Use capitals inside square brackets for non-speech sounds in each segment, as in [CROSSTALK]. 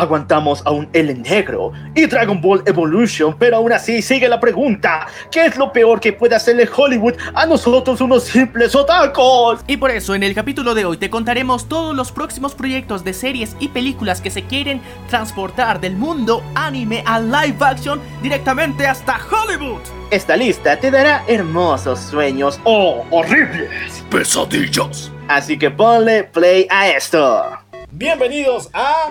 aguantamos a un Ellen Negro y Dragon Ball Evolution, pero aún así sigue la pregunta, ¿qué es lo peor que puede hacerle Hollywood a nosotros unos simples otacos? Y por eso en el capítulo de hoy te contaremos todos los próximos proyectos de series y películas que se quieren transportar del mundo anime a live action directamente hasta Hollywood. Esta lista te dará hermosos sueños o horribles pesadillas. Así que ponle play a esto. Bienvenidos a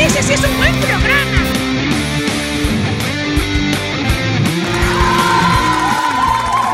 Ese sí es un buen programa.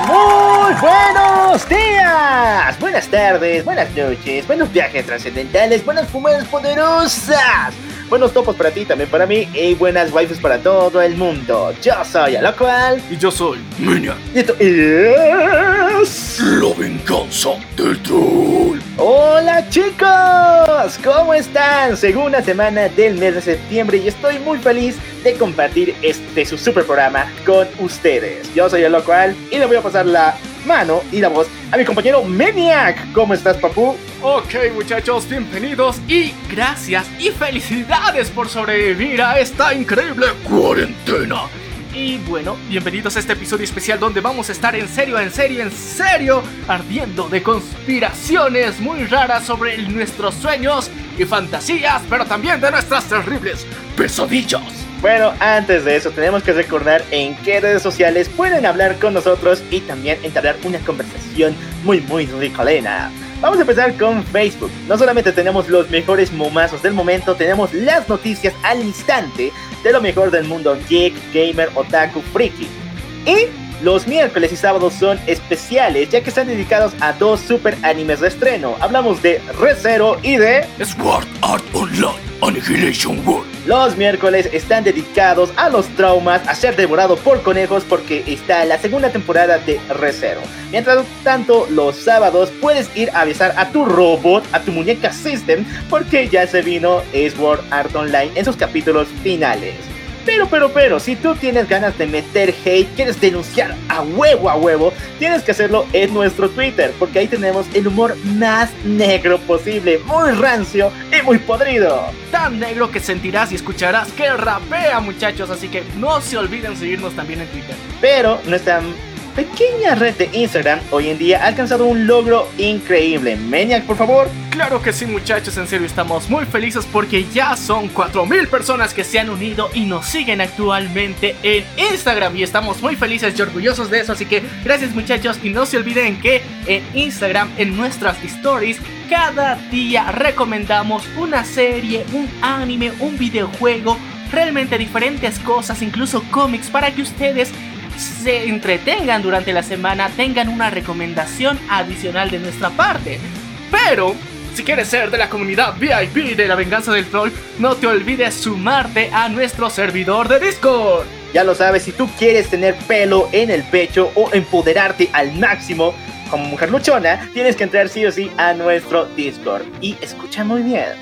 Muy buenos días, buenas tardes, buenas noches, buenos viajes trascendentales, buenas fumadas poderosas, buenos topos para ti, también para mí, y buenas waifus para todo el mundo. Yo soy cual, Y yo soy Minion, y esto es... la venganza del troll. Hola chicos, ¿cómo están? Segunda semana del mes de septiembre y estoy muy feliz de compartir este su super programa con ustedes. Yo soy el y le voy a pasar la mano y la voz a mi compañero Maniac. ¿Cómo estás, papu? Ok muchachos, bienvenidos y gracias y felicidades por sobrevivir a esta increíble Cuarentena. Y bueno, bienvenidos a este episodio especial donde vamos a estar en serio, en serio, en serio, ardiendo de conspiraciones muy raras sobre nuestros sueños y fantasías, pero también de nuestras terribles pesadillas. Bueno, antes de eso tenemos que recordar en qué redes sociales pueden hablar con nosotros y también entablar una conversación muy muy ricolena. Vamos a empezar con Facebook. No solamente tenemos los mejores momazos del momento, tenemos las noticias al instante de lo mejor del mundo geek, gamer, otaku, friki. Y los miércoles y sábados son especiales ya que están dedicados a dos super animes de estreno. Hablamos de Re:Zero y de Sword Art Online Annihilation World. Los miércoles están dedicados a los traumas, a ser devorado por conejos porque está la segunda temporada de Re:Zero. Mientras tanto, los sábados puedes ir a besar a tu robot, a tu muñeca System, porque ya se vino Sword Art Online en sus capítulos finales. Pero, pero, pero, si tú tienes ganas de meter hate, quieres denunciar a huevo a huevo, tienes que hacerlo en nuestro Twitter, porque ahí tenemos el humor más negro posible, muy rancio y muy podrido. Tan negro que sentirás y escucharás que rapea muchachos, así que no se olviden seguirnos también en Twitter. Pero nuestra pequeña red de Instagram hoy en día ha alcanzado un logro increíble. Maniac, por favor. Claro que sí muchachos, en serio estamos muy felices porque ya son 4000 personas que se han unido y nos siguen actualmente en Instagram y estamos muy felices y orgullosos de eso, así que gracias muchachos y no se olviden que en Instagram, en nuestras stories, cada día recomendamos una serie, un anime, un videojuego, realmente diferentes cosas, incluso cómics para que ustedes se entretengan durante la semana, tengan una recomendación adicional de nuestra parte. Pero, si quieres ser de la comunidad VIP de la venganza del troll, no te olvides sumarte a nuestro servidor de Discord. Ya lo sabes, si tú quieres tener pelo en el pecho o empoderarte al máximo como mujer luchona, tienes que entrar sí o sí a nuestro Discord. Y escucha muy bien,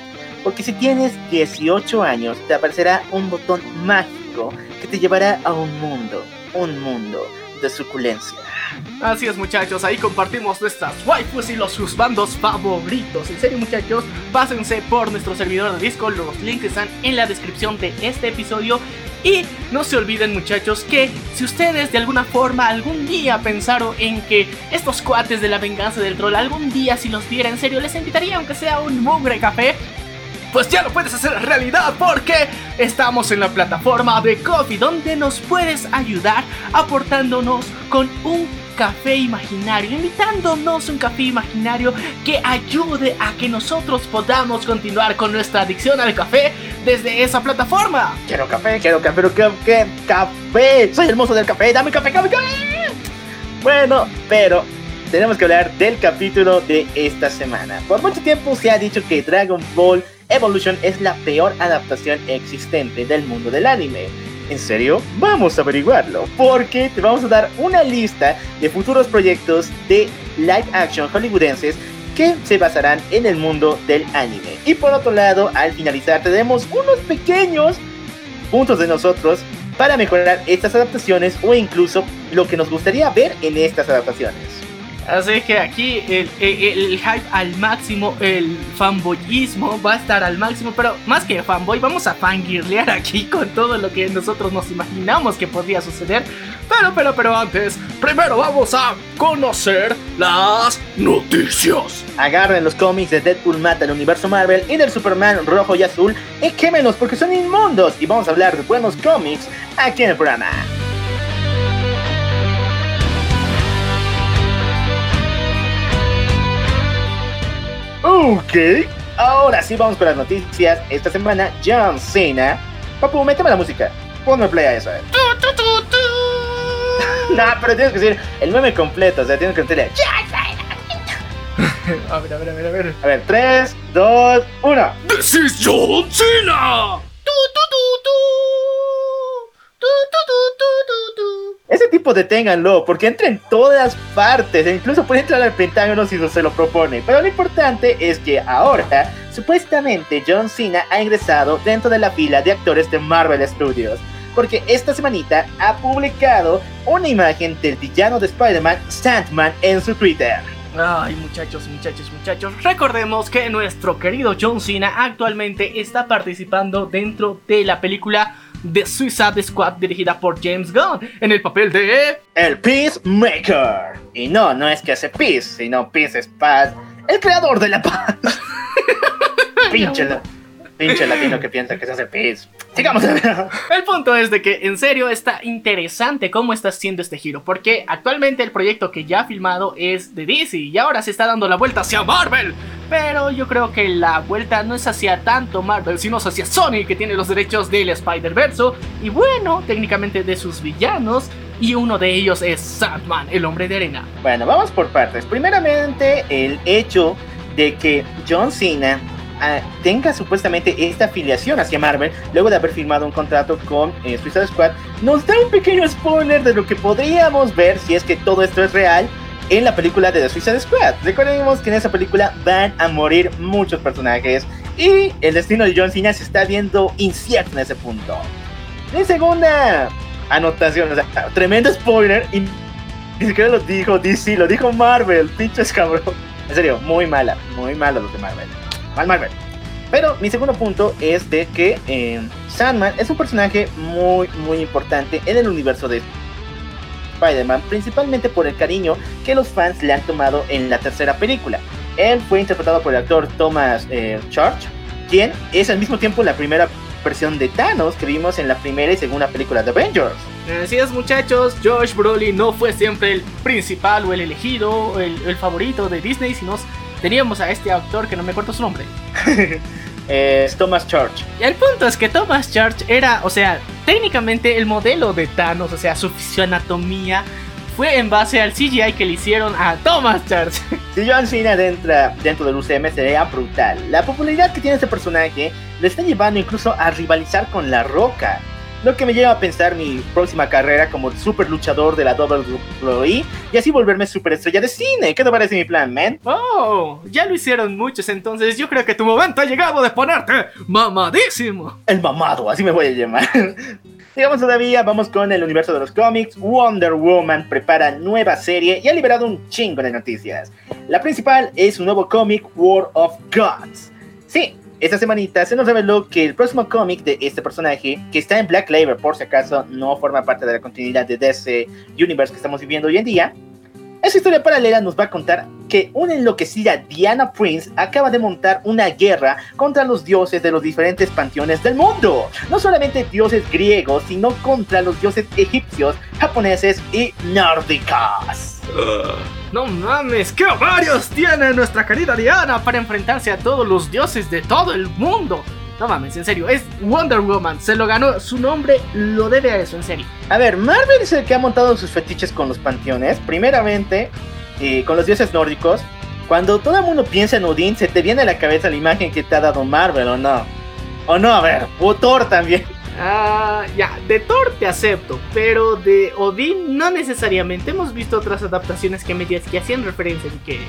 porque si tienes 18 años, te aparecerá un botón mágico que te llevará a un mundo, un mundo de suculencia. Así es muchachos, ahí compartimos nuestras waifus y los sus bandos favoritos. En serio muchachos, pásense por nuestro servidor de Discord, los links están en la descripción de este episodio. Y no se olviden muchachos que si ustedes de alguna forma algún día pensaron en que estos cuates de la venganza del troll algún día si los viera en serio les invitaría aunque sea un mugre café pues ya lo puedes hacer realidad porque estamos en la plataforma de Coffee donde nos puedes ayudar aportándonos con un café imaginario, invitándonos un café imaginario que ayude a que nosotros podamos continuar con nuestra adicción al café desde esa plataforma. Quiero café, quiero café, pero ¿qué, qué café? Soy el mozo del café, dame café, café, café. Bueno, pero tenemos que hablar del capítulo de esta semana. Por mucho tiempo se ha dicho que Dragon Ball Evolution es la peor adaptación existente del mundo del anime. ¿En serio? Vamos a averiguarlo, porque te vamos a dar una lista de futuros proyectos de live action hollywoodenses que se basarán en el mundo del anime. Y por otro lado, al finalizar tenemos unos pequeños puntos de nosotros para mejorar estas adaptaciones o incluso lo que nos gustaría ver en estas adaptaciones. Así que aquí el, el, hype al máximo, el fanboyismo va a estar al máximo, pero más que fanboy, vamos a fangirlear aquí con todo lo que nosotros nos imaginamos que podría suceder. Pero, pero, pero antes, primero vamos a conocer las noticias. Agarren los cómics de Deadpool Mata el universo Marvel y del Superman rojo y azul y quémenos porque son inmundos. Y vamos a hablar de buenos cómics aquí en el programa. Ok, ahora sí vamos con las noticias. Esta semana, John Cena. Papu, méteme la música. Ponme play a eso. Eh. [LAUGHS] no, pero tienes que decir el meme completo. O sea, tienes que decirle. a ver, a ver, a ver, a ver. A ver, 3, 2, 1. This is John Cena. Ese tipo deténganlo, porque entra en todas partes, e incluso puede entrar al Pentágono si no se lo propone. Pero lo importante es que ahora, supuestamente, John Cena ha ingresado dentro de la fila de actores de Marvel Studios. Porque esta semanita ha publicado una imagen del villano de Spider-Man, Sandman, en su Twitter. Ay, muchachos, muchachos, muchachos. Recordemos que nuestro querido John Cena actualmente está participando dentro de la película The Suicide Squad dirigida por James Gunn en el papel de... El Peacemaker. Y no, no es que hace peace, sino peace es paz. El creador de la paz. [LAUGHS] pinche, pinche latino que piensa que se hace peace. Sigamos. [LAUGHS] El punto es de que en serio está interesante cómo está haciendo este giro. Porque actualmente el proyecto que ya ha filmado es de DC y ahora se está dando la vuelta hacia Marvel. Pero yo creo que la vuelta no es hacia tanto Marvel, sino hacia Sony, que tiene los derechos del Spider-Verse. Y bueno, técnicamente de sus villanos. Y uno de ellos es Sandman, el hombre de arena. Bueno, vamos por partes. Primeramente, el hecho de que John Cena ah, tenga supuestamente esta afiliación hacia Marvel luego de haber firmado un contrato con eh, Suicide Squad nos da un pequeño spoiler de lo que podríamos ver si es que todo esto es real en la película de The Suicide Squad. Recordemos que en esa película van a morir muchos personajes y el destino de John Cena se está viendo incierto en ese punto. En segunda anotación, o sea, tremendo spoiler y ni siquiera lo dijo DC, lo dijo Marvel, pinches cabrón. En serio, muy mala, muy mala los de Marvel. Mal Marvel. Pero mi segundo punto es de que eh, Sandman es un personaje muy, muy importante en el universo de Spider-Man, principalmente por el cariño que los fans le han tomado en la tercera película. Él fue interpretado por el actor Thomas eh, Church, quien es al mismo tiempo la primera versión de Thanos que vimos en la primera y segunda película de Avengers. Así es muchachos, Josh Brolin no fue siempre el principal o el elegido, el, el favorito de Disney, sino teníamos a este actor que no me acuerdo su nombre. [LAUGHS] es Thomas Church. Y el punto es que Thomas Church era, o sea, técnicamente el modelo de Thanos, o sea, su fisioanatomía fue en base al CGI que le hicieron a Thomas Church. [LAUGHS] Si John Cena entra dentro del UCM sería brutal. La popularidad que tiene este personaje le está llevando incluso a rivalizar con La Roca. Lo que me lleva a pensar mi próxima carrera como super luchador de la WWE y así volverme superestrella de cine. ¿Qué te parece mi plan, man? Oh, ya lo hicieron muchos, entonces yo creo que tu momento ha llegado de ponerte mamadísimo. El mamado, así me voy a llamar. [LAUGHS] Digamos todavía, vamos con el universo de los cómics. Wonder Woman prepara nueva serie y ha liberado un chingo de noticias. La principal es un nuevo cómic, War of Gods. Sí, esta semanita se nos reveló que el próximo cómic de este personaje, que está en Black Label por si acaso no forma parte de la continuidad de DC Universe que estamos viviendo hoy en día, esa historia paralela nos va a contar que una enloquecida Diana Prince acaba de montar una guerra contra los dioses de los diferentes panteones del mundo. No solamente dioses griegos, sino contra los dioses egipcios, japoneses y nórdicos. [GASPS] No mames, qué varios tiene nuestra querida Diana para enfrentarse a todos los dioses de todo el mundo. No mames, en serio, es Wonder Woman, se lo ganó, su nombre lo debe a eso, en serio. A ver, Marvel es el que ha montado sus fetiches con los panteones. Primeramente, eh, con los dioses nórdicos, Cuando todo el mundo piensa en Odín, se te viene a la cabeza la imagen que te ha dado Marvel, ¿o no? ¿O no? A ver, o Thor también. Ah, ya, de Thor te acepto, pero de Odín no necesariamente. Hemos visto otras adaptaciones que medias que hacían referencia y que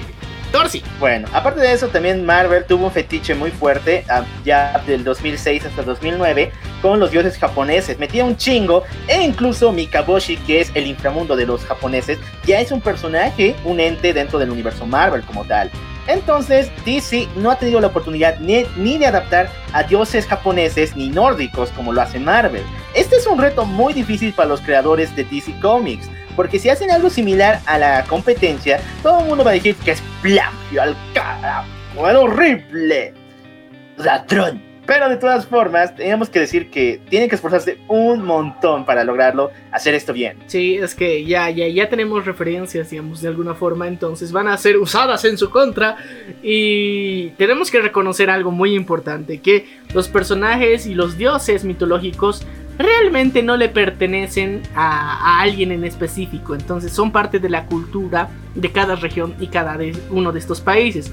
Bueno, aparte de eso, también Marvel tuvo un fetiche muy fuerte, ah, ya del 2006 hasta el 2009, con los dioses japoneses. Metía un chingo, e incluso Mikaboshi, que es el inframundo de los japoneses, ya es un personaje, un ente dentro del universo Marvel como tal. Entonces, DC no ha tenido la oportunidad ni, ni, de adaptar a dioses japoneses ni nórdicos como lo hace Marvel. Este es un reto muy difícil para los creadores de DC Comics, porque si hacen algo similar a la competencia, todo el mundo va a decir que es plagio al carajo, horrible, ladrón. Pero de todas formas, teníamos que decir que tienen que esforzarse un montón para lograrlo, hacer esto bien. Sí, es que ya, ya, ya tenemos referencias, digamos, de alguna forma, entonces van a ser usadas en su contra. Y tenemos que reconocer algo muy importante, que los personajes y los dioses mitológicos realmente no le pertenecen a, alguien en específico, entonces son parte de la cultura de cada región y cada uno de estos países.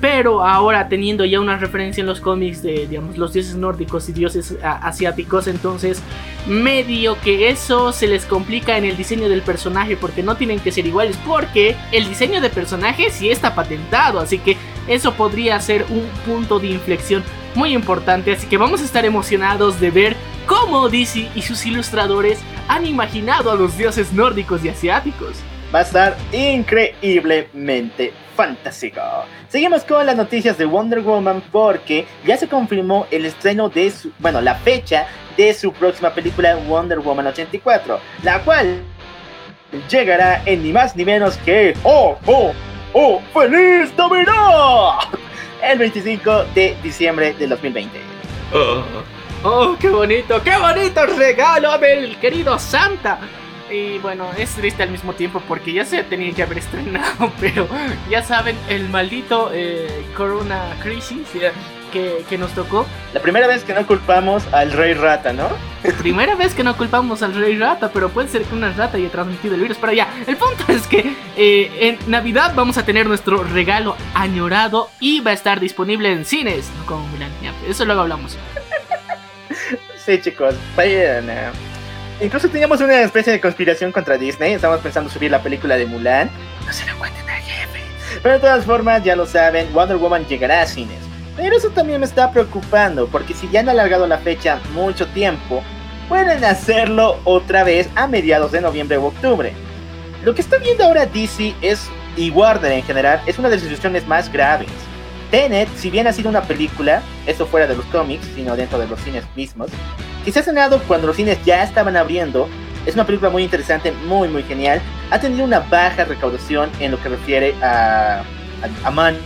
Pero ahora teniendo ya una referencia en los cómics de, los dioses nórdicos y dioses asiáticos, entonces medio que eso se les complica en el diseño del personaje porque no tienen que ser iguales, porque el diseño de personaje sí está patentado, así que eso podría ser un punto de inflexión muy importante, así que vamos a estar emocionados de ver cómo DC y sus ilustradores han imaginado a los dioses nórdicos y asiáticos. Va a estar increíblemente fantástico. Seguimos con las noticias de Wonder Woman porque ya se confirmó el estreno de su, bueno, la fecha de su próxima película Wonder Woman 84, la cual llegará en ni más ni menos que ¡Oh, oh, oh! ¡Feliz Navidad! El 25 de diciembre del 2020. Oh, oh, qué bonito, qué bonito regalo del querido Santa. Y bueno, es triste al mismo tiempo porque ya se tenía que haber [LAUGHS] estrenado, pero ya saben, el maldito eh, Corona Crisis que, que, nos tocó. La primera vez que no culpamos al Rey Rata, ¿no? Primera vez que no culpamos al Rey Rata, pero puede ser que una rata haya transmitido el virus. Pero ya, el punto es que eh, en Navidad vamos a tener nuestro regalo añorado y va a estar disponible en cines, no como Mulan. Ya, eso luego hablamos. sí, chicos, vayan a Incluso teníamos una especie de conspiración contra Disney. Estábamos pensando subir la película de Mulan. No se lo cuenten al jefe. Pero de todas formas, ya lo saben, Wonder Woman llegará a cines. Pero eso también me está preocupando, porque si ya han alargado la fecha mucho tiempo, pueden hacerlo otra vez a mediados de noviembre o octubre. Lo que está viendo ahora DC es, y Warner en general, es una de las situaciones más graves. Tenet, si bien ha sido una película, eso fuera de los cómics, sino dentro de los cines mismos, que se ha estrenado cuando los cines ya estaban abriendo. Es una película muy interesante, muy muy genial. Ha tenido una baja recaudación en lo que refiere a, a, a Man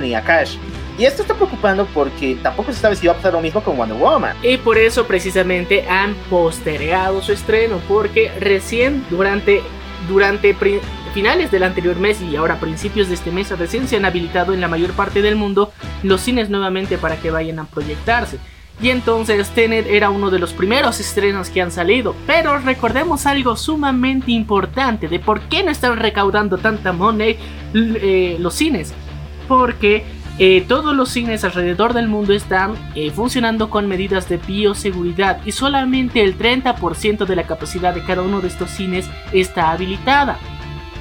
y a Cash. Y esto está preocupando porque tampoco se sabe si va a pasar lo mismo con Wonder Woman. Y por eso precisamente han postergado su estreno, porque recién durante, durante finales del anterior mes y ahora principios de este mes recién se han habilitado en la mayor parte del mundo los cines nuevamente para que vayan a proyectarse. Y entonces Tenet era uno de los primeros estrenos que han salido. Pero recordemos algo sumamente importante de por qué no están recaudando tanta money eh, los cines. Porque eh, todos los cines alrededor del mundo están eh, funcionando con medidas de bioseguridad y solamente el 30% de la capacidad de cada uno de estos cines está habilitada.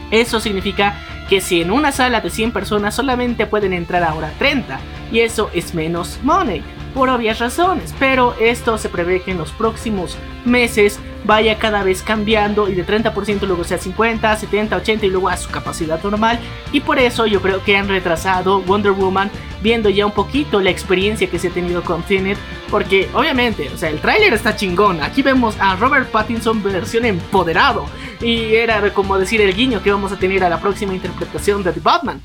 Eso significa que si en una sala de 100 personas solamente pueden entrar ahora 30 y eso es menos money por obvias razones, pero esto se prevé que en los próximos meses vaya cada vez cambiando y de 30% luego sea 50, 70, 80 y luego a su capacidad normal y por eso yo creo que han retrasado Wonder Woman viendo ya un poquito la experiencia que se ha tenido con Tenet porque obviamente, o sea, el tráiler está chingón, aquí vemos a Robert Pattinson versión empoderado y era como decir el guiño que vamos a tener a la próxima interpretación de The Batman.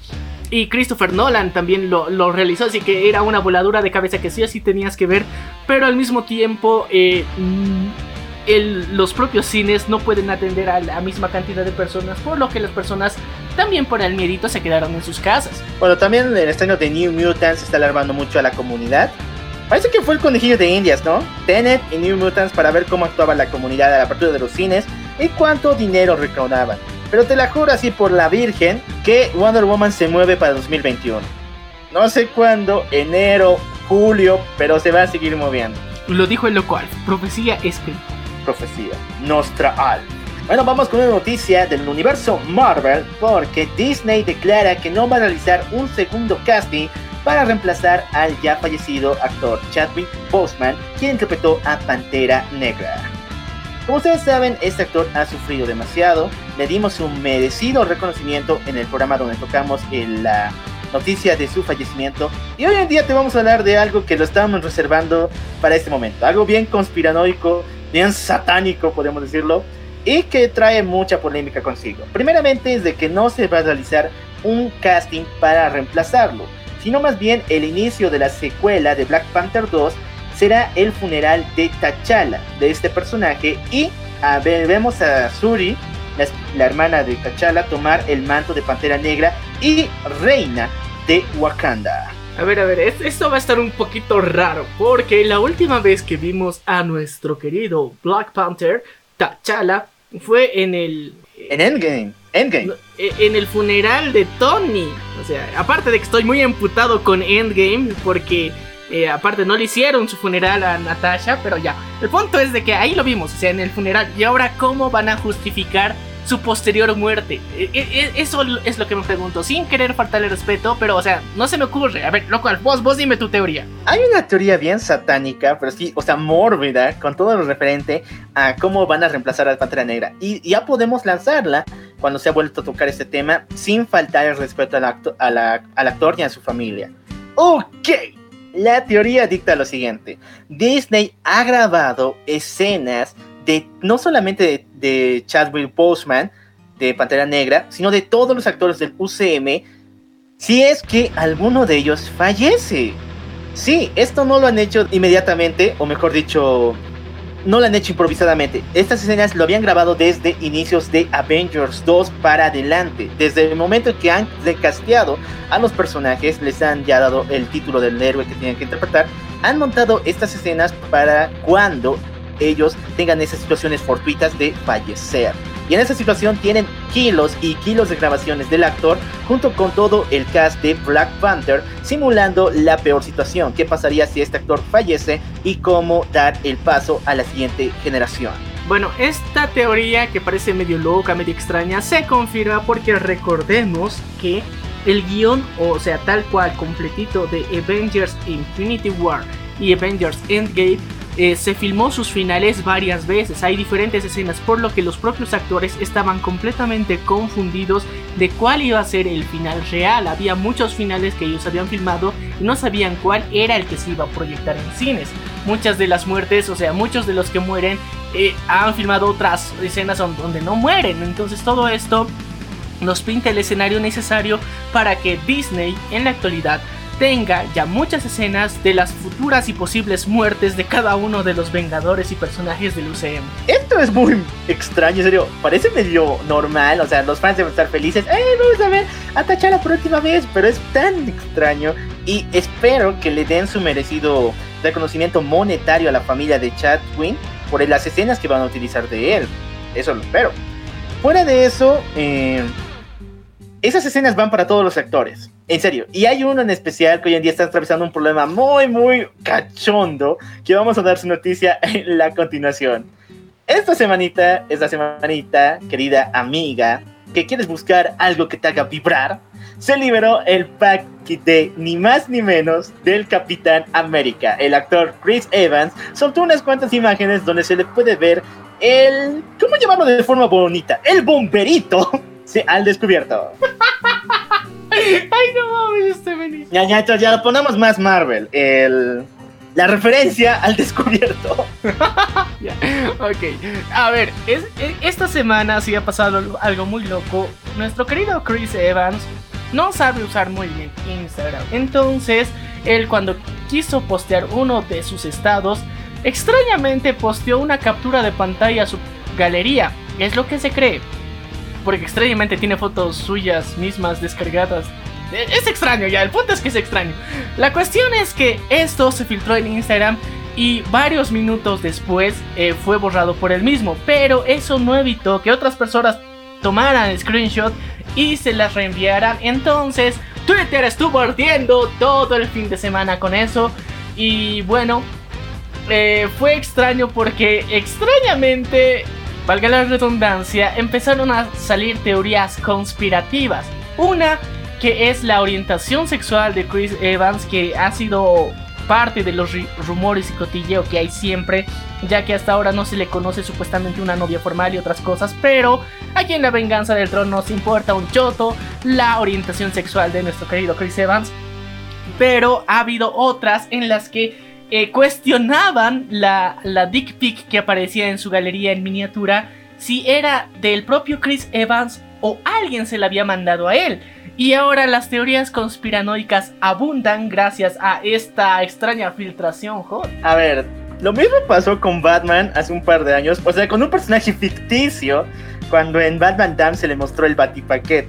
Y Christopher Nolan también lo, lo, realizó, así que era una voladura de cabeza que sí o sí tenías que ver, pero al mismo tiempo eh, el, los propios cines no pueden atender a la misma cantidad de personas, por lo que las personas también por el miedito se quedaron en sus casas. Bueno, también el estreno de New Mutants está alarmando mucho a la comunidad. Parece que fue el conejillo de Indias, ¿no? Tenet y New Mutants para ver cómo actuaba la comunidad a la apertura de los cines y cuánto dinero recaudaban. Pero te la juro así por la Virgen que Wonder Woman se mueve para 2021. No sé cuándo, enero, julio, pero se va a seguir moviendo. Lo dijo el loco Alf, profecía espíritu. Profecía, Nostra Al. Bueno, vamos con una noticia del universo Marvel, porque Disney declara que no va a realizar un segundo casting para reemplazar al ya fallecido actor Chadwick Boseman, quien interpretó a Pantera Negra. Como ustedes saben, este actor ha sufrido demasiado. Le dimos un merecido reconocimiento en el programa donde tocamos la noticia de su fallecimiento. Y hoy en día te vamos a hablar de algo que lo estábamos reservando para este momento. Algo bien conspiranoico, bien satánico, podemos decirlo. Y que trae mucha polémica consigo. Primeramente es de que no se va a realizar un casting para reemplazarlo, sino más bien el inicio de la secuela de Black Panther 2 será el funeral de T'Challa, de este personaje, y a ver, vemos a Suri, la, la, hermana de T'Challa, tomar el manto de Pantera Negra y reina de Wakanda. A ver, a ver, esto va a estar un poquito raro, porque la última vez que vimos a nuestro querido Black Panther, T'Challa, fue en el... En Endgame. Endgame. En el funeral de Tony. O sea, aparte de que estoy muy emputado con Endgame, porque eh, aparte, no le hicieron su funeral a Natasha, pero ya. El punto es de que ahí lo vimos, o sea, en el funeral. Y ahora, ¿cómo van a justificar su posterior muerte? E, e, eso es lo que me pregunto, sin querer faltarle respeto, pero, o sea, no se me ocurre. A ver, loco, vos, vos dime tu teoría. Hay una teoría bien satánica, pero sí, o sea, mórbida, con todo lo referente a cómo van a reemplazar a la Pantera Negra. Y ya podemos lanzarla cuando se ha vuelto a tocar este tema, sin faltar respeto al, acto, a la, al actor y a su familia. Ok, la teoría dicta lo siguiente. Disney ha grabado escenas de no solamente de, Chadwick Boseman, de Pantera Negra, sino de todos los actores del UCM, si es que alguno de ellos fallece. Sí, esto no lo han hecho inmediatamente, o mejor dicho, no lo han hecho improvisadamente. Estas escenas lo habían grabado desde inicios de Avengers 2 para adelante. Desde el momento que han recasteado a los personajes, les han ya dado el título del héroe que tienen que interpretar, han montado estas escenas para cuando ellos tengan esas situaciones fortuitas de fallecer. Y en esa situación tienen kilos y kilos de grabaciones del actor junto con todo el cast de Black Panther simulando la peor situación. ¿Qué pasaría si este actor fallece y cómo dar el paso a la siguiente generación? Bueno, esta teoría que parece medio loca, medio extraña, se confirma porque recordemos que el guion, o sea, tal cual, completito de Avengers Infinity War y Avengers Endgame eh, se filmó sus finales varias veces, hay diferentes escenas por lo que los propios actores estaban completamente confundidos de cuál iba a ser el final real. Había muchos finales que ellos habían filmado y no sabían cuál era el que se iba a proyectar en cines. Muchas de las muertes, o sea, muchos de los que mueren eh, han filmado otras escenas donde no mueren. Entonces todo esto nos pinta el escenario necesario para que Disney en la actualidad tenga ya muchas escenas de las futuras y posibles muertes de cada uno de los Vengadores y personajes del UCM. Esto es muy extraño, en serio, parece medio normal, o sea, los fans deben estar felices, ¡eh, vamos a ver a por última vez! Pero es tan extraño y espero que le den su merecido reconocimiento monetario a la familia de Chadwick por las escenas que van a utilizar de él. Eso lo espero. Fuera de eso, eh, esas escenas van para todos los actores. En serio. Y hay uno en especial que hoy en día está atravesando un problema muy, muy cachondo. Que vamos a dar su noticia [LAUGHS] en la continuación. Esta semanita, esta semanita, querida amiga, que quieres buscar algo que te haga vibrar, se liberó el pack de ni más ni menos del Capitán América. El actor Chris Evans soltó unas cuantas imágenes donde se le puede ver el. ¿Cómo llamarlo de forma bonita? El bomberito [LAUGHS] al descubierto. Ay, no mames, este venís. Ya, ya, ya lo ponemos más Marvel. El, la referencia [LAUGHS] al descubierto. [LAUGHS] ok, a ver, es, esta semana sí ha pasado algo muy loco. Nuestro querido Chris Evans no sabe usar muy bien Instagram. Entonces, él cuando quiso postear uno de sus estados, extrañamente posteó una captura de pantalla a su galería. Es lo que se cree porque extrañamente tiene fotos suyas mismas descargadas. E, es extraño ya, el punto es que es extraño. La cuestión es que esto se filtró en Instagram y varios minutos después eh, fue borrado por él mismo, pero eso no evitó que otras personas tomaran screenshot y se las reenviaran. Entonces, Twitter estuvo ardiendo todo el fin de semana con eso. Y bueno, eh, fue extraño porque extrañamente, valga la redundancia, empezaron a salir teorías conspirativas. Una que es la orientación sexual de Chris Evans, que ha sido parte de los rumores y cotilleo que hay siempre, ya que hasta ahora no se le conoce supuestamente una novia formal y otras cosas, pero aquí en la venganza del trono nos importa un choto la orientación sexual de nuestro querido Chris Evans, pero ha habido otras en las que eh, cuestionaban la, la dick pic que aparecía en su galería en miniatura si era del propio Chris Evans o alguien se la había mandado a él. Y ahora las teorías conspiranoicas abundan gracias a esta extraña filtración, joder. A ver, lo mismo pasó con Batman hace un par de años, o sea, con un personaje ficticio, cuando en Batman Dam se le mostró el Batipaquete.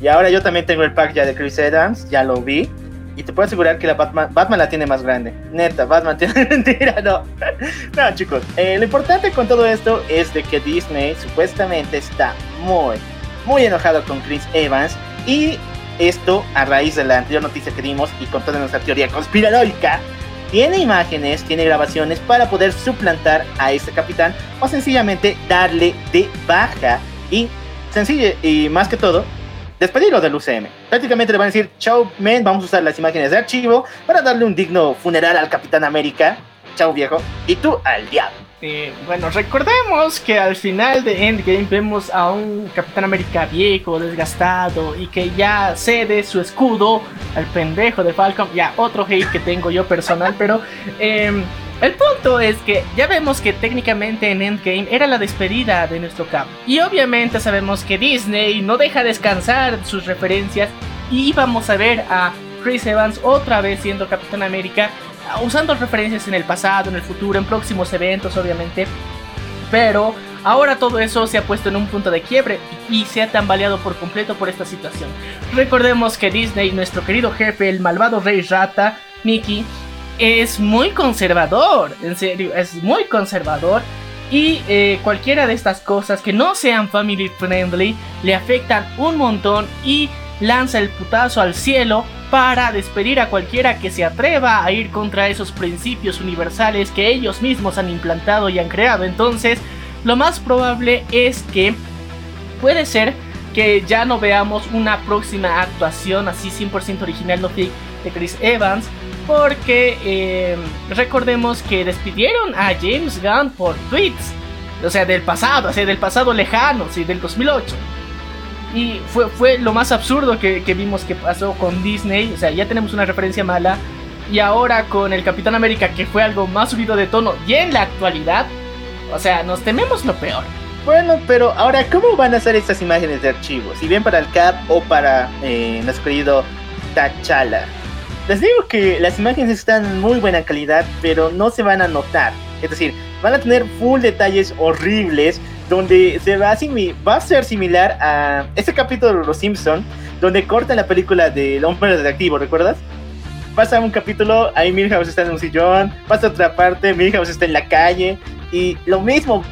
Y ahora yo también tengo el pack ya de Chris Evans, ya lo vi. Y te puedo asegurar que la Batman, Batman la tiene más grande. Neta, Batman [LAUGHS] tiene mentira, no. No, chicos. Eh, lo importante con todo esto es de que Disney supuestamente está muy, muy enojado con Chris Evans y esto, a raíz de la anterior noticia que dimos y con toda nuestra teoría conspiranoica, tiene imágenes, tiene grabaciones para poder suplantar a este capitán o sencillamente darle de baja y sencillo y más que todo despedirlo del UCM. Prácticamente le van a decir, chao men, vamos a usar las imágenes de archivo para darle un digno funeral al Capitán América, chao viejo, y tú al diablo. Eh, bueno, recordemos que al final de Endgame vemos a un Capitán América viejo, desgastado y que ya cede su escudo al pendejo de Falcon. Ya, otro hate que tengo yo personal, pero em, el punto es que ya vemos que técnicamente en Endgame era la despedida de nuestro Cap. Y obviamente sabemos que Disney no deja descansar sus referencias y vamos a ver a Chris Evans otra vez siendo Capitán América usando referencias en el pasado, en el futuro, en próximos eventos, obviamente. Pero ahora todo eso se ha puesto en un punto de quiebre y se ha tambaleado por completo por esta situación. Recordemos que Disney, nuestro querido jefe, el malvado rey rata, Mickey, es muy conservador, en serio, es muy conservador. Y eh, cualquiera de estas cosas que no sean family friendly le afectan un montón y lanza el putazo al cielo para despedir a cualquiera que se atreva a ir contra esos principios universales que ellos mismos han implantado y han creado. Entonces, lo más probable es que puede ser que ya no veamos una próxima actuación así 100% original no de Chris Evans. Porque eh, recordemos que despidieron a James Gunn por tweets. O sea, del pasado, o sea, del pasado lejano, sí, del 2008. Y fue, fue lo más absurdo que, vimos que pasó con Disney. O sea, ya tenemos una referencia mala. Y ahora con el Capitán América, que fue algo más subido de tono. Y en la actualidad, o sea, nos tememos lo peor. Bueno, pero ahora, ¿cómo van a ser estas imágenes de archivo? Si bien para el CAP o para eh, nuestro querido Tachala. Les digo que las imágenes están en muy buena calidad, pero no se van a notar. Es decir, van a tener full detalles horribles donde se va a, va a ser similar a este capítulo de Los Simpson, donde cortan la película del hombre redactivo, ¿recuerdas? Pasa un capítulo, ahí Milhouse está en un sillón, pasa otra parte, Milhouse está en la calle, y lo mismo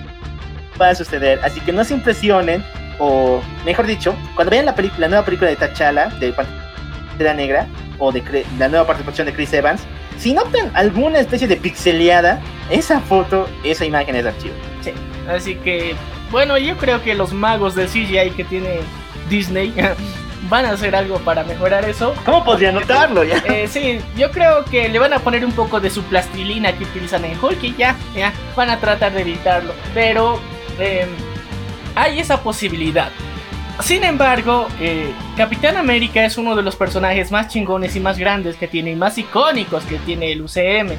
va a suceder, así que no se impresionen, o mejor dicho, cuando vean la, la nueva película de T'Challa, de Pantera Negra, o de la nueva participación de Chris Evans, si notan alguna especie de pixeleada, esa foto, esa imagen es archivo. Sí. Así que, bueno, yo creo que los magos del CGI que tiene Disney [LAUGHS] van a hacer algo para mejorar eso. ¿Cómo podría notarlo ya? Eh, sí, yo creo que le van a poner un poco de su plastilina que utilizan en Hulk y ya, ya, van a tratar de evitarlo. Pero em, hay esa posibilidad. Sin embargo, eh, Capitán América es uno de los personajes más chingones y más grandes que tiene y más icónicos que tiene el UCM.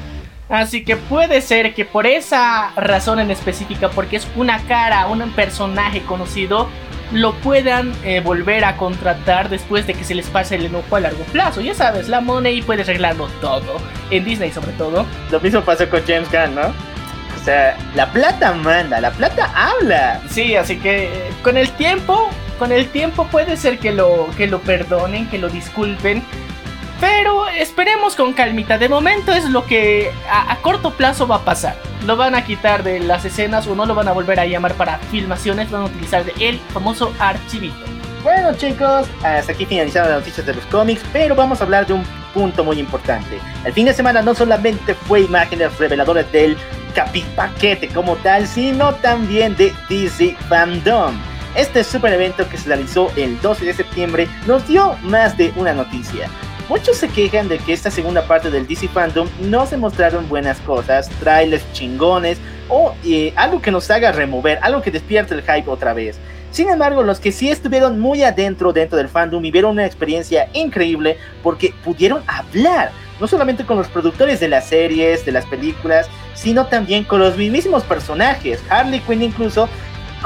Así que puede ser que por esa razón en específica, porque es una cara, un personaje conocido, lo puedan eh, volver a contratar después de que se les pase el enojo a largo plazo. Ya sabes, la money puede arreglarlo todo, en Disney sobre todo. Lo mismo pasó con James Gunn, ¿no? O sea, la plata manda, la plata habla. Sí, así que eh, con el tiempo, con el tiempo puede ser que lo, que lo perdonen, que lo disculpen Pero esperemos con calmita. De momento es lo que a, corto plazo va a pasar. Lo van a quitar de las escenas o no lo van a volver a llamar para filmaciones. Van a utilizar el famoso archivito. Bueno chicos, hasta aquí finalizaron las noticias de los cómics, pero vamos a hablar de un punto muy importante. El fin de semana no solamente fue imágenes reveladoras del capipaquete como tal, sino también de DC Fandom. Este super evento que se realizó el 12 de septiembre nos dio más de una noticia. Muchos se quejan de que esta segunda parte del DC Fandom no se mostraron buenas cosas, trailers chingones o eh, algo que nos haga remover, algo que despierte el hype otra vez. Sin embargo, los que sí estuvieron muy adentro dentro del fandom vivieron una experiencia increíble porque pudieron hablar, no solamente con los productores de las series, de las películas, sino también con los mismísimos personajes. Harley Quinn incluso,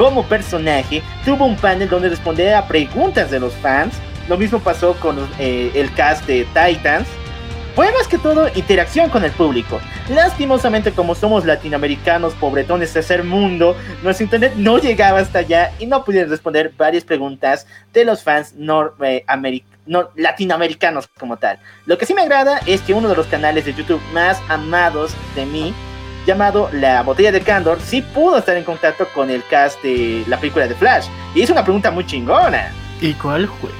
como personaje, tuvo un panel donde respondía a preguntas de los fans. Lo mismo pasó con eh, el cast de Titans. Fue más que todo interacción con el público. Lastimosamente, como somos latinoamericanos, pobretones de ser mundo, nuestro internet no llegaba hasta allá y no pudieron responder varias preguntas de los fans norteamericanos. No, latinoamericanos como tal. Lo que sí me agrada es que uno de los canales de YouTube más amados de mí, llamado La Botella de Candor, sí pudo estar en contacto con el cast de la película de Flash. Y hizo una pregunta muy chingona. ¿Y cuál fue?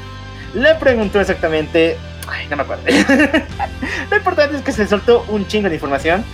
Le preguntó exactamente Ay, no me acuerdo. [LAUGHS] Lo importante es que se soltó un chingo de información.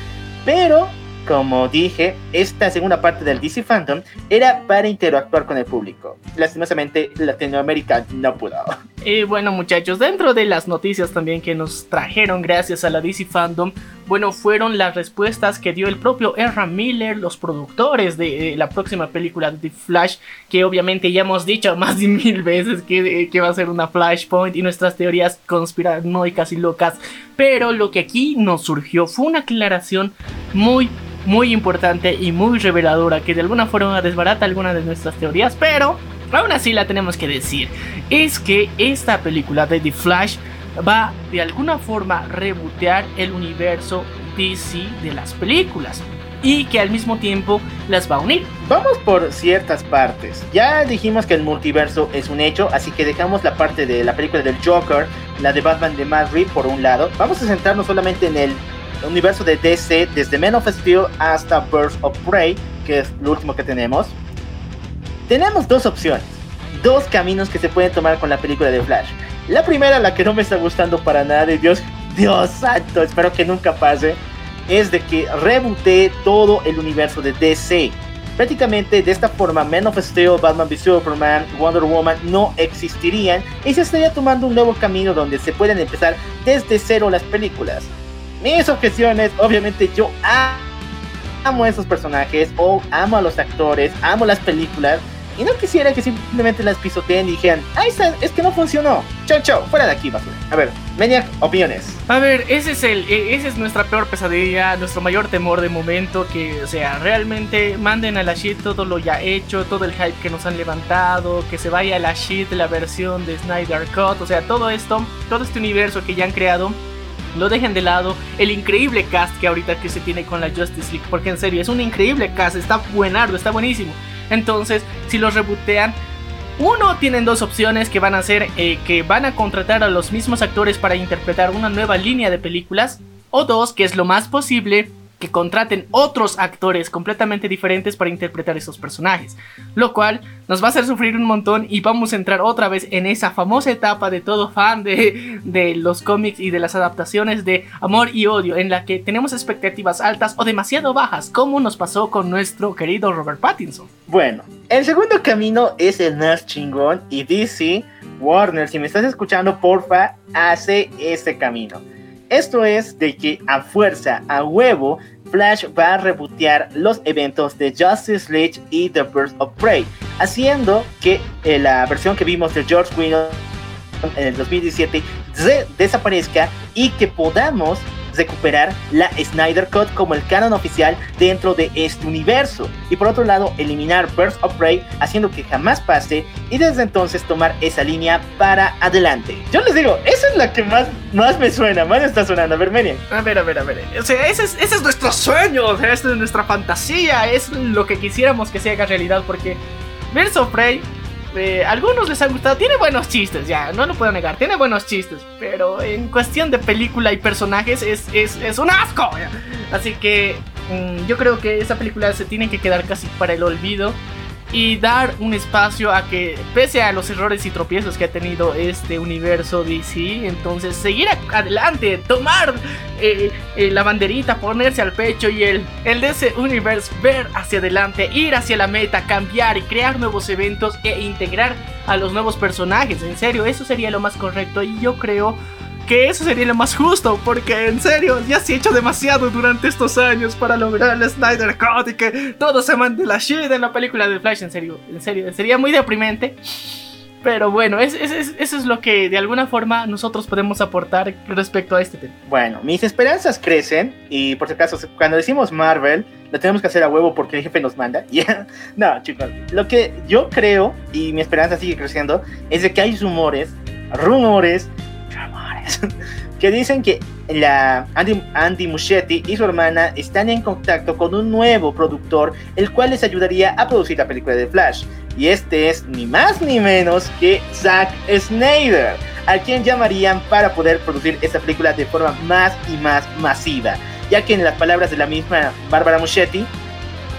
Pero, como dije, esta segunda parte del DC Phantom era para interactuar con el público. Lastimosamente, Latinoamérica no pudo. Y bueno, muchachos, dentro de las noticias también que nos trajeron gracias a la DC Fandom, bueno, fueron las respuestas que dio el propio Ezra Miller, los productores de la próxima película de The Flash, que obviamente ya hemos dicho más de mil veces que, eh, que va a ser una Flashpoint y nuestras teorías conspiranoicas y locas. Pero lo que aquí nos surgió fue una aclaración muy muy importante y muy reveladora que de alguna forma desbarata algunas de nuestras teorías, pero aún así la tenemos que decir. Es que esta película de The Flash va de alguna forma rebotear el universo DC de las películas y que al mismo tiempo las va a unir. Vamos por ciertas partes. Ya dijimos que el multiverso es un hecho, así que dejamos la parte de la película del Joker, la de Batman de Matt por un lado. Vamos a centrarnos solamente en el universo de DC, desde Man of Steel hasta Birds of Prey, que es lo último que tenemos. Tenemos dos opciones, dos caminos que se pueden tomar con la película de Flash. La primera, la que no me está gustando para nada, y Dios, Dios santo, espero que nunca pase, es de que reboote todo el universo de DC. Prácticamente de esta forma, Man of Steel, Batman v Superman, Wonder Woman no existirían y se estaría tomando un nuevo camino donde se pueden empezar desde cero las películas. Mis objeciones, obviamente yo amo a esos personajes o amo a los actores, amo las películas y no quisiera que simplemente las pisoteen y dijeran, ¡Ay, es que no funcionó! ¡Chao, chao! Fuera de aquí, basura. A ver, Maniac, opiniones. A ver, ese es el, e, esa es nuestra peor pesadilla, nuestro mayor temor de momento, que, o sea, realmente manden a la shit todo lo ya hecho, todo el hype que nos han levantado, que se vaya a la shit la versión de Snyder Cut, o sea, todo esto, todo este universo que ya han creado, lo dejen de lado. El increíble cast que ahorita que se tiene con la Justice League. Porque en serio, es un increíble cast. Está buenardo, está buenísimo. Entonces, si los rebotean, uno, tienen dos opciones que van a ser eh, que van a contratar a los mismos actores para interpretar una nueva línea de películas. O dos, que es lo más posible, que contraten otros actores completamente diferentes para interpretar esos personajes. Lo cual nos va a hacer sufrir un montón y vamos a entrar otra vez en esa famosa etapa de todo fan de, de los cómics y de las adaptaciones de amor y odio en la que tenemos expectativas altas o demasiado bajas como nos pasó con nuestro querido Robert Pattinson. Bueno, el segundo camino es el más chingón y DC Warner, si me estás escuchando, porfa, hace ese camino. Esto es de que a fuerza, a huevo, Flash va a rebotear los eventos de Justice League y The Birds of Prey, haciendo que eh, la versión que vimos de George Whedon en el 2017 desaparezca y que podamos recuperar la Snyder Cut como el canon oficial dentro de este universo. Y por otro lado, eliminar Birds of Prey, haciendo que jamás pase y desde entonces tomar esa línea para adelante. Yo les digo, esa es la que más, más me suena, más está sonando. A ver, Menian. A ver, a ver, a ver. O sea, ese es, ese es nuestro sueño, o sea, esa es nuestra fantasía, es lo que quisiéramos que se haga realidad porque Birds of Prey eh, algunos les ha gustado. Tiene buenos chistes, ya, no lo puedo negar. Tiene buenos chistes. Pero en cuestión de película y personajes es, es, es un asco. Así que mm, yo creo que esa película se tiene que quedar casi para el olvido y dar un espacio a que, pese a los errores y tropiezos que ha tenido este universo DC, entonces seguir adelante, tomar eh, eh, la banderita, ponerse al pecho y el, el DC Universe, ver hacia adelante, ir hacia la meta, cambiar y crear nuevos eventos e integrar a los nuevos personajes. En serio, eso sería lo más correcto y yo creo que eso sería lo más justo, porque en serio, ya se ha hecho demasiado durante estos años para lograr el Snyder Cut y que todo se mande la shit en la película de Flash, en serio, en serio, sería muy deprimente. Pero bueno, es, eso es lo que de alguna forma nosotros podemos aportar respecto a este tema. Bueno, mis esperanzas crecen y por si acaso, cuando decimos Marvel, lo tenemos que hacer a huevo porque el jefe nos manda. [LAUGHS] no, chicos, lo que yo creo y mi esperanza sigue creciendo es de que hay rumores, rumores [LAUGHS] que dicen que la Andy, Andy, y su hermana están en contacto con un nuevo productor, el cual les ayudaría a producir la película de Flash. Y este es ni más ni menos que Zack Snyder, a quien llamarían para poder producir esta película de forma más y más masiva, ya que en las palabras de la misma Barbara Muschietti,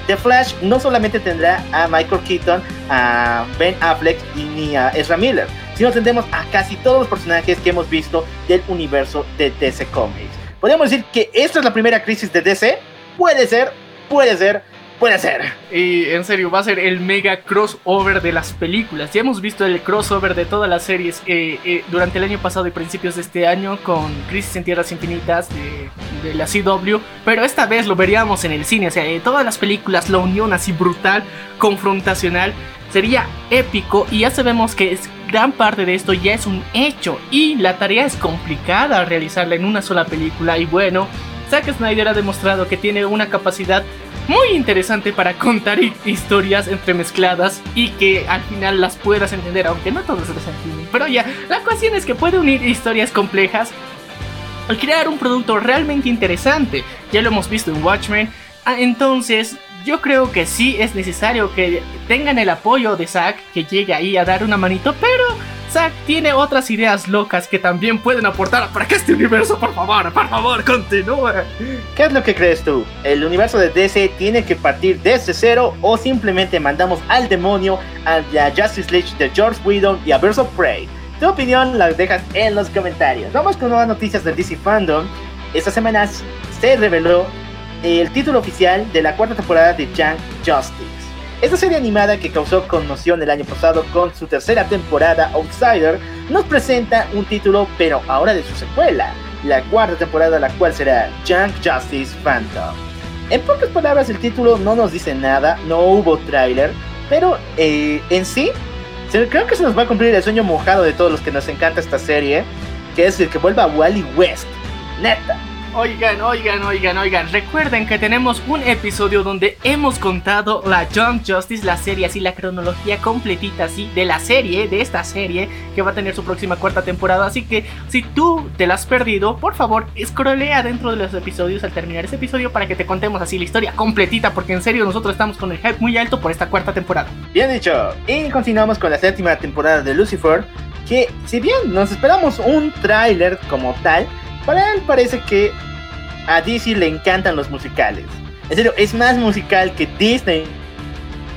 The Flash no solamente tendrá a Michael Keaton, a Ben Affleck y ni a Ezra Miller, sino tendremos a casi todos los personajes que hemos visto del universo de DC Comics. ¿Podríamos decir que esta es la primera crisis de DC? Puede ser, puede ser, Puede ser. Y en serio, va a ser el mega crossover de las películas. Ya hemos visto el crossover de todas las series eh, eh, durante el año pasado y principios de este año con Crisis en Tierras Infinitas de, la CW. Pero esta vez lo veríamos en el cine. O sea, en todas las películas, la unión así brutal, confrontacional. Sería épico y ya sabemos que es, gran parte de esto ya es un hecho. Y la tarea es complicada realizarla en una sola película. Y bueno, Zack Snyder ha demostrado que tiene una capacidad muy interesante para contar historias entremezcladas y que al final las puedas entender, aunque no todos las entienden. Pero ya, la cuestión es que puede unir historias complejas al crear un producto realmente interesante. Ya lo hemos visto en Watchmen. Ah, entonces, yo creo que sí es necesario que tengan el apoyo de Zack, que llegue ahí a dar una manito, pero Zack tiene otras ideas locas que también pueden aportar para que este universo, por favor, por favor, continúe. ¿Qué es lo que crees tú? ¿El universo de DC tiene que partir desde cero o simplemente mandamos al demonio a la Justice League de George Whedon y a Birds of Prey? Tu opinión la dejas en los comentarios. Vamos con nuevas noticias del DC Fandom. Esta semana se reveló el título oficial de la cuarta temporada de Young Justice. Esta serie animada que causó conmoción el año pasado con su tercera temporada Outsider nos presenta un título pero ahora de su secuela, la cuarta temporada la cual será Junk Justice Phantom. En pocas palabras el título no nos dice nada, no hubo tráiler, pero eh, en sí creo que se nos va a cumplir el sueño mojado de todos los que nos encanta esta serie, que es el que vuelva a Wally West. Neta, Oigan, oigan, oigan, oigan, recuerden que tenemos un episodio donde hemos contado la Young Justice, la serie así, la cronología completita así de la serie, de esta serie que va a tener su próxima cuarta temporada. Así que si tú te la has perdido, por favor, escrolea dentro de los episodios al terminar ese episodio para que te contemos así la historia completita, porque en serio nosotros estamos con el hype muy alto por esta cuarta temporada. Bien dicho, y continuamos con la séptima temporada de Lucifer, que si bien nos esperamos un tráiler como tal, para él parece que a DC le encantan los musicales. En serio, es más musical que Disney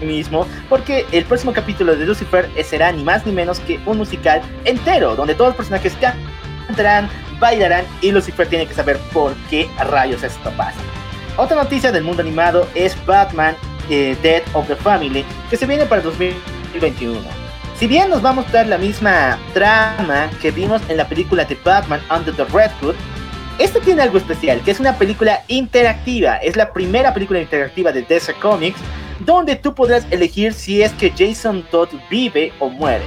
mismo, porque el próximo capítulo de Lucifer será ni más ni menos que un musical entero, donde todos los personajes cantarán, bailarán y Lucifer tiene que saber por qué rayos esto pasa. Otra noticia del mundo animado es Batman eh, Dead of the Family, que se viene para 2021. Si bien nos vamos a dar la misma trama que vimos en la película de Batman Under the Red Hood, este tiene algo especial, que es una película interactiva. Es la primera película interactiva de DC Comics donde tú podrás elegir si es que Jason Todd vive o muere.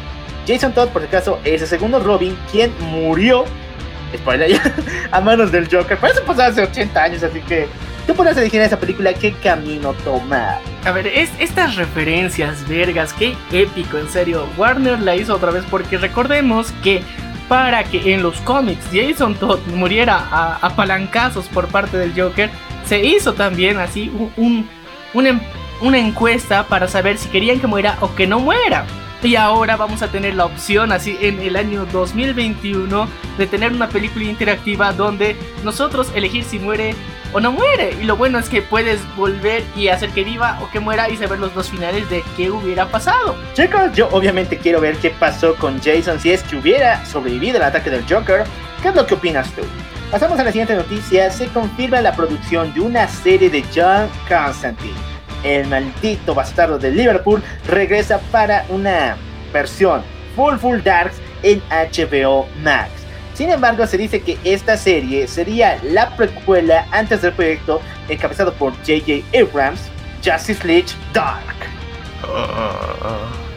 Jason Todd, por si acaso, es el segundo Robin quien murió [LAUGHS] spoiler, [LAUGHS] a manos del Joker. Parece pasar hace 80 años, así que tú podrás elegir en esa película qué camino tomar. A ver, es, estas referencias, vergas, qué épico, en serio. Warner la hizo otra vez porque recordemos que para que en los cómics Jason Todd muriera a, palancazos por parte del Joker, se hizo también así un, una, encuesta para saber si querían que muera o que no muera. Y ahora vamos a tener la opción, así en el año 2021, de tener una película interactiva donde nosotros elegir si muere o no muere. Y lo bueno es que puedes volver y hacer que viva o que muera y saber los dos finales de qué hubiera pasado. Chicos, yo obviamente quiero ver qué pasó con Jason si es que hubiera sobrevivido al ataque del Joker. ¿Qué es lo que opinas tú? Pasamos a la siguiente noticia. Se confirma la producción de una serie de John Constantine el maldito bastardo de Liverpool regresa para una versión full full darks en HBO Max. Sin embargo, se dice que esta serie sería la precuela antes del proyecto encabezado por J.J. Abrams, Justice League Dark.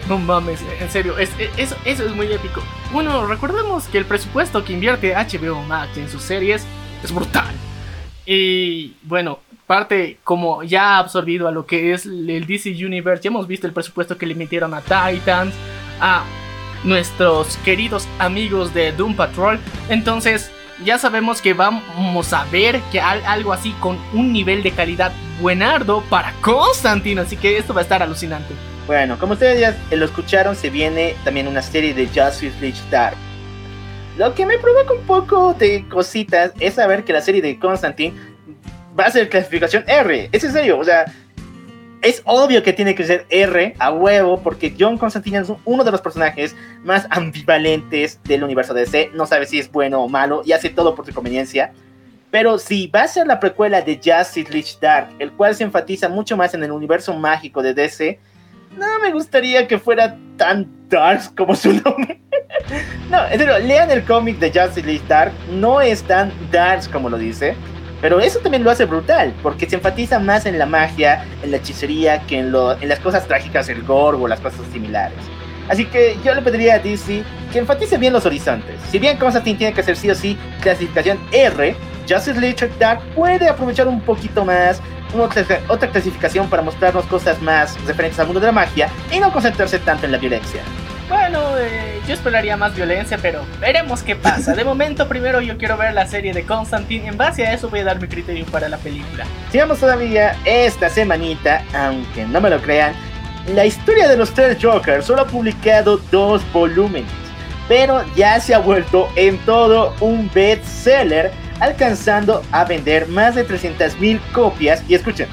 No mames, en serio, es, eso es muy épico. Bueno, recordemos que el presupuesto que invierte HBO Max en sus series es brutal. Y bueno, parte como ya absorbido a lo que es el DC Universe. Ya hemos visto el presupuesto que le metieron a Titans, a nuestros queridos amigos de Doom Patrol. Entonces, ya sabemos que vamos a ver que algo así con un nivel de calidad buenardo para Constantine. Así que esto va a estar alucinante. Bueno, como ustedes ya lo escucharon, se viene también una serie de Justice League Dark. Lo que me provoca un poco de cositas es saber que la serie de Constantine va a ser clasificación R. Es en serio, o sea, es obvio que tiene que ser R a huevo, porque John Constantine es uno de los personajes más ambivalentes del universo DC. No sabe si es bueno o malo y hace todo por su conveniencia. Pero si va a ser la precuela de Justice League Dark, el cual se enfatiza mucho más en el universo mágico de DC, no me gustaría que fuera tan dark como su nombre. [LAUGHS] no, en serio, lean el cómic de Justice League Dark, no es tan dark como lo dice. Pero eso también lo hace brutal, porque se enfatiza más en la magia, en la hechicería, que en, las cosas trágicas, el gore o las cosas similares. Así que yo le pediría a DC que enfatice bien los horizontes. Si bien Constantine tiene que ser sí o sí clasificación R, Justice League Dark puede aprovechar un poquito más otra clasificación para mostrarnos cosas más referentes al mundo de la magia y no concentrarse tanto en la violencia. Bueno, eh, yo esperaría más violencia, pero veremos qué pasa. De [LAUGHS] momento, primero yo quiero ver la serie de Constantine. En base a eso voy a dar mi criterio para la película. Sigamos todavía esta semanita, aunque no me lo crean, la historia de los tres Jokers solo ha publicado dos volúmenes, pero ya se ha vuelto en todo un bestseller, alcanzando a vender más de 300.000 copias. Y escuchen,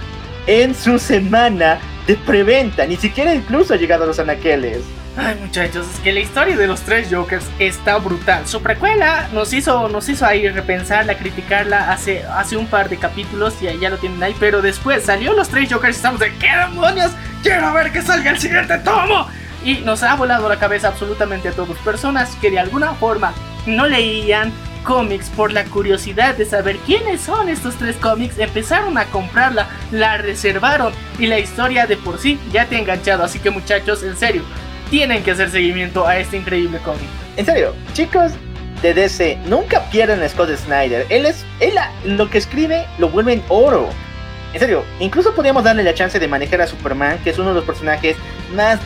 en su semana de preventa, ni siquiera incluso ha llegado a los anaqueles. Ay muchachos, es que la historia de los tres Jokers está brutal. Su precuela nos hizo, nos hizo ahí repensarla, criticarla hace, hace un par de capítulos y ya lo tienen ahí. Pero después salió los tres Jokers y estamos de ¿qué demonios? Quiero ver que salga el siguiente tomo. Y nos ha volado la cabeza absolutamente a todos. Personas que de alguna forma no leían cómics por la curiosidad de saber quiénes son estos tres cómics, empezaron a comprarla, la reservaron y la historia de por sí ya te ha enganchado. Así que muchachos, en serio, tienen que hacer seguimiento a este increíble cómic. En serio, chicos de DC, nunca pierdan a Scott Snyder. Él es, él lo que escribe lo vuelve en oro. En serio, incluso podríamos darle la chance de manejar a Superman, que es uno de los personajes más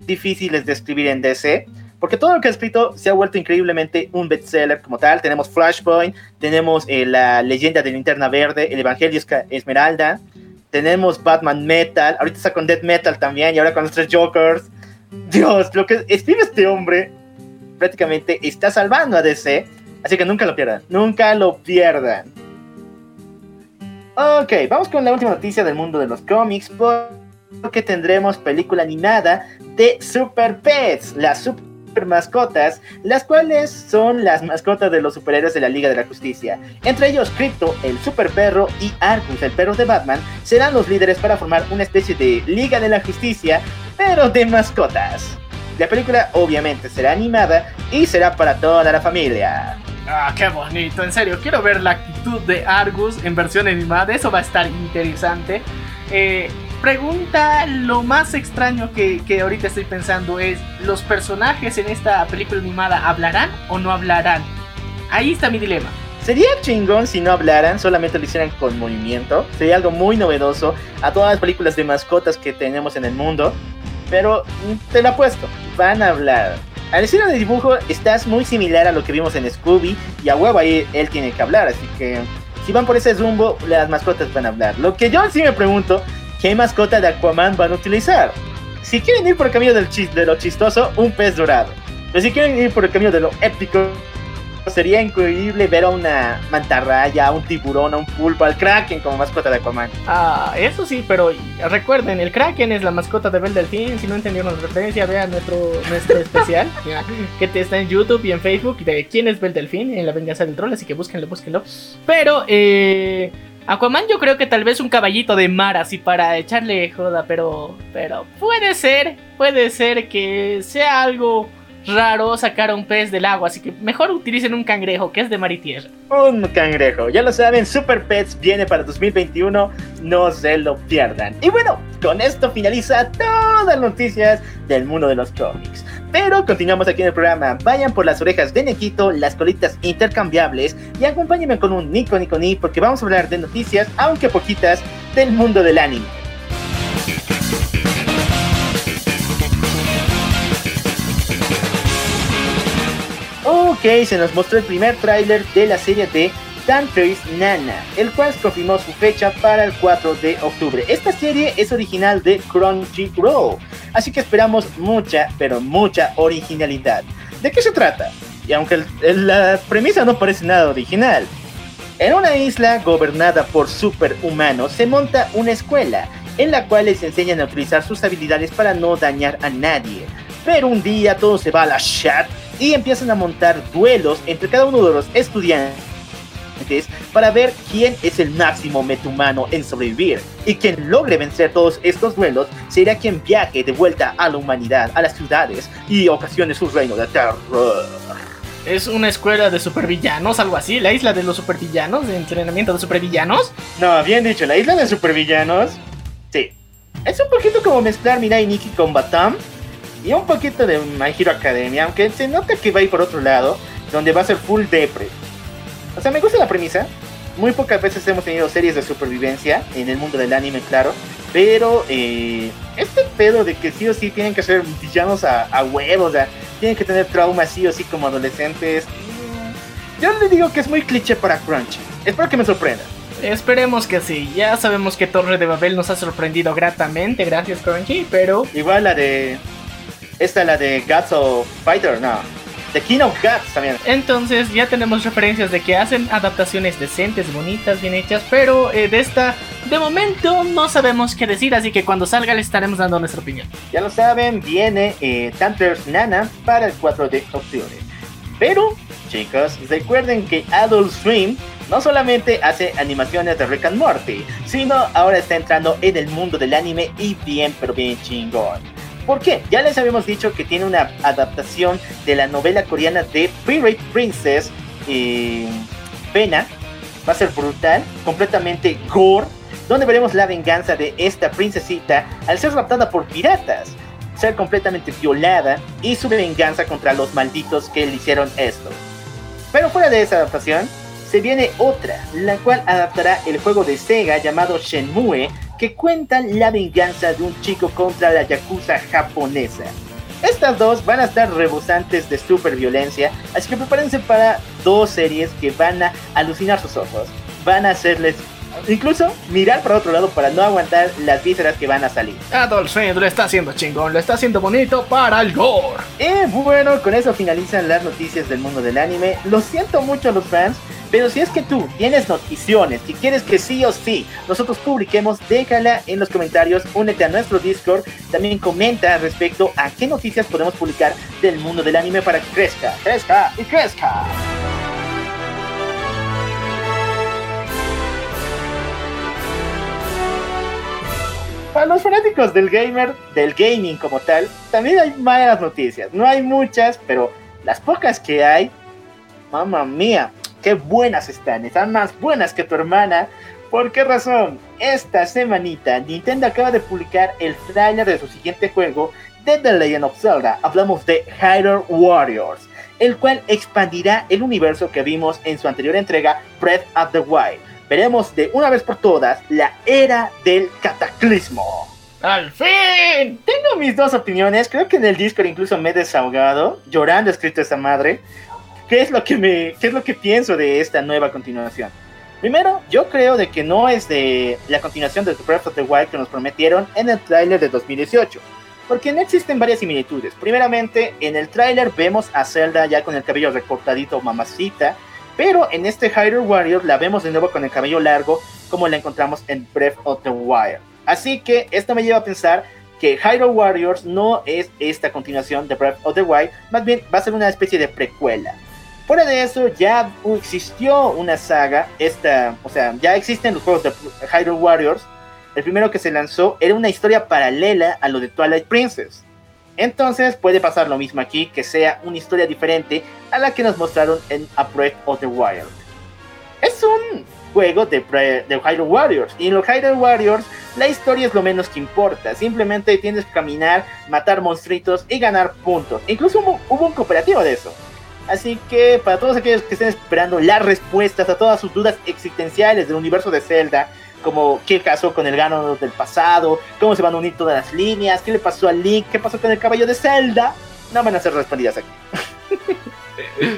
difíciles de escribir en DC. Porque todo lo que ha escrito se ha vuelto increíblemente un bestseller como tal. Tenemos Flashpoint, tenemos eh, la leyenda de Linterna Verde, el Evangelio Esmeralda, tenemos Batman Metal, ahorita está con Dead Metal también, y ahora con los tres Jokers. Dios, lo que escribe este hombre prácticamente está salvando a DC. Así que nunca lo pierdan, nunca lo pierdan. Ok, vamos con la última noticia del mundo de los cómics. Porque tendremos película animada de Super Pets, la super mascotas, las cuales son las mascotas de los superhéroes de la Liga de la Justicia. Entre ellos, Crypto, el super perro, y Arcus, el perro de Batman, serán los líderes para formar una especie de Liga de la Justicia, pero de mascotas. La película obviamente será animada y será para toda la familia. Ah, qué bonito, en serio, quiero ver la actitud de Argus en versión animada, eso va a estar interesante. Eh, pregunta lo más extraño que, que, ahorita estoy pensando es, ¿los personajes en esta película animada hablarán o no hablarán? Ahí está mi dilema. Sería chingón si no hablaran, solamente lo hicieran con movimiento. Sería algo muy novedoso a todas las películas de mascotas que tenemos en el mundo. Pero te lo apuesto, van a hablar. Al estilo de dibujo estás muy similar a lo que vimos en Scooby y a huevo ahí él tiene que hablar, así que si van por ese rumbo, las mascotas van a hablar. Lo que yo sí me pregunto ¿Qué mascota de Aquaman van a utilizar? si quieren ir por el camino del chis- de lo chistoso, un pez dorado. Pero si quieren ir por el camino de lo épico, sería increíble ver a una mantarraya, a un tiburón, a un pulpo, al kraken como mascota de Aquaman. Ah, eso sí, pero recuerden, el Kraken es la mascota de Bel Delfín. Si no entendieron la referencia, vean nuestro, nuestro [LAUGHS] especial que te está en YouTube y en Facebook de quién es Bel Delfín en la venganza del troll. Así que búsquenlo, búsquenlo. Pero, eh. Aquaman yo creo que tal vez un caballito de mar así para echarle joda, pero pero puede ser, puede ser que sea algo raro sacar a un pez del agua, así que mejor utilicen un cangrejo que es de mar y tierra. Un cangrejo, ya lo saben, Super Pets viene para 2021, no se lo pierdan. Y bueno, con esto finaliza todas las noticias del mundo de los cómics. Pero continuamos aquí en el programa, vayan por las orejas de Nequito, las colitas intercambiables y acompáñenme con un Nico Nico Ni porque vamos a hablar de noticias, aunque poquitas, del mundo del anime. Ok, se nos mostró el primer tráiler de la serie de Dante's Nana, el cual confirmó su fecha para el 4 de octubre. Esta serie es original de Crunchyroll, así que esperamos mucha, pero mucha originalidad. ¿De qué se trata? Y aunque la premisa no parece nada original, en una isla gobernada por superhumanos se monta una escuela en la cual les enseñan a utilizar sus habilidades para no dañar a nadie. Pero un día todo se va a la chat y empiezan a montar duelos entre cada uno de los estudiantes para ver quién es el máximo metahumano en sobrevivir. Y quien logre vencer todos estos duelos será quien viaje de vuelta a la humanidad, a las ciudades y ocasione su reino de terror. Es una escuela de supervillanos, algo así, la isla de los supervillanos, de entrenamiento de supervillanos. No, bien dicho, la isla de supervillanos. Sí. Es un poquito como mezclar Mirai Nikki con Batam. Y un poquito de My Hero Academia. Aunque se nota que va a ir por otro lado. Donde va a ser full depre. O sea, me gusta la premisa. Muy pocas veces hemos tenido series de supervivencia. En el mundo del anime, claro. Pero eh, este pedo de que sí o sí tienen que ser villanos a, a huevos. O sea, tienen que tener traumas sí o sí como adolescentes. Yo le digo que es muy cliché para Crunchy. Espero que me sorprenda. Esperemos que sí, ya sabemos que Torre de Babel nos ha sorprendido gratamente, gracias Crunchy, pero Igual la de. Esta, la de Gods of Fighter, no. The King of Gods también. entonces ya tenemos referencias de que hacen adaptaciones decentes, bonitas, bien hechas, pero eh, de esta, de momento no sabemos qué decir, así que cuando salga le estaremos dando nuestra opinión. Ya lo saben, viene eh, Nana para el 4 de octubre. Pero, chicos, recuerden que Adult Swim no solamente hace animaciones de Rick and Morty, sino ahora está entrando en el mundo del anime y bien, pero bien chingón. ¿Por qué? Ya les habíamos dicho que tiene una adaptación de la novela coreana de Pirate Princess eh, Pena. Va a ser brutal, completamente gore, donde veremos la venganza de esta princesita al ser raptada por piratas, ser completamente violada y su venganza contra los malditos que le hicieron esto. Pero fuera de esa adaptación, se viene otra, la cual adaptará el juego de Sega llamado Shenmue, que cuenta la venganza de un chico contra la yakuza japonesa. Estas dos van a estar rebosantes de super violencia, así que prepárense para dos series que van a alucinar sus ojos. Van a hacerles incluso mirar para otro lado para no aguantar las vísceras que van a salir. Adult Swim lo está haciendo chingón, lo está haciendo bonito para el gore. Y bueno, con eso finalizan las noticias del mundo del anime. Lo siento mucho a los fans, pero si es que tú tienes noticiones que quieres que sí o sí nosotros publiquemos, déjala en los comentarios, únete a nuestro Discord, también comenta respecto a qué noticias podemos publicar del mundo del anime para que crezca, crezca y crezca. Para los fanáticos del gamer, del gaming como tal, también hay malas noticias. No hay muchas, pero las pocas que hay, mamma mía, qué buenas están. Están más buenas que tu hermana. ¿Por qué razón? Esta semanita Nintendo acaba de publicar el trailer de su siguiente juego de The Legend of Zelda. Hablamos de Hyrule Warriors, el cual expandirá el universo que vimos en su anterior entrega Breath of the Wild. Veremos de una vez por todas la era del cataclismo. ¡Al fin! Tengo mis dos opiniones. Creo que en el Discord incluso me he desahogado, llorando escrito esta madre. ¿Qué es lo que me, qué es lo que pienso de esta nueva continuación? Primero, yo creo de que no es de la continuación de Breath of the Wild que nos prometieron en el tráiler de 2018. Porque no existen varias similitudes. Primeramente, en el tráiler vemos a Zelda ya con el cabello recortadito mamacita, pero en este Hyrule Warriors la vemos de nuevo con el cabello largo como la encontramos en Breath of the Wild. Así que esto me lleva a pensar que Hyrule Warriors no es esta continuación de Breath of the Wild, más bien va a ser una especie de precuela. Fuera de eso, ya existió una saga, esta, o sea, ya existen los juegos de Hyrule Warriors. El primero que se lanzó era una historia paralela a lo de Twilight Princess. Entonces puede pasar lo mismo aquí, que sea una historia diferente a la que nos mostraron en A Breath of the Wild. Es un juego de, de Hyrule Warriors. Y en los Hyrule Warriors la historia es lo menos que importa. Simplemente tienes que caminar, matar monstruitos y ganar puntos. Incluso hubo, un cooperativo de eso. Así que para todos aquellos que estén esperando las respuestas a todas sus dudas existenciales del universo de Zelda, como qué pasó con el gano del pasado, cómo se van a unir todas las líneas, qué le pasó a Link, qué pasó con el caballo de Zelda, no van a ser respondidas aquí. [LAUGHS]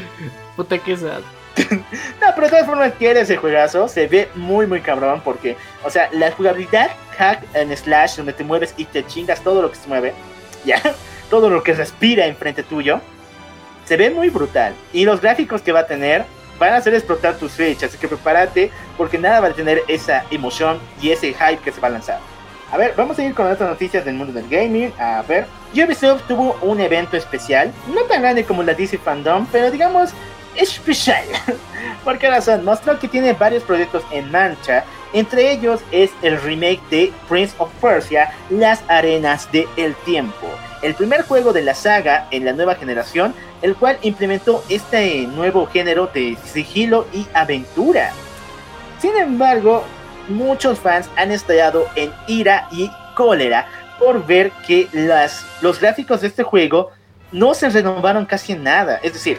Puta que sad. [LAUGHS] no, pero de todas formas quiere ese juegazo. Se ve muy, muy cabrón porque, o sea, la jugabilidad hack en Slash, donde te mueves y te chingas todo lo que se mueve, [LAUGHS] ya, todo lo que respira enfrente tuyo, se ve muy brutal. Y los gráficos que va a tener van a hacer explotar tus Switch, así que prepárate porque nada va a tener esa emoción y ese hype que se va a lanzar. A ver, vamos a ir con otras noticias del mundo del gaming. A ver, Ubisoft tuvo un evento especial, no tan grande como la DC Fandom, pero digamos especial. [LAUGHS] ¿Por qué razón? Mostró que tiene varios proyectos en marcha. Entre ellos es el remake de Prince of Persia, Las Arenas del el Tiempo. El primer juego de la saga en la nueva generación, el cual implementó este nuevo género de sigilo y aventura. Sin embargo, muchos fans han estallado en ira y cólera por ver que las, los gráficos de este juego no se renovaron casi en nada. Es decir,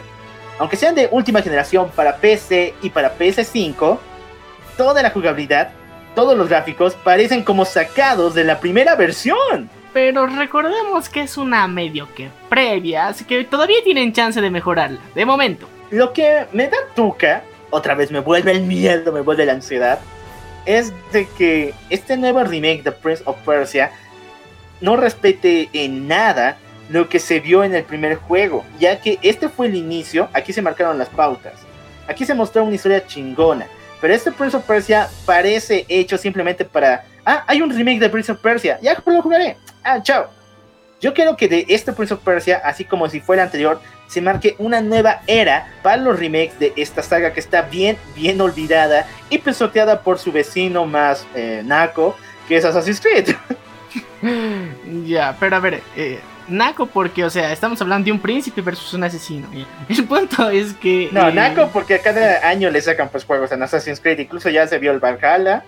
aunque sean de última generación para PC y para PS5, toda la jugabilidad, todos los gráficos parecen como sacados de la primera versión. Pero recordemos que es una medio que previa, así que todavía tienen chance de mejorarla, de momento. Lo que me da tuca, otra vez me vuelve el miedo, me vuelve la ansiedad, es de que este nuevo remake de Prince of Persia no respete en nada lo que se vio en el primer juego, ya que este fue el inicio, aquí se marcaron las pautas, aquí se mostró una historia chingona, pero este Prince of Persia parece hecho simplemente para, ah, hay un remake de Prince of Persia, ya lo jugaré, ah, chao. Yo quiero que de este Prince of Persia, así como si fuera anterior, se marque una nueva era para los remakes de esta saga que está bien, bien olvidada y pisoteada por su vecino más eh, naco, que es Assassin's Creed. [LAUGHS] ya, pero a ver, eh, Naco porque, o sea, estamos hablando de un príncipe versus un asesino. [LAUGHS] El punto es que... No, eh, Naco porque cada año le sacan pues juegos en Assassin's Creed. Incluso ya se vio el Valhalla,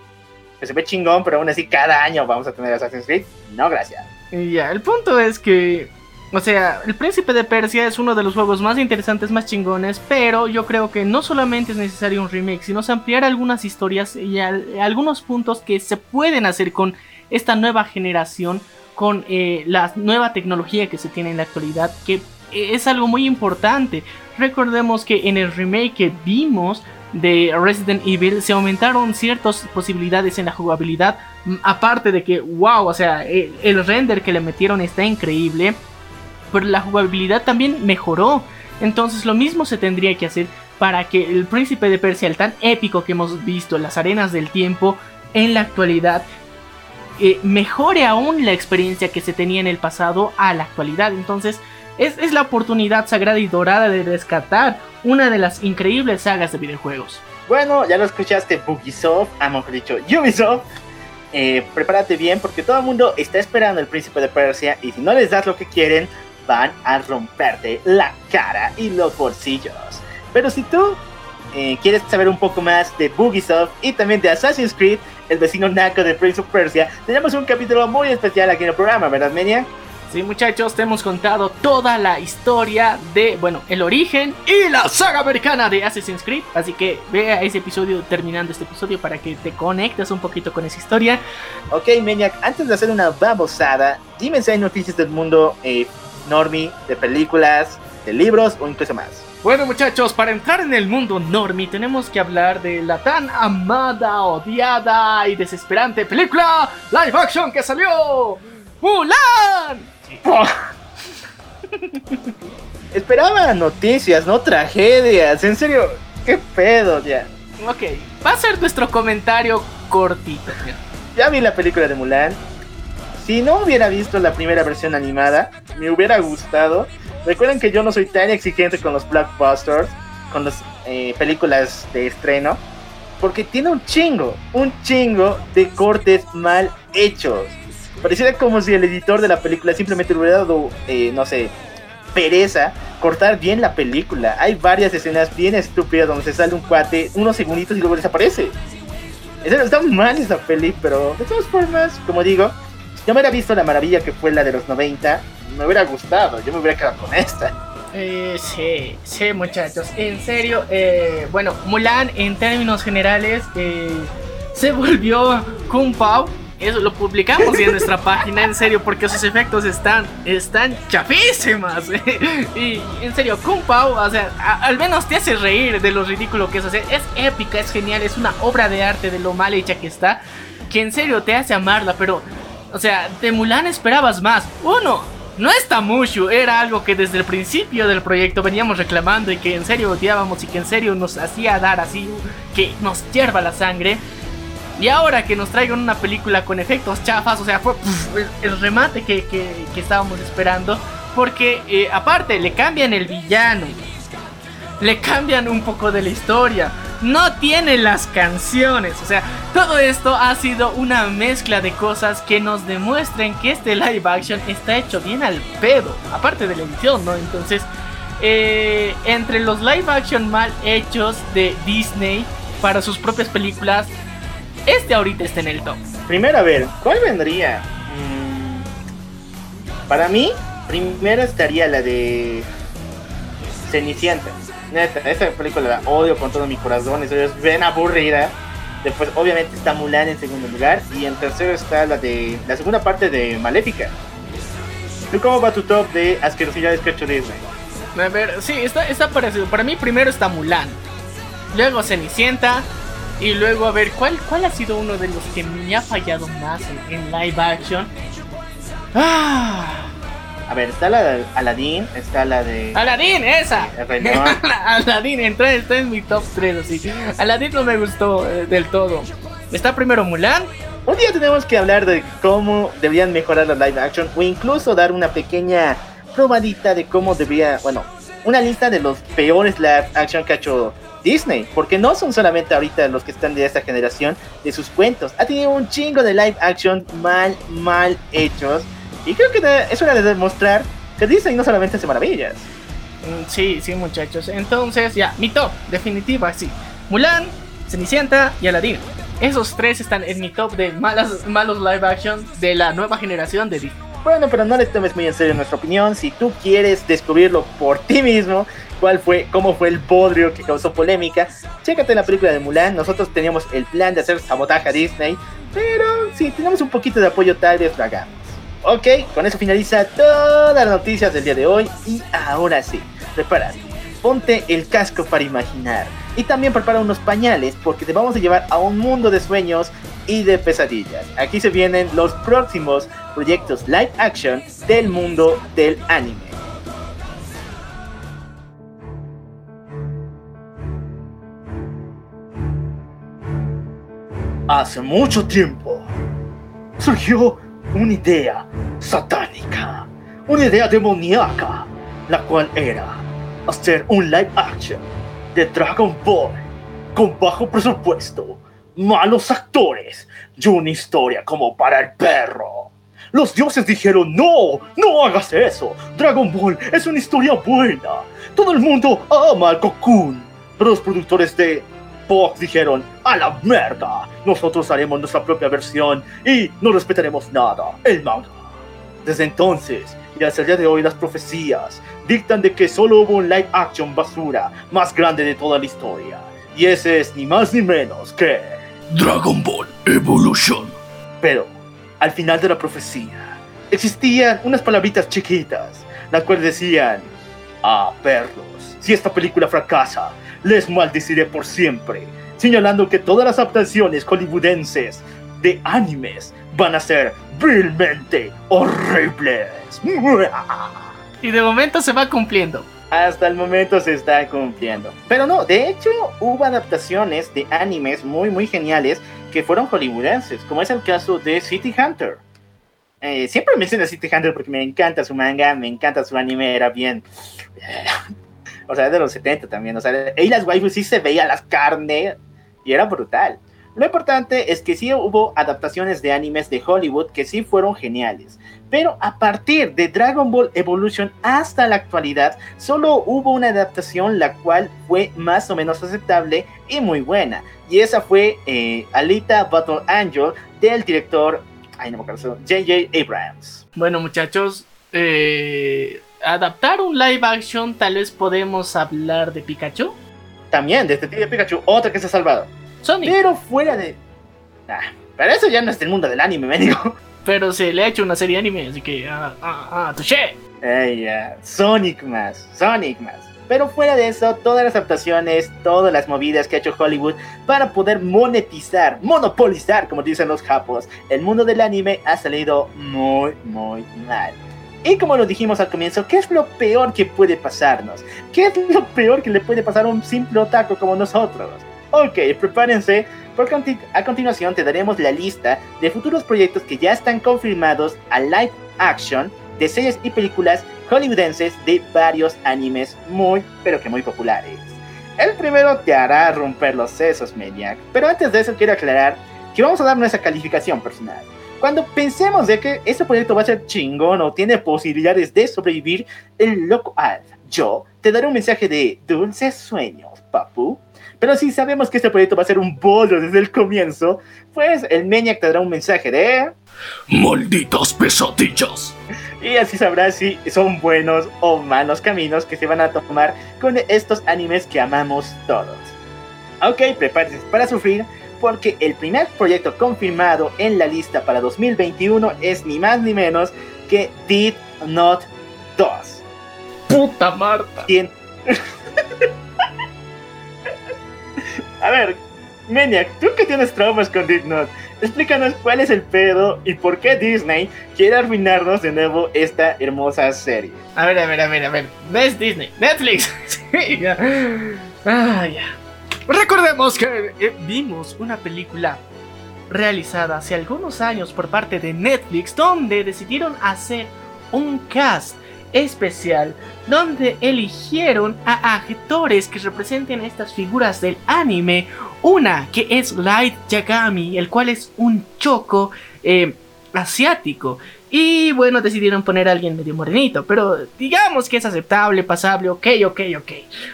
que se ve chingón, pero aún así cada año vamos a tener Assassin's Creed. No, gracias. Ya, el punto es que... O sea, el Príncipe de Persia es uno de los juegos más interesantes, más chingones, pero yo creo que no solamente es necesario un remake, sino ampliar algunas historias y algunos puntos que se pueden hacer con esta nueva generación con eh, la nueva tecnología que se tiene en la actualidad, que es algo muy importante. Recordemos que en el remake que vimos de Resident Evil se aumentaron ciertas posibilidades en la jugabilidad, aparte de que, wow, o sea, el, el render que le metieron está increíble, pero la jugabilidad también mejoró. Entonces lo mismo se tendría que hacer para que el príncipe de Persia, el tan épico que hemos visto en las arenas del tiempo, en la actualidad eh, mejore aún la experiencia que se tenía en el pasado a la actualidad. Entonces, es, la oportunidad sagrada y dorada de rescatar una de las increíbles sagas de videojuegos. Bueno, ya lo escuchaste, Bugisoft, ah, mejor dicho, Ubisoft. Eh, prepárate bien porque todo el mundo está esperando el príncipe de Persia y si no les das lo que quieren, van a romperte la cara y los bolsillos. Pero si tú eh, quieres saber un poco más de Bugisoft y también de Assassin's Creed, el vecino naco de Prince of Persia, tenemos un capítulo muy especial aquí en el programa, ¿verdad, Menia? Sí, muchachos, te hemos contado toda la historia de, bueno, el origen y la saga americana de Assassin's Creed. Así que vea ese episodio terminando este episodio para que te conectes un poquito con esa historia. Ok, Maniac, antes de hacer una babosada, dime si hay noticias del mundo eh, normie, de películas, de libros o incluso más. Bueno muchachos, para entrar en el mundo normie tenemos que hablar de la tan amada, odiada y desesperante película live action que salió ¡Mulan! [LAUGHS] Esperaba noticias, no tragedias. En serio, qué pedo ya. Ok, va a ser nuestro comentario cortito. Ya vi la película de Mulan. Si no hubiera visto la primera versión animada, me hubiera gustado. Recuerden que yo no soy tan exigente con los blockbusters, con las eh, películas de estreno, porque tiene un chingo, un chingo de cortes mal hechos. Pareciera como si el editor de la película simplemente le hubiera dado, eh, no sé, pereza cortar bien la película. Hay varias escenas bien estúpidas donde se sale un cuate unos segunditos y luego desaparece. Está mal esa peli, pero de todas formas, como digo, si yo me hubiera visto la maravilla que fue la de los 90, me hubiera gustado. Yo me hubiera quedado con esta. Eh, sí, sí, muchachos. En serio, eh, bueno, Mulan en términos generales eh, se volvió Kung Pao. Eso lo publicamos en nuestra [LAUGHS] página, en serio, porque sus efectos están, están chafísimas. [LAUGHS] y en serio, Kung Pao, o sea, a- al menos te hace reír de lo ridículo que es hacer. Es épica, es genial, es una obra de arte de lo mal hecha que está. Que en serio te hace amarla, pero, o sea, de Mulan esperabas más. Uno, no está Mushu, era algo que desde el principio del proyecto veníamos reclamando y que en serio odiábamos y que en serio nos hacía dar así, que nos hierva la sangre. Y ahora que nos traigan una película con efectos chafas, o sea, fue el, remate que, que- que estábamos esperando. Porque eh, aparte le cambian el villano, le cambian un poco de la historia, no tiene las canciones, o sea, todo esto ha sido una mezcla de cosas que nos demuestran que este live action está hecho bien al pedo, aparte de la edición, ¿no? Entonces, eh, entre los live action mal hechos de Disney para sus propias películas, este ahorita está en el top. Primero, a ver, ¿cuál vendría? Mm, para mí, primero estaría la de Cenicienta. Neta, esa película la odio con todo mi corazón, serio, es bien aburrida. Después, obviamente, está Mulan en segundo lugar. Y en tercero está la de la segunda parte de Maléfica. ¿Tú cómo va tu top de asquerosidades que ha hecho Disney? A ver, sí, está, está parecido. Para mí primero está Mulan. Luego Cenicienta. Y luego a ver, ¿cuál, cuál ha sido uno de los que me ha fallado más en, en live action? Ah, A ver, está la de Aladdin, está la de. Aladdin, esa. [LAUGHS] Aladdin, entra, está en mi top 3, así. Aladdin no me gustó eh, del todo. Está primero Mulan. Un día tenemos que hablar de cómo deberían mejorar los live action o incluso dar una pequeña probadita de cómo debería, bueno, una lista de los peores live action que ha hecho Disney, porque no son solamente ahorita los que están de esta generación de sus cuentos, ha tenido un chingo de live action mal, mal hechos y creo que es hora de demostrar que Disney no solamente hace maravillas. Mm, Sí, sí, muchachos. Entonces, ya, mi top, definitiva, sí. Mulan, Cenicienta y Aladdin. Esos tres están en mi top de malas, malos live action de la nueva generación de Disney. Bueno, pero no le tomes muy en serio nuestra opinión. Si tú quieres descubrirlo por ti mismo, cuál fue, cómo fue el podrio que causó polémica, chécate la película de Mulan. Nosotros teníamos el plan de hacer sabotaje a Disney, pero si tenemos un poquito de apoyo, tal vez lo hagamos. Ok, con eso finaliza todas las noticias del día de hoy. Y ahora sí, prepárate. Ponte el casco para imaginar. Y también prepara unos pañales porque te vamos a llevar a un mundo de sueños y de pesadillas. Aquí se vienen los próximos proyectos live action del mundo del anime. Hace mucho tiempo surgió una idea satánica, una idea demoníaca, la cual era hacer un live action de Dragon Ball con bajo presupuesto, malos actores y una historia como para el perro. Los dioses dijeron, no, no hagas eso. Dragon Ball es una historia buena. Todo el mundo ama al Cocoon. Pero los productores de Fox dijeron, a la merda. Nosotros haremos nuestra propia versión y no respetaremos nada. El manga. Desde entonces y hasta el día de hoy las profecías dictan de que solo hubo un live action basura más grande de toda la historia. Y ese es ni más ni menos que... Dragon Ball Evolution. Pero, al final de la profecía, existían unas palabritas chiquitas, las cuales decían, ah, perros, si esta película fracasa, les maldeciré por siempre, señalando que todas las adaptaciones hollywoodenses de animes van a ser vilmente horribles. [LAUGHS] Y de momento se va cumpliendo. Hasta el momento se está cumpliendo. Pero no, de hecho hubo adaptaciones de animes muy muy geniales que fueron hollywoodenses, como es el caso de City Hunter. Eh, siempre menciono a City Hunter porque me encanta su manga, me encanta su anime, era bien... [LAUGHS] o sea, de los 70 también, o sea, y las waifus sí se veía las carnes y era brutal. Lo importante es que sí hubo adaptaciones de animes de Hollywood que sí fueron geniales. Pero a partir de Dragon Ball Evolution hasta la actualidad, solo hubo una adaptación la cual fue más o menos aceptable y muy buena. Y esa fue eh, Alita Battle Angel del director, ay no me acuerdo, J.J. Abrams. Bueno muchachos, eh, adaptar un live action tal vez podemos hablar de Pikachu. También, de Detective Pikachu, otra que se ha salvado. Sonic. Pero fuera de... Ah, pero eso ya no es del mundo del anime, me digo. Pero se le ha hecho una serie de anime, así que... Ah, ah, ah, touché. Ay, ya. Sonic más, Sonic más. Pero fuera de eso, todas las adaptaciones, todas las movidas que ha hecho Hollywood para poder monetizar, monopolizar, como dicen los japos, el mundo del anime ha salido muy, muy mal. Y como lo dijimos al comienzo, ¿qué es lo peor que puede pasarnos? ¿Qué es lo peor que le puede pasar a un simple otaku como nosotros? Ok, prepárense, porque a continuación te daremos la lista de futuros proyectos que ya están confirmados a live action de series y películas hollywoodenses de varios animes muy, pero que muy populares. El primero te hará romper los sesos, Maniac, pero antes de eso quiero aclarar que vamos a dar nuestra calificación personal. Cuando pensemos de que este proyecto va a ser chingón o tiene posibilidades de sobrevivir, el loco Alf, yo, te daré un mensaje de dulces sueños, papu. Pero si sabemos que este proyecto va a ser un bolo desde el comienzo, pues el Maniac te dará un mensaje de... ¡Malditas pesadillas! Y así sabrás si son buenos o malos caminos que se van a tomar con estos animes que amamos todos. Ok, prepárense para sufrir, porque el primer proyecto confirmado en la lista para 2021 es ni más ni menos que Did Not 2. Puta Marta. ¿Quién? [LAUGHS] A ver, Maniac, tú que tienes traumas con Did Not, explícanos cuál es el pedo y por qué Disney quiere arruinarnos de nuevo esta hermosa serie. A ver, a ver, a ver, a ver. No es Disney, Netflix. [LAUGHS] sí, ya. Ah, ya. Recordemos que eh, vimos una película realizada hace algunos años por parte de Netflix donde decidieron hacer un cast especial donde eligieron a actores que representen estas figuras del anime. Una que es Light Yagami, el cual es un choco eh, asiático. Y bueno, decidieron poner a alguien medio morenito, pero digamos que es aceptable, pasable, ok, ok, ok.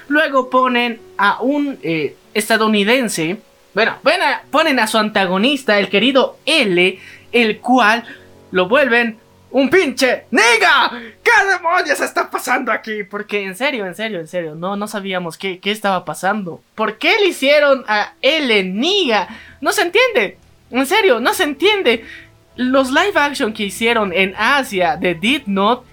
Luego ponen a un eh, estadounidense, bueno, bueno, ponen a su antagonista, el querido L, el cual lo vuelven un pinche niga. ¿Qué demonios está pasando aquí? Porque en serio, en serio, en serio, no, no sabíamos qué, qué estaba pasando. ¿Por qué le hicieron a L niga? No se entiende. En serio, no se entiende. Los live action que hicieron en Asia de Did Not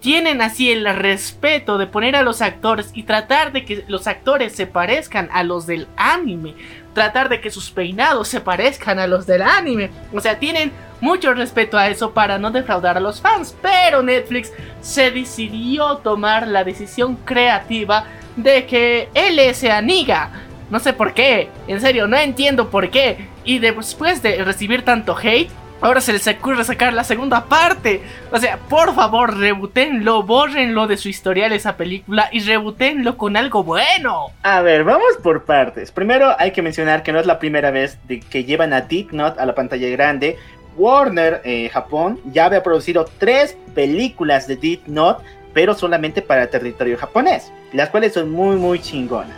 tienen así el respeto de poner a los actores y tratar de que los actores se parezcan a los del anime. Tratar de que sus peinados se parezcan a los del anime. O sea, tienen mucho respeto a eso para no defraudar a los fans. Pero Netflix se decidió tomar la decisión creativa de que él sea niga. No sé por qué. En serio, no entiendo por qué. Y después de recibir tanto hate, Ahora se les ocurre sacar la segunda parte. O sea, por favor, rebutenlo, bórrenlo de su historial esa película y rebutenlo con algo bueno. A ver, vamos por partes. Primero hay que mencionar que no es la primera vez de que llevan a Dick Not a la pantalla grande. Warner eh, Japón ya había producido tres películas de Deep Note, pero solamente para territorio japonés, las cuales son muy muy chingonas.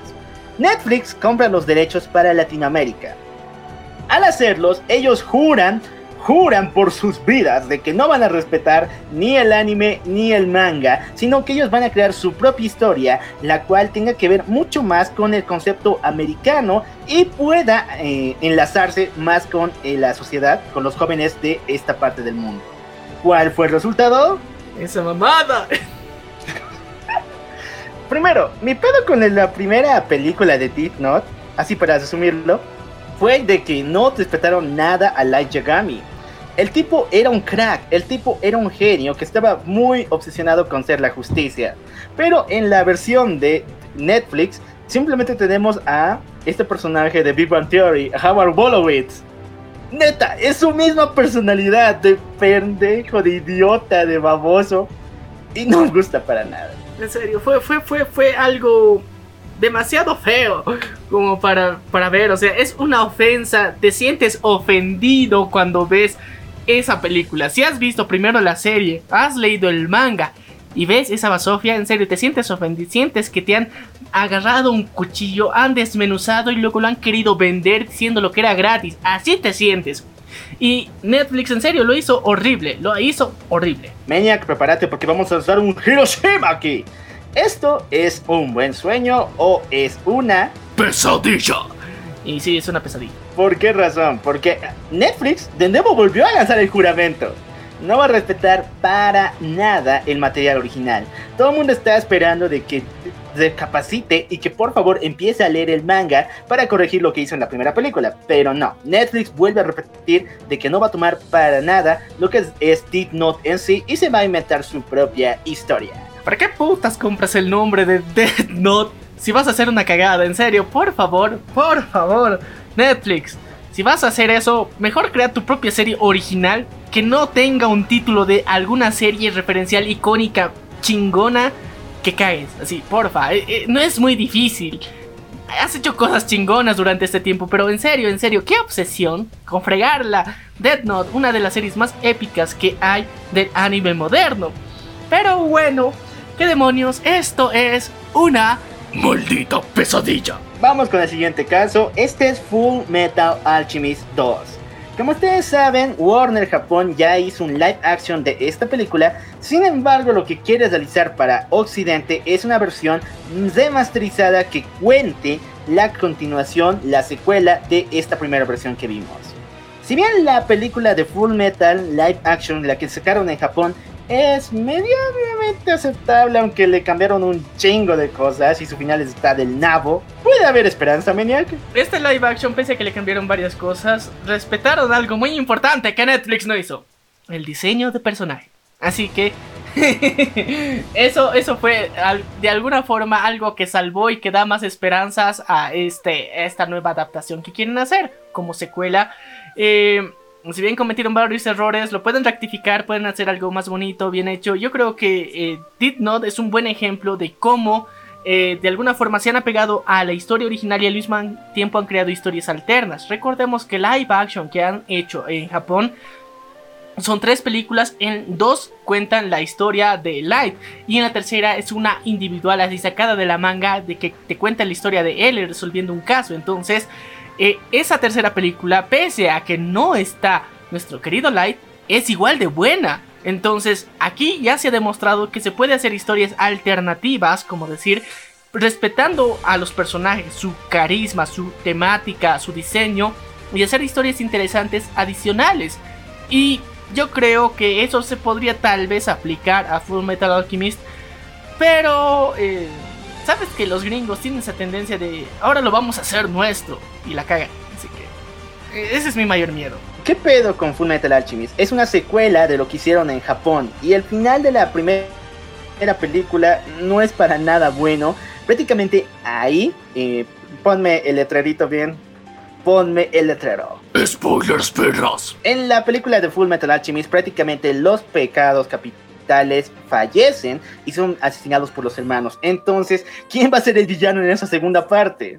Netflix compra los derechos para Latinoamérica. Al hacerlos, ellos juran juran por sus vidas de que no van a respetar ni el anime ni el manga, sino que ellos van a crear su propia historia, la cual tenga que ver mucho más con el concepto americano y pueda eh, enlazarse más con eh, la sociedad, con los jóvenes de esta parte del mundo. ¿Cuál fue el resultado? Esa mamada. [LAUGHS] Primero, mi pedo con la primera película de Death Note, así para resumirlo, fue de que no respetaron nada a Light Yagami. El tipo era un crack, el tipo era un genio que estaba muy obsesionado con ser la justicia. Pero en la versión de Netflix simplemente tenemos a este personaje de Big Bang Theory, Howard Wolowitz. Neta, es su misma personalidad de pendejo, de idiota, de baboso. Y no me gusta para nada. En serio, fue, fue, fue, fue algo demasiado feo como para, para ver. O sea, es una ofensa. Te sientes ofendido cuando ves esa película. Si has visto primero la serie, has leído el manga y ves esa basofia, en serio, te sientes ofendido. Sientes que te han agarrado un cuchillo, han desmenuzado y luego lo han querido vender diciendo lo que era gratis. Así te sientes. Y Netflix en serio lo hizo horrible, lo hizo horrible. Maniac, prepárate porque vamos a lanzar un Hiroshima aquí. ¿Esto es un buen sueño o es una Pesadilla. Y sí, es una pesadilla. ¿Por qué razón? Porque Netflix de nuevo volvió a lanzar el juramento. No va a respetar para nada el material original. Todo el mundo está esperando de que recapacite y que por favor empiece a leer el manga para corregir lo que hizo en la primera película. Pero no, Netflix vuelve a repetir de que no va a tomar para nada lo que es, Death Note en sí y se va a inventar su propia historia. ¿Para qué putas compras el nombre de Death Note si vas a hacer una cagada? En serio, por favor, por favor, Netflix. Si vas a hacer eso, mejor crea tu propia serie original que no tenga un título de alguna serie referencial icónica chingona que caes. Así, porfa, eh, eh, no es muy difícil. Has hecho cosas chingonas durante este tiempo, pero en serio, en serio, qué obsesión con fregarla. Death Note, una de las series más épicas que hay del anime moderno. Pero bueno, ¿qué demonios? Esto es una Maldita pesadilla. Vamos con el siguiente caso. Este es Full Metal Alchemist 2. Como ustedes saben, Warner Japón ya hizo un live action de esta película. Sin embargo, lo que quiere realizar para Occidente es una versión remasterizada que cuente la continuación, la secuela de esta primera versión que vimos. Si bien la película de Full Metal live action, la que sacaron en Japón, es medianamente aceptable, aunque le cambiaron un chingo de cosas y su final está del nabo. Puede haber esperanza, Maniac. Este live action, pese a que le cambiaron varias cosas, respetaron algo muy importante que Netflix no hizo: el diseño de personaje. Así que. [LAUGHS] eso, eso fue de alguna forma algo que salvó y que da más esperanzas a este, esta nueva adaptación que quieren hacer como secuela. Eh, si bien cometieron varios errores, lo pueden rectificar, pueden hacer algo más bonito, bien hecho. Yo creo que eh, Death Note es un buen ejemplo de cómo eh, de alguna forma se han apegado a la historia original y al mismo tiempo han creado historias alternas. Recordemos que live action que han hecho en Japón son tres películas, en dos cuentan la historia de Light y en la tercera es una individual así sacada de la manga de que te cuenta la historia de él resolviendo un caso. Entonces, eh, esa tercera película, pese a que no está nuestro querido Light, es igual de buena. Entonces, aquí ya se ha demostrado que se puede hacer historias alternativas, como decir, respetando a los personajes, su carisma, su temática, su diseño, y hacer historias interesantes adicionales. Y yo creo que eso se podría tal vez aplicar a Full Metal Alchemist, pero eh, sabes que los gringos tienen esa tendencia de ahora lo vamos a hacer nuestro y la cagan. Así que eh, ese es mi mayor miedo. ¿Qué pedo con Full Metal Alchemist? Es una secuela de lo que hicieron en Japón y el final de la primera película no es para nada bueno. Prácticamente ahí, eh, ponme el letrerito bien, ponme el letrero. Spoilers, perras. En la película de Full Metal Alchemist prácticamente los pecados capitales fallecen y son asesinados por los hermanos. Entonces, ¿quién va a ser el villano en esa segunda parte?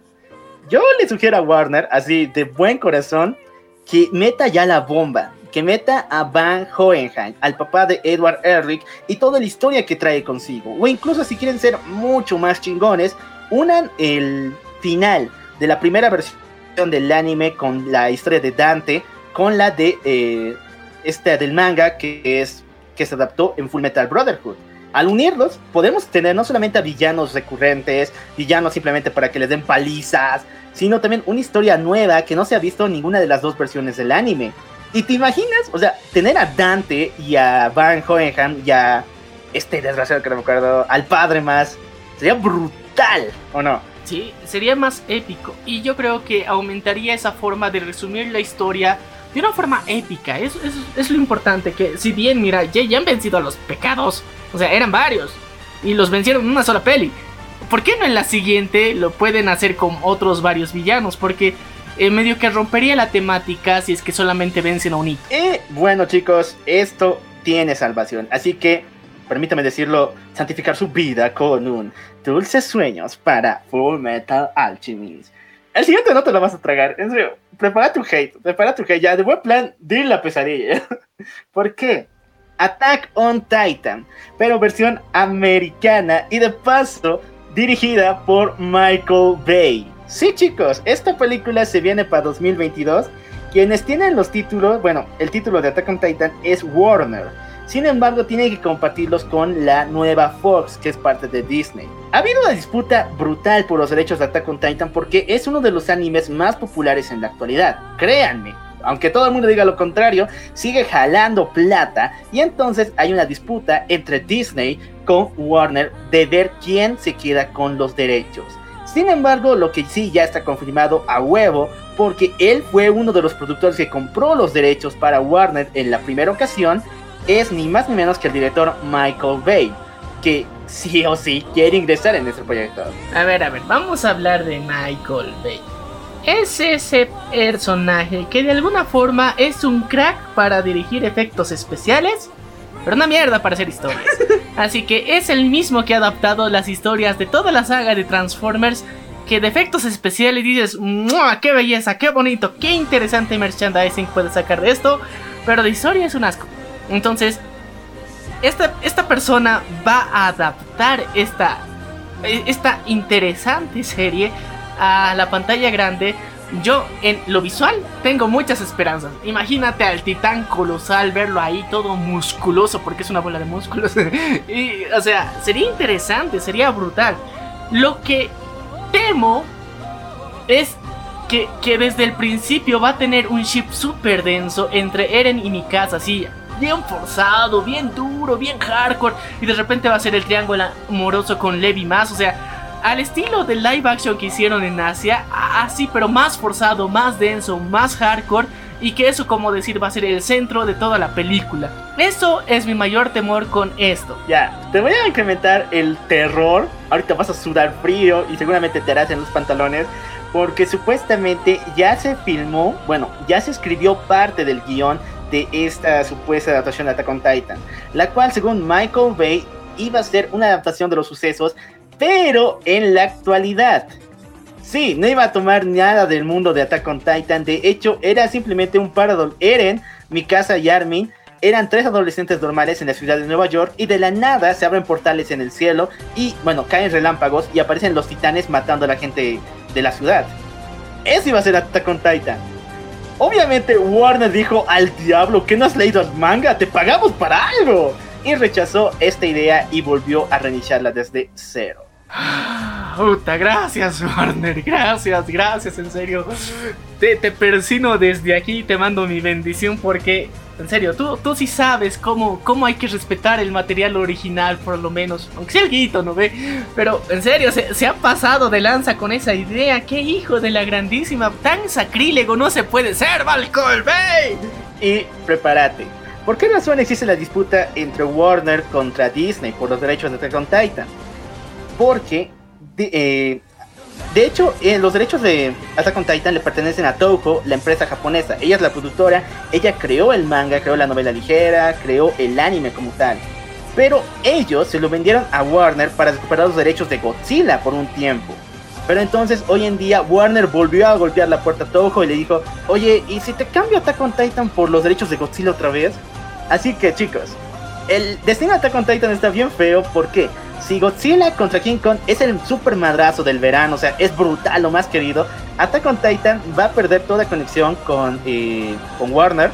Yo le sugiero a Warner, así de buen corazón, que meta ya la bomba, que meta a Van Hohenheim, al papá de Edward Elric y toda la historia que trae consigo. O incluso si quieren ser mucho más chingones, unan el final de la primera versión del anime con la historia de Dante, con la de eh, esta del manga que es que se adaptó en Full Metal Brotherhood. Al unirlos, podemos tener no solamente a villanos recurrentes, villanos simplemente para que les den palizas, sino también una historia nueva que no se ha visto en ninguna de las dos versiones del anime. ¿Y te imaginas? O sea, tener a Dante y a Van Hohenheim y a este desgraciado que no me acuerdo, al padre más, sería brutal, ¿o no? Sí, sería más épico. Y yo creo que aumentaría esa forma de resumir la historia de una forma épica. Es, lo importante. Que si bien, mira, ya, ya han vencido a los pecados. O sea, eran varios. Y los vencieron en una sola peli. ¿Por qué no en la siguiente lo pueden hacer con otros varios villanos? Porque eh, medio que rompería la temática si es que solamente vencen a un hito. Y bueno chicos, esto tiene salvación. Así que, permítame decirlo, santificar su vida con un dulces sueños para Full Metal Alchemist. El siguiente no te lo vas a tragar, en serio. Prepara tu hate, prepara tu hate. Ya, de buen plan, di la pesadilla. [LAUGHS] ¿Por qué? Attack on Titan, pero versión americana y de paso dirigida por Michael Bay. Sí, chicos, esta película se viene para 2022. Quienes tienen los títulos, bueno, el título de Attack on Titan es Warner. Sin embargo, tiene que compartirlos con la nueva Fox, que es parte de Disney. Ha habido una disputa brutal por los derechos de Attack on Titan porque es uno de los animes más populares en la actualidad. Créanme, aunque todo el mundo diga lo contrario, sigue jalando plata y entonces hay una disputa entre Disney con Warner de ver quién se queda con los derechos. Sin embargo, lo que sí ya está confirmado a huevo, porque él fue uno de los productores que compró los derechos para Warner en la primera ocasión, es ni más ni menos que el director Michael Bay, que sí o sí quiere ingresar en este proyecto. A ver, a ver, vamos a hablar de Michael Bay es ese personaje que de alguna forma es un crack para dirigir efectos especiales, pero una mierda para hacer historias. [LAUGHS] Así que es el mismo que ha adaptado las historias de toda la saga de Transformers, que de efectos especiales dices, ¡qué belleza, qué bonito, qué interesante merchandising puede sacar de esto! Pero de historia es un asco. Entonces, esta, esta persona va a adaptar esta, esta interesante serie a la pantalla grande, yo en lo visual tengo muchas esperanzas. Imagínate al titán colosal, verlo ahí todo musculoso, porque es una bola de músculos. [LAUGHS] y, o sea, sería interesante, sería brutal. Lo que temo es que, que desde el principio va a tener un chip súper denso entre Eren y Mikasa, así bien forzado, bien duro, bien hardcore. Y de repente va a ser el triángulo amoroso con Levi más. O sea, al estilo del live action que hicieron en Asia, así pero más forzado, más denso, más hardcore y que eso como decir va a ser el centro de toda la película. Eso es mi mayor temor con esto. Ya, te voy a incrementar el terror. Ahorita vas a sudar frío y seguramente te harás en los pantalones. Porque supuestamente ya se filmó, bueno, ya se escribió parte del guion de esta supuesta adaptación de Attack on Titan. La cual según Michael Bay iba a ser una adaptación de los sucesos pero en la actualidad. Sí, no iba a tomar nada del mundo de Attack on Titan. De hecho, era simplemente un par de... Eren, Mikasa y Armin eran tres adolescentes normales en la ciudad de Nueva York y de la nada se abren portales en el cielo y, bueno, caen relámpagos y aparecen los titanes matando a la gente de la ciudad. Eso iba a ser Attack on Titan. Obviamente Warner dijo al diablo que no has leído el manga, te pagamos para algo. Y rechazó esta idea y volvió a reiniciarla desde cero. [GASPS] Puta, gracias Warner, gracias, gracias, en serio. Te, te persino desde aquí te mando mi bendición porque, en serio, tú, tú sí sabes cómo, cómo hay que respetar el material original, por lo menos. Aunque sea el guito, ¿no ve? Pero, en serio, se, se ha pasado de lanza con esa idea. ¡Qué hijo de la grandísima! Tan sacrílego no se puede ser, Valcol Bay. Y prepárate. ¿Por qué razón existe la disputa entre Warner contra Disney por los derechos de Attack Titan? porque de, eh, de hecho eh, los derechos de Attack on Titan le pertenecen a Toho, la empresa japonesa. Ella es la productora, ella creó el manga, creó la novela ligera, creó el anime como tal. Pero ellos se lo vendieron a Warner para recuperar los derechos de Godzilla por un tiempo. Pero entonces hoy en día Warner volvió a golpear la puerta a Toho y le dijo, oye, ¿y si te cambio Attack on Titan por los derechos de Godzilla otra vez? Así que chicos, el destino de Attack on Titan está bien feo, ¿por qué? Si Godzilla contra King Kong es el super madrazo del verano, o sea, es brutal, lo más querido, Attack on Titan va a perder toda conexión con, eh, con Warner,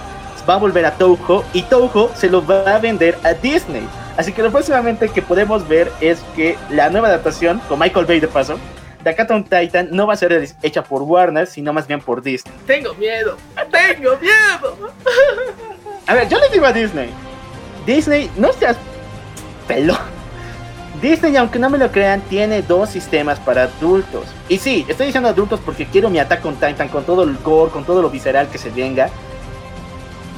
va a volver a Toho y Toho se lo va a vender a Disney. Así que lo próximamente que podemos ver es que la nueva adaptación, con Michael Bay de paso, de Attack on Titan no va a ser hecha por Warner, sino más bien por Disney. Tengo miedo, tengo miedo. A ver, yo le digo a Disney, Disney, no seas pelón Disney, aunque no me lo crean, tiene dos sistemas para adultos. Y sí, estoy diciendo adultos porque quiero mi Attack on Titan con todo el gore, con todo lo visceral que se venga.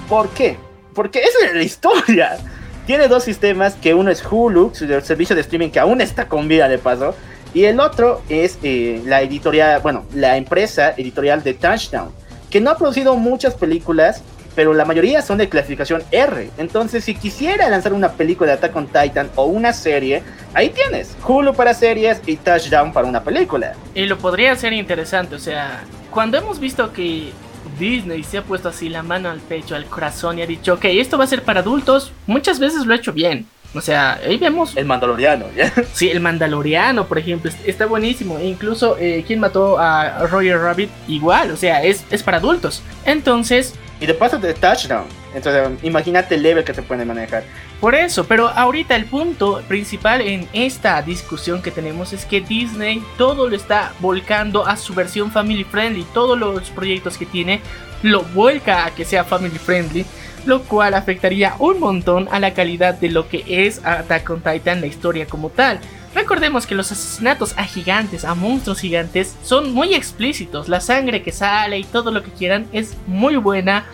¿Por qué? Porque esa es la historia. Tiene dos sistemas, que uno es Hulu, su servicio de streaming que aún está con vida de paso, y el otro es eh, la editorial, bueno, la empresa editorial de Touchdown, que no ha producido muchas películas, pero la mayoría son de clasificación R. Entonces, si quisiera lanzar una película de Attack on Titan o una serie, ahí tienes Hulu para series y Touchdown para una película. Y lo podría ser interesante, o sea, cuando hemos visto que Disney se ha puesto así la mano al pecho, al corazón y ha dicho, ok, esto va a ser para adultos, muchas veces lo ha hecho bien. O sea, ahí vemos. El Mandaloriano, ¿ya? [LAUGHS] Sí, el Mandaloriano, por ejemplo, está buenísimo. E incluso, eh, quien mató a Roger Rabbit? Igual, o sea, es, es para adultos. Entonces. Y de paso de touchdown. Entonces, imagínate el level que se puede manejar. Por eso, pero ahorita el punto principal en esta discusión que tenemos es que Disney todo lo está volcando a su versión family friendly. Todos los proyectos que tiene lo vuelca a que sea family friendly lo cual afectaría un montón a la calidad de lo que es Attack on Titan, la historia como tal. Recordemos que los asesinatos a gigantes, a monstruos gigantes, son muy explícitos. La sangre que sale y todo lo que quieran es muy buena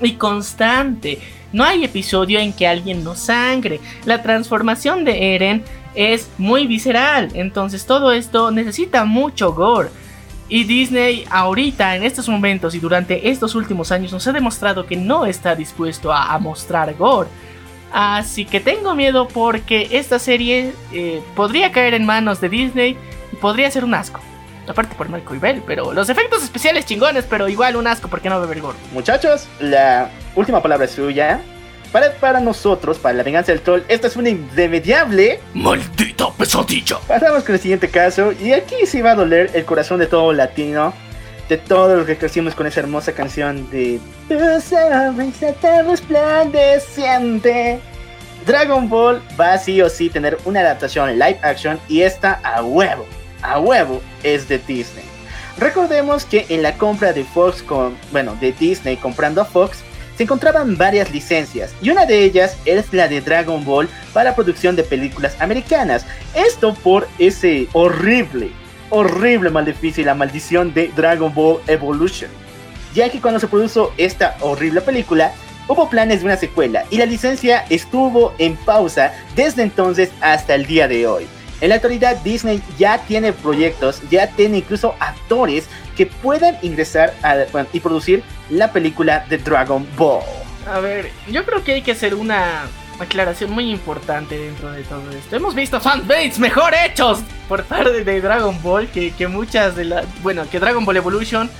y constante. No hay episodio en que alguien no sangre. La transformación de Eren es muy visceral. Entonces todo esto necesita mucho gore. Y Disney ahorita, en estos momentos y durante estos últimos años, nos ha demostrado que no está dispuesto a, mostrar gore. Así que tengo miedo porque esta serie eh, podría caer en manos de Disney y podría ser un asco. Aparte por Michael Bell, pero los efectos especiales chingones, pero igual un asco porque no beber gore. Muchachos, la última palabra es suya. Para, nosotros, para la venganza del troll, esto es un irremediable. ¡Maldita pesadilla! Pasamos con el siguiente caso, y aquí sí va a doler el corazón de todo latino, de todos los que crecimos con esa hermosa canción de. Tu sonrisa resplandeciente. Dragon Ball va sí o sí tener una adaptación live action y esta a huevo, a huevo es de Disney. Recordemos que en la compra de Fox con, bueno, de Disney comprando a Fox, se encontraban varias licencias y una de ellas es la de Dragon Ball para producción de películas americanas. Esto por ese horrible, horrible maleficio la maldición de Dragon Ball Evolution. Ya que cuando se produjo esta horrible película, hubo planes de una secuela y la licencia estuvo en pausa desde entonces hasta el día de hoy. En la actualidad Disney ya tiene proyectos, ya tiene incluso actores que puedan ingresar y producir la película de Dragon Ball. A ver, yo creo que hay que hacer una aclaración muy importante dentro de todo esto. Hemos visto fanbaits mejor hechos por parte de Dragon Ball que, muchas de las... Bueno, que Dragon Ball Evolution.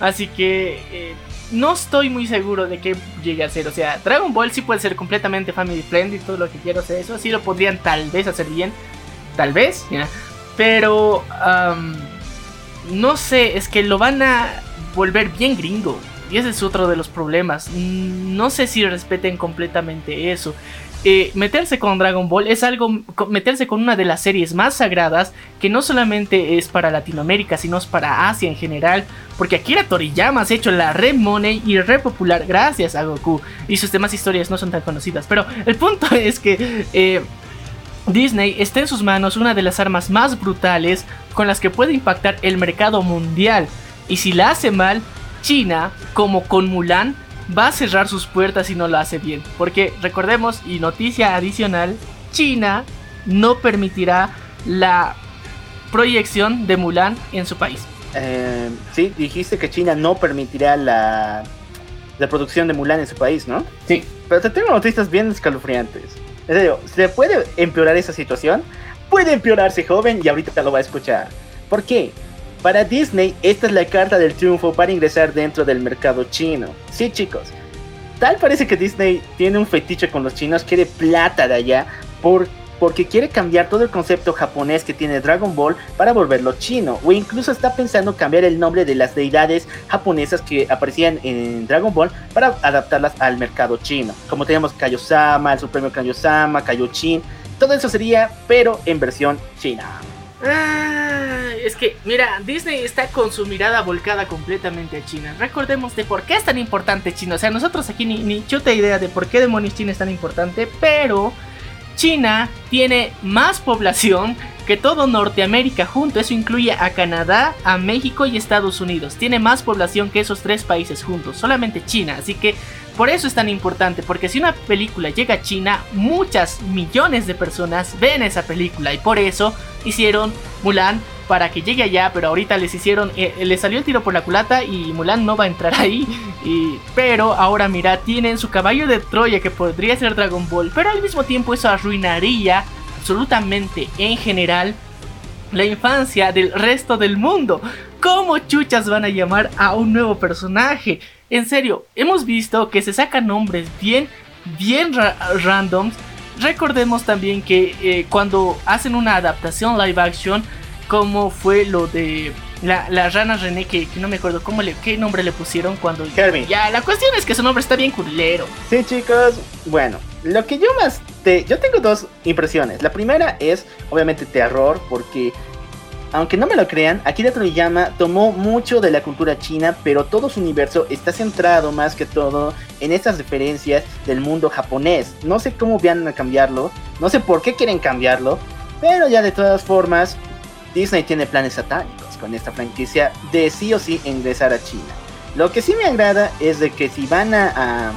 Así que eh, no estoy muy seguro de que llegue a ser. O sea, Dragon Ball sí puede ser completamente family friendly, todo lo que quiero hacer eso. Sí lo podrían tal vez hacer bien. Tal vez, Pero... no sé, es que lo van a volver bien gringo. Y ese es otro de los problemas. Mm, no sé si respeten completamente eso. Eh, meterse con Dragon Ball es algo, meterse con una de las series más sagradas que no solamente es para Latinoamérica, sino es para Asia en general, porque Akira Toriyama ha hecho la re money y re popular gracias a Goku, y sus demás historias no son tan conocidas, pero el punto [LAUGHS] es que eh, Disney está en sus manos una de las armas más brutales con las que puede impactar el mercado mundial, y si la hace mal, China, como con Mulan, va a cerrar sus puertas si no lo hace bien. Porque recordemos, y noticia adicional, China no permitirá la proyección de Mulan en su país. Eh, sí, dijiste que China no permitirá la, la producción de Mulan en su país, ¿no? Sí. Pero te tengo noticias bien escalofriantes. En serio, ¿se puede empeorar esa situación? Puede empeorarse, joven, y ahorita te lo va a escuchar. ¿Por qué? Para Disney, esta es la carta del triunfo para ingresar dentro del mercado chino. Sí, chicos. Tal parece que Disney tiene un fetiche con los chinos, quiere plata de allá por, porque quiere cambiar todo el concepto japonés que tiene Dragon Ball para volverlo chino. O incluso está pensando cambiar el nombre de las deidades japonesas que aparecían en Dragon Ball para adaptarlas al mercado chino. Como tenemos Kaiosama, el Supremo Kaiosama, Kaiochin. Todo eso sería, pero en versión china. Ah, es que, mira, Disney está con su mirada volcada completamente a China. Recordemos de por qué es tan importante China. O sea, nosotros aquí ni, ni chuta idea de por qué demonios China es tan importante, pero China tiene más población que todo Norteamérica junto. Eso incluye a Canadá, a México y Estados Unidos. Tiene más población que esos tres países juntos. Solamente China. Así que por eso es tan importante. Porque si una película llega a China, muchas millones de personas ven esa película. Y por eso hicieron Mulan para que llegue allá, pero ahorita les hicieron, eh, les salió el tiro por la culata y Mulan no va a entrar ahí. Pero ahora mira, tienen su caballo de Troya que podría ser Dragon Ball, pero al mismo tiempo eso arruinaría absolutamente en general la infancia del resto del mundo. ¿Cómo chuchas van a llamar a un nuevo personaje? En serio, hemos visto que se sacan nombres bien, bien randoms. Recordemos también que eh, cuando hacen una adaptación live action, como fue lo de la, la rana René, que, no me acuerdo cómo le, qué nombre le pusieron cuando... Herbie. Ya, la cuestión es que su nombre está bien culero. Sí, chicos, bueno, lo que yo más... Te, yo tengo dos impresiones. La primera es, obviamente, terror, porque... Aunque no me lo crean, Akira Toriyama tomó mucho de la cultura china, pero todo su universo está centrado más que todo en estas referencias del mundo japonés. No sé cómo van a cambiarlo, no sé por qué quieren cambiarlo, pero ya de todas formas, Disney tiene planes satánicos con esta franquicia de sí o sí ingresar a China. Lo que sí me agrada es de que si van a,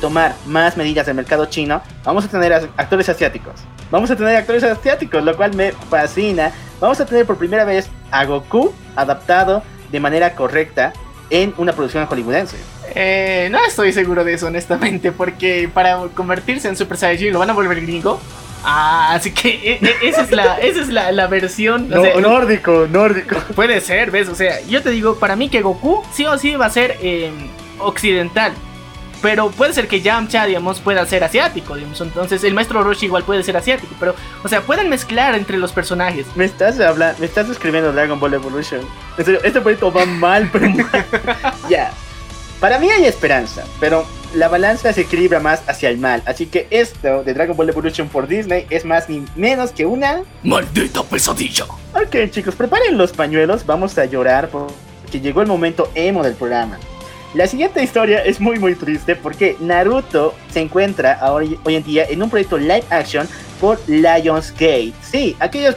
tomar más medidas del mercado chino, vamos a tener actores asiáticos. Vamos a tener actores asiáticos, lo cual me fascina. Vamos a tener por primera vez a Goku adaptado de manera correcta en una producción hollywoodense. Eh, no estoy seguro de eso, honestamente, porque para convertirse en Super Saiyajin lo van a volver gringo. Ah, así que e, e, esa es la, esa es la, versión. nórdico, nórdico. Puede ser, ¿ves? O sea, yo te digo, para mí que Goku sí o sí va a ser em, occidental. Pero puede ser que Yamcha, digamos, pueda ser asiático, digamos. Entonces el maestro Roshi igual puede ser asiático. Pero, o sea, pueden mezclar entre los personajes. Me estás hablando, me estás escribiendo Dragon Ball Evolution. En serio, este proyecto va mal, pero [LAUGHS] ya. Para mí hay esperanza, pero la balanza se equilibra más hacia el mal. Así que esto de Dragon Ball Evolution por Disney es más ni menos que una maldita pesadilla. Ok, chicos, preparen los pañuelos. Vamos a llorar porque llegó el momento emo del programa. La siguiente historia es muy muy triste porque Naruto se encuentra hoy, hoy en día en un proyecto live action por Lionsgate. Sí, aquellos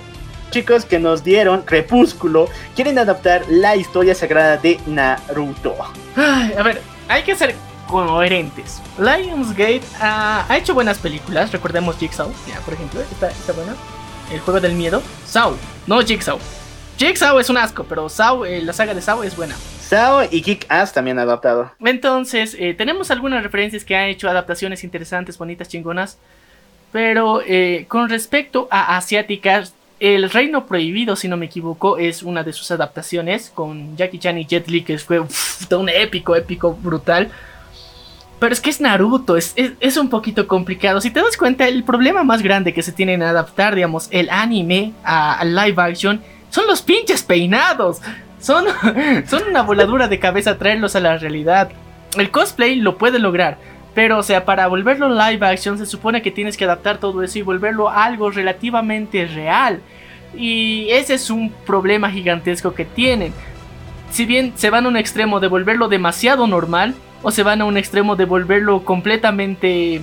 chicos que nos dieron Crepúsculo quieren adaptar la historia sagrada de Naruto. a ver, hay que ser coherentes. Lionsgate ha, hecho buenas películas, recordemos Jigsaw, ya, por ejemplo, está, está buena. El juego del miedo. Saw, no Jigsaw. Jigsaw es un asco, pero Saw, eh, la saga de Saw es buena. Saw y Kick Ass también adaptado. Entonces, eh, tenemos algunas referencias que han hecho adaptaciones interesantes, bonitas, chingonas. Pero eh, con respecto a asiáticas, El Reino Prohibido, si no me equivoco, es una de sus adaptaciones con Jackie Chan y Jet Li, que fue un épico, épico, brutal. Pero es que es Naruto, es, es, un poquito complicado. Si te das cuenta, el problema más grande que se tiene en adaptar, digamos, el anime a, live action son los pinches peinados. Son, [LAUGHS] son una voladura de cabeza traerlos a la realidad. El cosplay lo puede lograr. Pero, o sea, para volverlo live action se supone que tienes que adaptar todo eso y volverlo algo relativamente real. Y ese es un problema gigantesco que tienen. Si bien se van a un extremo de volverlo demasiado normal, o se van a un extremo de volverlo completamente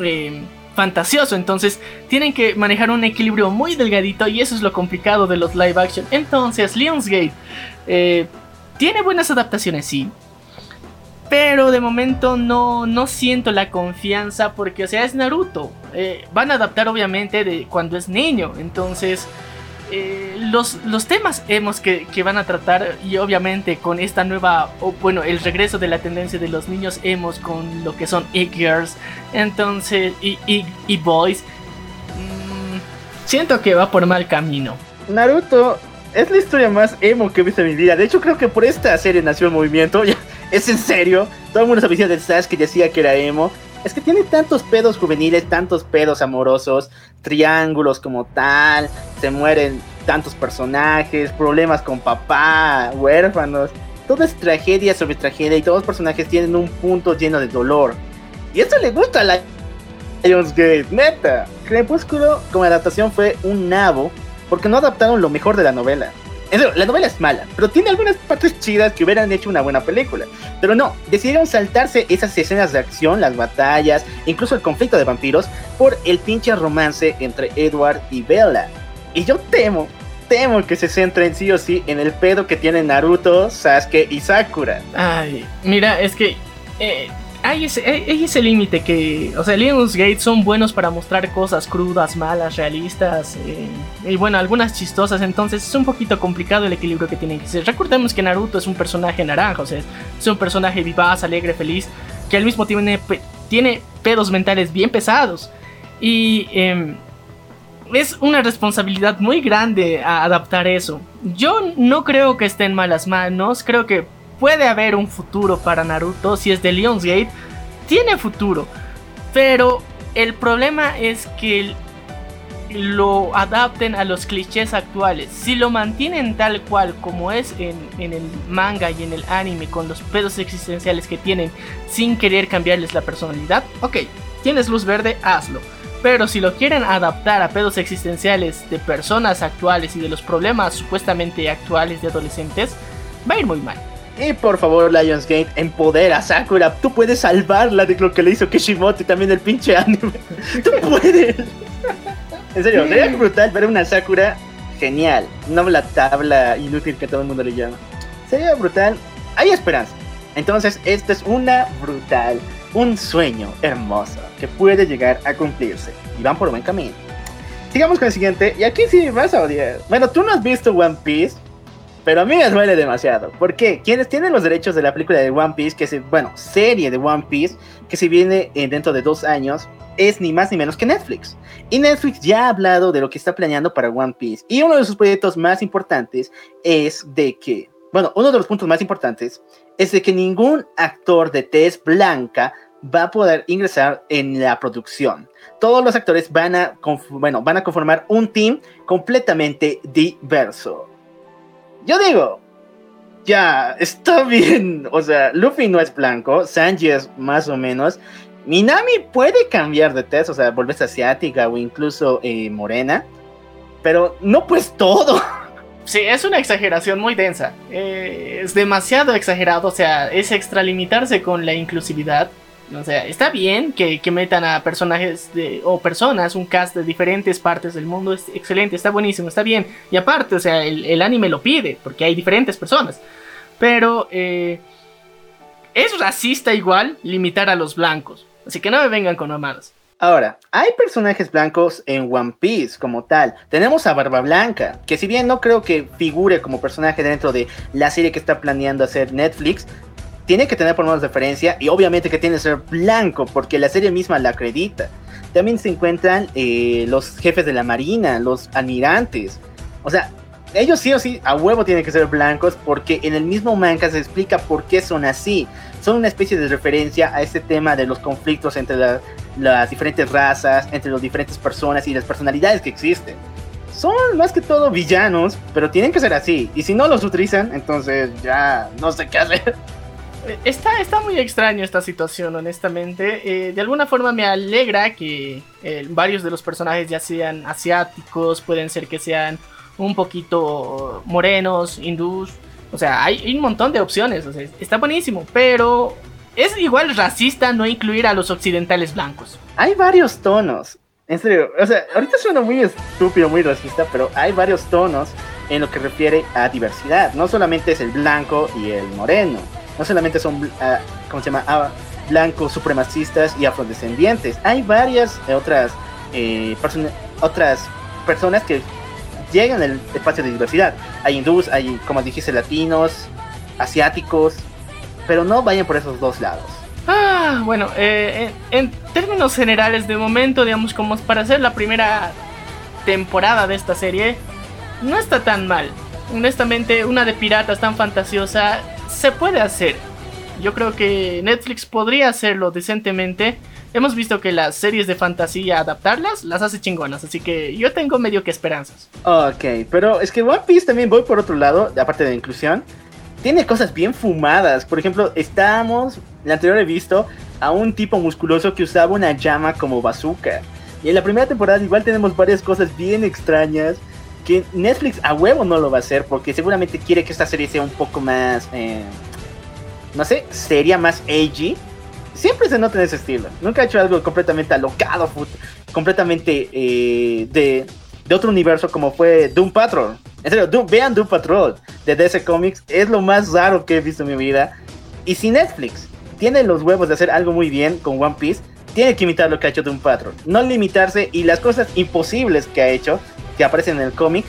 eh, fantasioso. Entonces tienen que manejar un equilibrio muy delgadito y eso es lo complicado de los live action. Entonces Lionsgate eh, tiene buenas adaptaciones, sí. Pero de momento no, no siento la confianza porque, o sea, es Naruto. Eh, van a adaptar obviamente de cuando es niño. Entonces eh, los, los temas hemos que, van a tratar y obviamente con esta nueva, o bueno, el regreso de la tendencia de los niños hemos con lo que son e-girls, entonces, y, boys, mm, siento que va por mal camino. Naruto es la historia más emo que he visto en mi vida, de hecho creo que por esta serie nació el movimiento, [LAUGHS] es en serio, todo el mundo sabía del Sasuke decía que era emo, es que tiene tantos pedos juveniles, tantos pedos amorosos, triángulos como tal, se mueren tantos personajes, problemas con papá, huérfanos. Todo es tragedia sobre tragedia y todos los personajes tienen un punto lleno de dolor. Y esto le gusta a la Lionsgate, neta. Crepúsculo como adaptación fue un nabo porque no adaptaron lo mejor de la novela. La novela es mala, pero tiene algunas partes chidas que hubieran hecho una buena película. Pero no, decidieron saltarse esas escenas de acción, las batallas, incluso el conflicto de vampiros, por el pinche romance entre Edward y Bella. Y yo temo, temo que se centren sí o sí en el pedo que tienen Naruto, Sasuke y Sakura. Ay, mira, es que... Eh, hay ese, límite que, o sea, Lionsgate son buenos para mostrar cosas crudas, malas, realistas, eh, y bueno, algunas chistosas, entonces es un poquito complicado el equilibrio que tienen que ser. Recordemos que Naruto es un personaje naranja, o sea, es un personaje vivaz, alegre, feliz, que al mismo tiempo tiene, tiene pedos mentales bien pesados. Y em, es una responsabilidad muy grande adaptar eso. Yo no creo que esté en malas manos, creo que puede haber un futuro para Naruto si es de Lionsgate. Tiene futuro. Pero el problema es que lo adapten a los clichés actuales. Si lo mantienen tal cual como es en, el manga y en el anime, con los pedos existenciales que tienen, sin querer cambiarles la personalidad, ok, tienes luz verde, hazlo. Pero si lo quieren adaptar a pedos existenciales de personas actuales y de los problemas supuestamente actuales de adolescentes, va a ir muy mal. Y por favor, Lionsgate, empodera a Sakura. Tú puedes salvarla de lo que le hizo Kishimoto y también el pinche anime. [LAUGHS] Tú puedes. en serio, sería brutal ver una Sakura genial. No la tabla inútil que todo el mundo le llama. Sería brutal. Hay esperanza. Entonces, esto es una brutal, un sueño hermoso que puede llegar a cumplirse. Y van por buen camino. Sigamos con el siguiente. Y aquí sí vas a odiar. Bueno, tú no has visto One Piece. Pero a mí me duele demasiado. ¿Por qué? Quienes tienen los derechos de la película de One Piece, que se, bueno, serie de One Piece, que se viene eh, dentro de dos años, es ni más ni menos que Netflix. Y Netflix ya ha hablado de lo que está planeando para One Piece. Y uno de sus proyectos más importantes es de que, bueno, uno de los puntos más importantes es de que ningún actor de tez blanca va a poder ingresar en la producción. Todos los actores van a, bueno, van a conformar un team completamente diverso. Yo digo, ya, está [LAUGHS] bien. O sea, Luffy no es blanco, Sanji es más o menos. Minami puede cambiar de test, o sea, volverse asiática o incluso eh, morena, pero no pues todo. [LAUGHS] Sí, es una exageración muy densa. Eh, es demasiado exagerado, o sea, es extralimitarse con la inclusividad. O sea, está bien que, metan a personajes de, o personas, un cast de diferentes partes del mundo, es excelente, está buenísimo, está bien. Y aparte, o sea, el, anime lo pide, porque hay diferentes personas. Pero eh, es racista igual limitar a los blancos. Así que no me vengan con mamadas. Ahora, hay personajes blancos en One Piece como tal. Tenemos a Barba Blanca, que si bien no creo que figure como personaje dentro de la serie que está planeando hacer Netflix, tiene que tener por lo menos referencia y obviamente que tiene que ser blanco porque la serie misma la acredita. También se encuentran eh, los jefes de la marina, los almirantes. O sea, ellos sí o sí a huevo tienen que ser blancos porque en el mismo manga se explica por qué son así. Son una especie de referencia a este tema de los conflictos entre las diferentes razas, entre las diferentes personas y las personalidades que existen. Son más que todo villanos, pero tienen que ser así. Y si no los utilizan, entonces ya no sé qué hacer. [LAUGHS] Está, está muy extraño esta situación, honestamente. Eh, de alguna forma me alegra que eh, varios de los personajes ya sean asiáticos, pueden ser que sean un poquito morenos, hindús. O sea, hay, un montón de opciones. está buenísimo, pero es igual racista no incluir a los occidentales blancos. Hay varios tonos. En serio, o sea, ahorita suena muy estúpido, muy racista, pero hay varios tonos en lo que refiere a diversidad. No solamente es el blanco y el moreno no solamente son, ah, ¿cómo se llama? Ah, blancos supremacistas y afrodescendientes. Hay varias otras, eh, otras personas que llegan al espacio de diversidad. Hay hindús, hay, como dijiste, latinos, asiáticos, pero no vayan por esos dos lados. Ah, bueno, eh, en, términos generales, de momento, digamos, como para hacer la primera temporada de esta serie, no está tan mal. Honestamente, una de piratas tan fantasiosa se puede hacer. Yo creo que Netflix podría hacerlo decentemente. Hemos visto que las series de fantasía adaptarlas las hace chingonas, así que yo tengo medio que esperanzas. Ok, pero es que One Piece también voy por otro lado, aparte de inclusión. Tiene cosas bien fumadas. Por ejemplo, estábamos, en la anterior he visto a un tipo musculoso que usaba una llama como bazooka. Y en la primera temporada igual tenemos varias cosas bien extrañas que Netflix a huevo no lo va a hacer porque seguramente quiere que esta serie sea un poco más, eh, no sé, sería más AG. Siempre se nota en ese estilo. Nunca ha hecho algo completamente alocado, completamente eh, de, de, otro universo como fue Doom Patrol. En serio, vean Doom Patrol de DC Comics. Es lo más raro que he visto en mi vida. Y si Netflix tiene los huevos de hacer algo muy bien con One Piece, tiene que imitar lo que ha hecho Doom Patrol. No limitarse y las cosas imposibles que ha hecho, que aparecen en el cómic,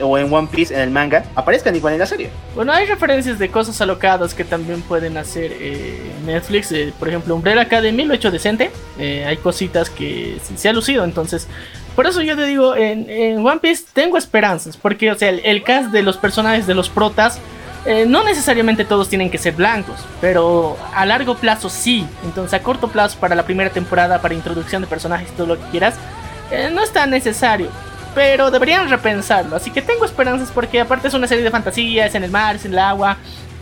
o en One Piece, en el manga, aparezcan igual en la serie. Bueno, hay referencias de cosas alocadas que también pueden hacer eh, Netflix. Eh, por ejemplo, Umbrella Academy lo hecho decente. Eh, hay cositas que se, ha lucido, entonces... Por eso yo te digo, en, One Piece tengo esperanzas, porque, o sea, el, cast de los personajes, de los protas, no necesariamente todos tienen que ser blancos, pero a largo plazo sí. Entonces, a corto plazo, para la primera temporada, para introducción de personajes, todo lo que quieras, no es tan necesario pero deberían repensarlo. Así que tengo esperanzas porque aparte es una serie de fantasía, es en el mar, es en el agua.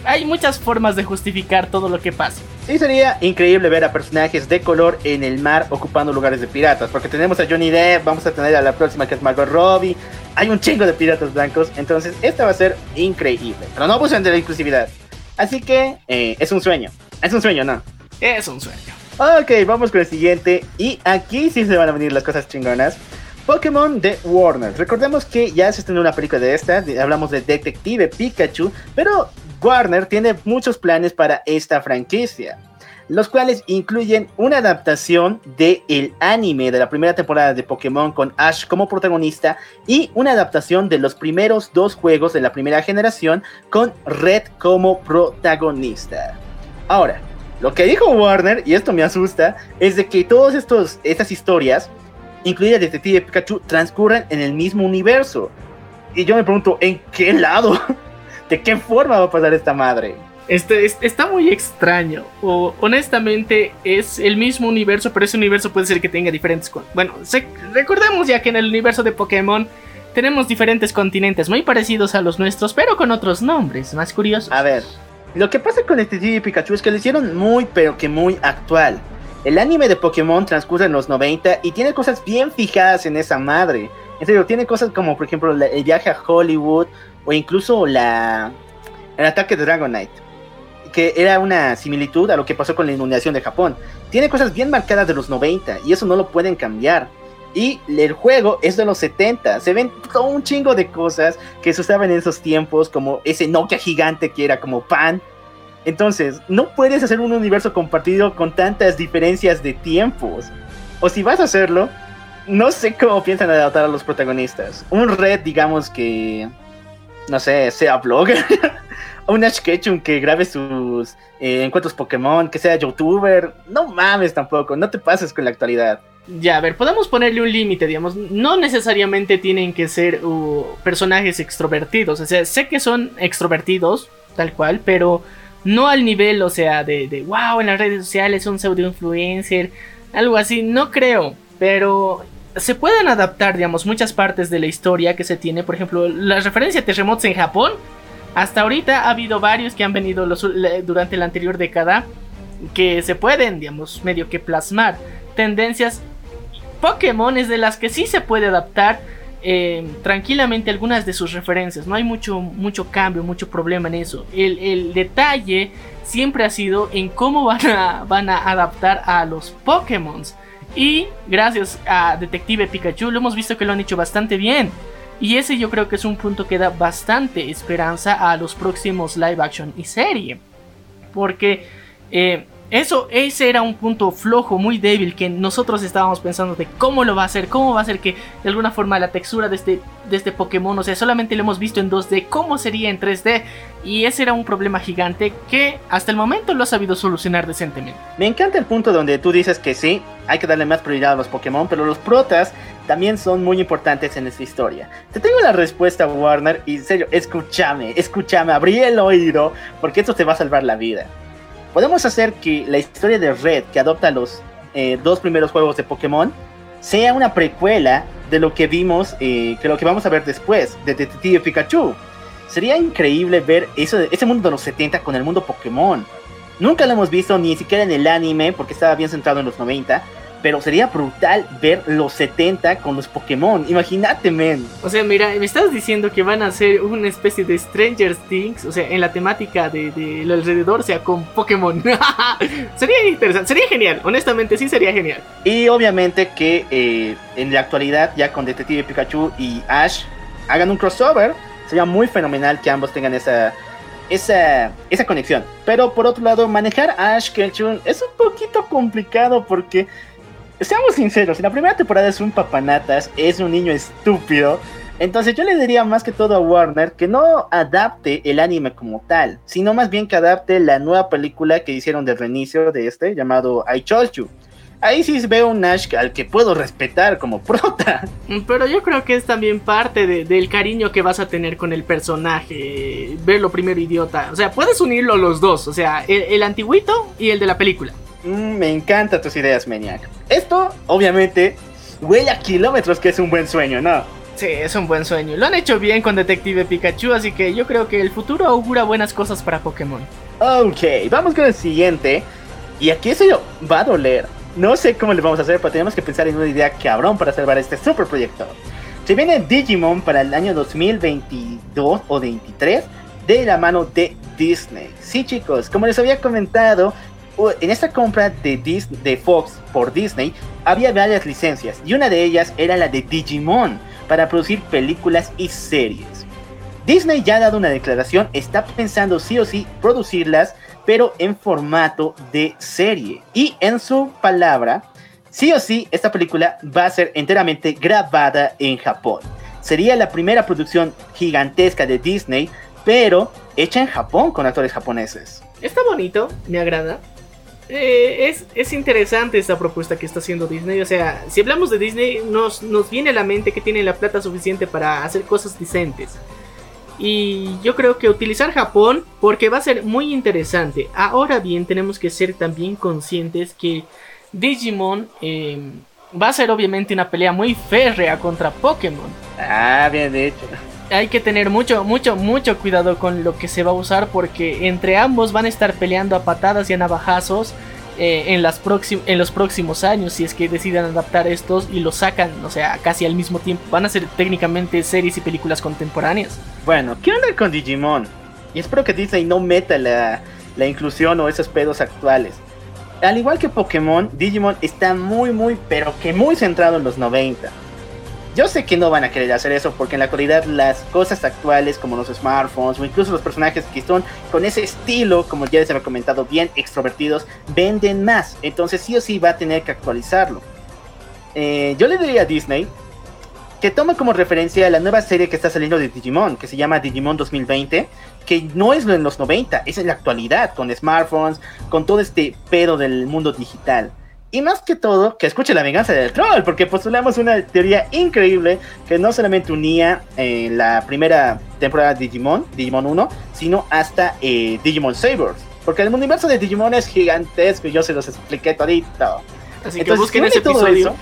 Hay muchas formas de justificar todo lo que pasa. Sí, sería increíble ver a personajes de color en el mar ocupando lugares de piratas. Porque tenemos a Johnny Depp, vamos a tener a la próxima que es Margot Robbie. Hay un chingo de piratas blancos. Entonces, esta va a ser increíble. Pero no abusen de la inclusividad. Así que eh, es un sueño. Es un sueño, ¿no? Es un sueño. Ok, vamos con el siguiente. Y aquí sí se van a venir las cosas chingonas. Pokémon de Warner. Recordemos que ya se estrenó una película de esta, hablamos de Detective Pikachu, pero Warner tiene muchos planes para esta franquicia, los cuales incluyen una adaptación del el anime de la primera temporada de Pokémon con Ash como protagonista y una adaptación de los primeros dos juegos de la primera generación con Red como protagonista. Ahora, lo que dijo Warner, y esto me asusta, es de que todas estas historias incluida Detective Pikachu, transcurren en el mismo universo. Y yo me pregunto, ¿en qué lado? [LAUGHS] ¿De qué forma va a pasar esta madre? Este, está muy extraño. O, honestamente, es el mismo universo, pero ese universo puede ser que tenga diferentes. Bueno, recordemos ya que en el universo de Pokémon tenemos diferentes continentes muy parecidos a los nuestros, pero con otros nombres más curiosos. A ver, lo que pasa con Detective Pikachu es que lo hicieron muy, pero que muy actual. El anime de Pokémon transcurre en los 90 y tiene cosas bien fijadas en esa madre. En serio, tiene cosas como, por ejemplo, el viaje a Hollywood o incluso la, el ataque de Dragonite, que era una similitud a lo que pasó con la inundación de Japón. Tiene cosas bien marcadas de los 90 y eso no lo pueden cambiar. Y el juego es de los 70. Se ven todo un chingo de cosas que se usaban en esos tiempos, como ese Nokia gigante que era como pan entonces, no puedes hacer un universo compartido con tantas diferencias de tiempos. O si vas a hacerlo, no sé cómo piensan adaptar a los protagonistas. Un red, digamos que, no sé, sea blogger. [LAUGHS] un Ash Ketchum que grabe sus eh, encuentros Pokémon, que sea youtuber. No mames tampoco, no te pases con la actualidad. Ya, a ver, podemos ponerle un límite, digamos. No necesariamente tienen que ser uh, personajes extrovertidos. O sea, sé que son extrovertidos, tal cual, pero no al nivel, o sea, de, de wow, en las redes sociales un pseudo influencer, algo así, no creo, pero se pueden adaptar, digamos, muchas partes de la historia que se tiene, por ejemplo, la referencia a terremotos en Japón. Hasta ahorita ha habido varios que han venido durante la anterior década que se pueden, digamos, medio que plasmar. Tendencias Pokémon es de las que sí se puede adaptar eh, tranquilamente algunas de sus referencias. No hay mucho, mucho cambio, mucho problema en eso. El, detalle siempre ha sido en cómo van a, van a adaptar a los Pokémon. Y gracias a Detective Pikachu lo hemos visto que lo han hecho bastante bien. Y ese yo creo que es un punto que da bastante esperanza a los próximos live action y serie. Porque eh, eso, ese era un punto flojo, muy débil, que nosotros estábamos pensando de cómo lo va a hacer, cómo va a hacer que de alguna forma la textura de este, de este Pokémon, o sea, solamente lo hemos visto en 2D, cómo sería en 3D, y ese era un problema gigante que hasta el momento lo ha sabido solucionar decentemente. Me encanta el punto donde tú dices que sí, hay que darle más prioridad a los Pokémon, pero los protas también son muy importantes en esta historia. Te tengo la respuesta, Warner, y en serio, escúchame, escúchame, abrí el oído, porque esto te va a salvar la vida podemos hacer que la historia de Red, que adopta los eh, dos primeros juegos de Pokémon, sea una precuela de lo que vimos, eh, que lo que vamos a ver después, de Detective Pikachu. Sería increíble ver eso, ese mundo de los 70 con el mundo Pokémon. Nunca lo hemos visto ni siquiera en el anime, porque estaba bien centrado en los 90. Pero sería brutal ver los 70 con los Pokémon. Imagínate, men. O sea, mira, me estás diciendo que van a hacer una especie de Stranger Things, o sea, en la temática de, de lo alrededor, o sea, con Pokémon. [LAUGHS] sería interesante, sería genial, honestamente sí sería genial. Y obviamente que eh, en la actualidad, ya con Detective Pikachu y Ash, hagan un crossover. Sería muy fenomenal que ambos tengan esa, esa, esa conexión. Pero por otro lado, manejar a Ash Ketchum es un poquito complicado porque seamos sinceros, en la primera temporada es un papanatas, es un niño estúpido. Entonces yo le diría más que todo a Warner que no adapte el anime como tal, sino más bien que adapte la nueva película que hicieron del reinicio de este, llamado I Chose You. Ahí sí veo un Ash al que puedo respetar como [LAUGHS] prota. Pero yo creo que es también parte del cariño que vas a tener con el personaje. Verlo primero idiota. O sea, puedes unirlo los dos. O sea, el antiguito y el de la película. Mm, me encantan tus ideas, Maniac. Esto, obviamente, huele a kilómetros que es un buen sueño, ¿no? Sí, es un buen sueño. Lo han hecho bien con Detective Pikachu, así que yo creo que el futuro augura buenas cosas para Pokémon. Ok, vamos con el siguiente. Y aquí eso va a doler. No sé cómo le vamos a hacer, pero tenemos que pensar en una idea cabrón para salvar este super proyecto. Se viene Digimon para el año 2022 o 23 de la mano de Disney. Sí, chicos, como les había comentado, en esta compra de, de Fox por Disney había varias licencias y una de ellas era la de Digimon para producir películas y series. Disney ya ha dado una declaración, está pensando sí o sí producirlas, pero en formato de serie. Y en su palabra, sí o sí, esta película va a ser enteramente grabada en Japón. Sería la primera producción gigantesca de Disney, pero hecha en Japón con actores japoneses. Está bonito, me agrada. Eh, es, es, interesante esta propuesta que está haciendo Disney. O sea, si hablamos de Disney, nos, nos viene a la mente que tiene la plata suficiente para hacer cosas decentes. Y yo creo que utilizar Japón, porque va a ser muy interesante. Ahora bien, tenemos que ser también conscientes que Digimon eh, va a ser obviamente una pelea muy férrea contra Pokémon. Ah, bien dicho hay que tener mucho, mucho, mucho cuidado con lo que se va a usar porque entre ambos van a estar peleando a patadas y a navajazos eh, en, las en los próximos años si es que deciden adaptar estos y los sacan, o sea, casi al mismo tiempo. Van a ser técnicamente series y películas contemporáneas. Bueno, ¿qué onda con Digimon? Y espero que Disney no meta la, la inclusión o esos pedos actuales. Al igual que Pokémon, Digimon está muy, muy, pero que muy centrado en los 90 yo sé que no van a querer hacer eso porque en la actualidad las cosas actuales como los smartphones o incluso los personajes que son con ese estilo, como ya les había comentado, bien extrovertidos, venden más. Entonces sí o sí va a tener que actualizarlo. Eh, yo le diría a Disney que tome como referencia la nueva serie que está saliendo de Digimon, que se llama Digimon 2020, que no es en los 90, es en la actualidad, con smartphones, con todo este pedo del mundo digital. Y más que todo, que escuche la venganza del troll, porque postulamos una teoría increíble que no solamente unía eh, la primera temporada de Digimon, Digimon 1, sino hasta eh, Digimon Sabers. Porque el universo de Digimon es gigantesco y yo se los expliqué todito. Así que busquen ese episodio.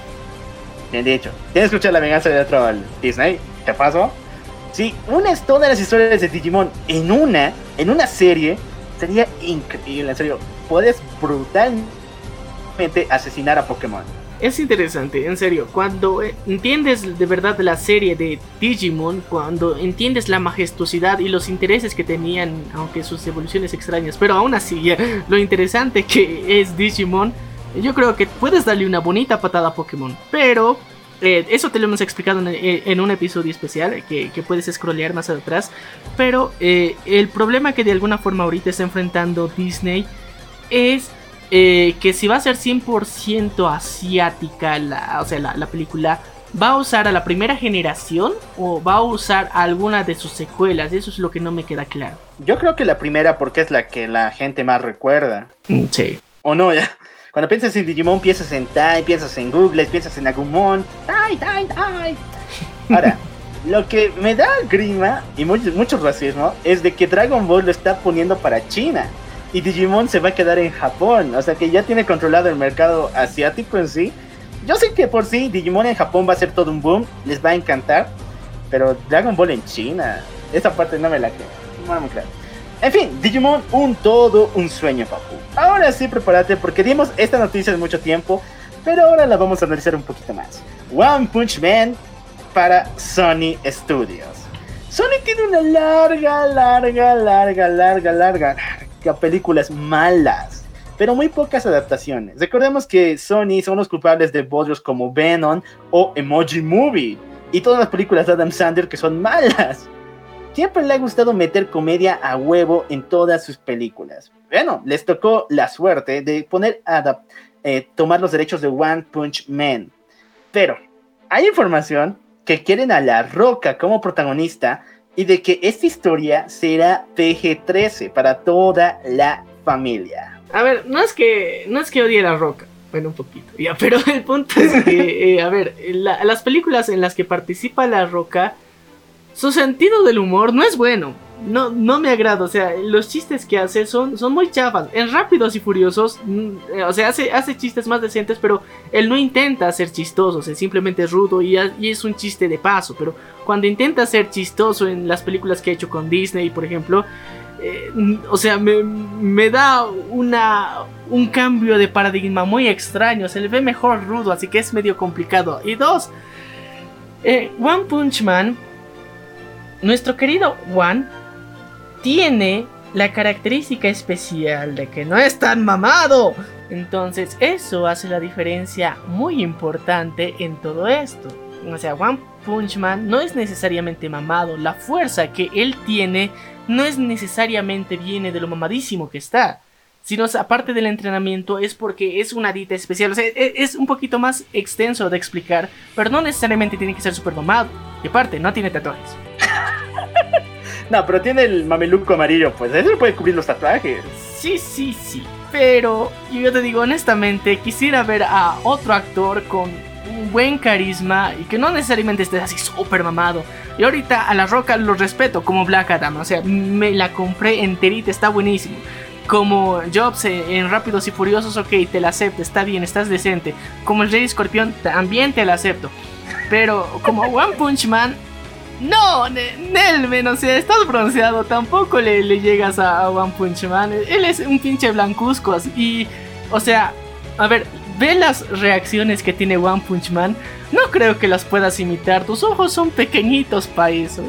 bien dicho, tienes que escuchar la venganza del troll, Disney. ¿Qué pasó? Si unes todas las historias de Digimon en una, en una serie, sería increíble, en serio. Puedes brutalmente asesinar a Pokémon. Es interesante, en serio, cuando eh, entiendes de verdad la serie de Digimon, cuando entiendes la majestuosidad y los intereses que tenían, aunque sus evoluciones extrañas, pero aún así, [LAUGHS] lo interesante que es Digimon, yo creo que puedes darle una bonita patada a Pokémon, pero eh, eso te lo hemos explicado en, un episodio especial que, puedes scrollear más atrás. Pero eh, el problema que de alguna forma ahorita está enfrentando Disney es eh, que si va a ser 100% asiática, la, o sea, la, película, ¿va a usar a la primera generación o va a usar alguna de sus secuelas? Eso es lo que no me queda claro. Yo creo que la primera porque es la que la gente más recuerda. Mm, sí. ¿O no? Ya. Cuando piensas en Digimon, piensas en Tai, piensas en Google, piensas en Agumon. Tai, Tai, Tai. Ahora, [LAUGHS] lo que me da grima y mucho, mucho racismo es de que Dragon Ball lo está poniendo para China y Digimon se va a quedar en Japón. O sea que ya tiene controlado el mercado asiático en sí. Yo sé que por sí Digimon en Japón va a ser todo un boom, les va a encantar. Pero Dragon Ball en China, esa parte no me la creo. No me. En fin, Digimon, un todo un sueño, papu. Ahora sí, prepárate porque dimos esta noticia de mucho tiempo. pero ahora la vamos a analizar un poquito más. One Punch Man para Sony Studios. Sony tiene una larga, larga, larga, larga, larga, larga películas malas, pero muy pocas adaptaciones. Recordemos que Sony son los culpables de bodrios como Venom o Emoji Movie y todas las películas de Adam Sandler que son malas. Siempre le ha gustado meter comedia a huevo en todas sus películas. Bueno, les tocó la suerte de poner eh, tomar los derechos de One Punch Man. Pero hay información que quieren a La Roca como protagonista y de que esta historia será PG-13 para toda la familia. A ver, no es que no es que odie La Roca. Bueno, un poquito, ya, pero [LAUGHS] el punto es que, eh, a ver, las películas en las que participa La Roca su sentido del humor no es bueno. No, no me agrada, o sea, los chistes que hace son, son muy chafas. En Rápidos y Furiosos, mm, eh, o sea, hace, hace chistes más decentes, pero él no intenta ser chistoso, o sea, simplemente es rudo y, es un chiste de paso. Pero cuando intenta ser chistoso en las películas que ha hecho con Disney, por ejemplo, eh, o sea, me, da una, un cambio de paradigma muy extraño. Se le ve mejor rudo, así que es medio complicado. Y dos, eh, One Punch Man nuestro querido Juan tiene la característica especial de que no es tan mamado. Entonces eso hace la diferencia muy importante en todo esto. O sea, One Punch Man no es necesariamente mamado. La fuerza que él tiene no es necesariamente viene de lo mamadísimo que está. Sino aparte del entrenamiento es porque es una dita especial. O sea, e-, es un poquito más extenso de explicar. Pero no necesariamente tiene que ser super mamado. Y aparte, no tiene tatuajes. [LAUGHS] [LAUGHS] no, pero tiene el mameluco amarillo, pues eso puede cubrir los tatuajes. Sí, sí, sí. Pero yo te digo honestamente, quisiera ver a otro actor con un buen carisma y que no necesariamente esté así súper mamado. Y ahorita a La Roca lo respeto como Black Adam, o sea, me la compré enterita, está buenísimo. Como Jobs en Rápidos y Furiosos, ok, te la acepto, está bien, estás decente. Como el Rey Escorpión, también te la acepto. Pero como One Punch Man, no, Nelmen, o sea, estás bronceado, tampoco le, llegas a, One Punch Man. Él es un pinche blancuzco y, o sea, a ver, ve las reacciones que tiene One Punch Man. No creo que las puedas imitar, tus ojos son pequeñitos para eso.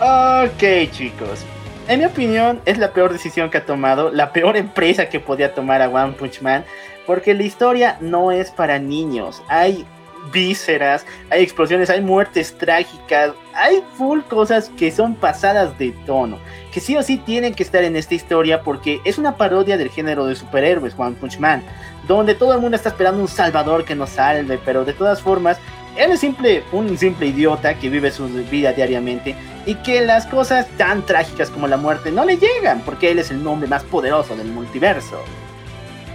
Ok, chicos. En mi opinión, es la peor decisión que ha tomado, la peor empresa que podía tomar a One Punch Man, porque la historia no es para niños. Hay vísceras, hay explosiones, hay muertes trágicas, hay full cosas que son pasadas de tono, que sí o sí tienen que estar en esta historia porque es una parodia del género de superhéroes, One Punch Man, donde todo el mundo está esperando un salvador que nos salve, pero de todas formas, él es simple, un simple idiota que vive su vida diariamente y que las cosas tan trágicas como la muerte no le llegan porque él es el nombre más poderoso del multiverso.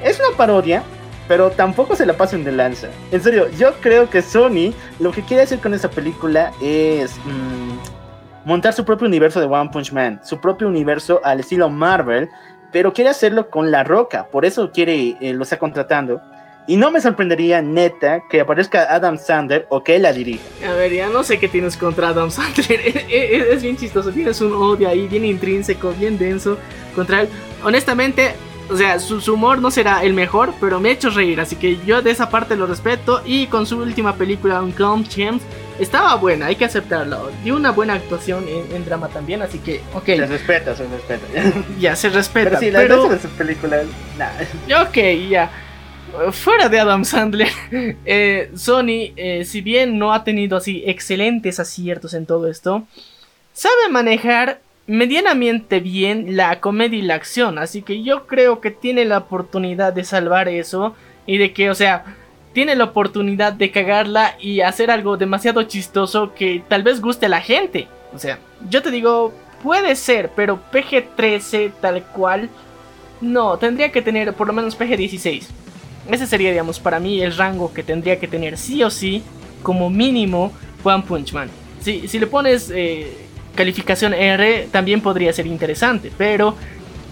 Es una parodia, pero tampoco se la pasen de lanza. En serio, yo creo que Sony lo que quiere hacer con esta película es mm, montar su propio universo de One Punch Man, su propio universo al estilo Marvel, pero quiere hacerlo con La Roca, por eso quiere, eh, lo está contratando. Y no me sorprendería, neta, que aparezca Adam Sandler o que él la dirija. A ver, ya no sé qué tienes contra Adam Sandler. [LAUGHS] es, bien chistoso. Tienes un odio ahí bien intrínseco, bien denso contra él. Honestamente, o sea, su, humor no será el mejor, pero me ha hecho reír, así que yo de esa parte lo respeto. Y con su última película, Unclone Champs, estaba buena, hay que aceptarlo. Dio una buena actuación en, drama también, así que, ok. Se respeta, se respeta. [LAUGHS] ya, se respeta. Pero sí, la pero... de sus películas, nada. Ok, ya. Fuera de Adam Sandler, [LAUGHS] eh, Sony, eh, si bien no ha tenido así excelentes aciertos en todo esto, sabe manejar medianamente bien la comedia y la acción. Así que yo creo que tiene la oportunidad de salvar eso. Y de que, o sea, tiene la oportunidad de cagarla y hacer algo demasiado chistoso que tal vez guste a la gente. O sea, yo te digo, puede ser, pero PG-13 tal cual. No, tendría que tener por lo menos PG-16. Ese sería, digamos, para mí el rango que tendría que tener sí o sí, como mínimo, One Punch Man. Si, si le pones eh, calificación R también podría ser interesante, pero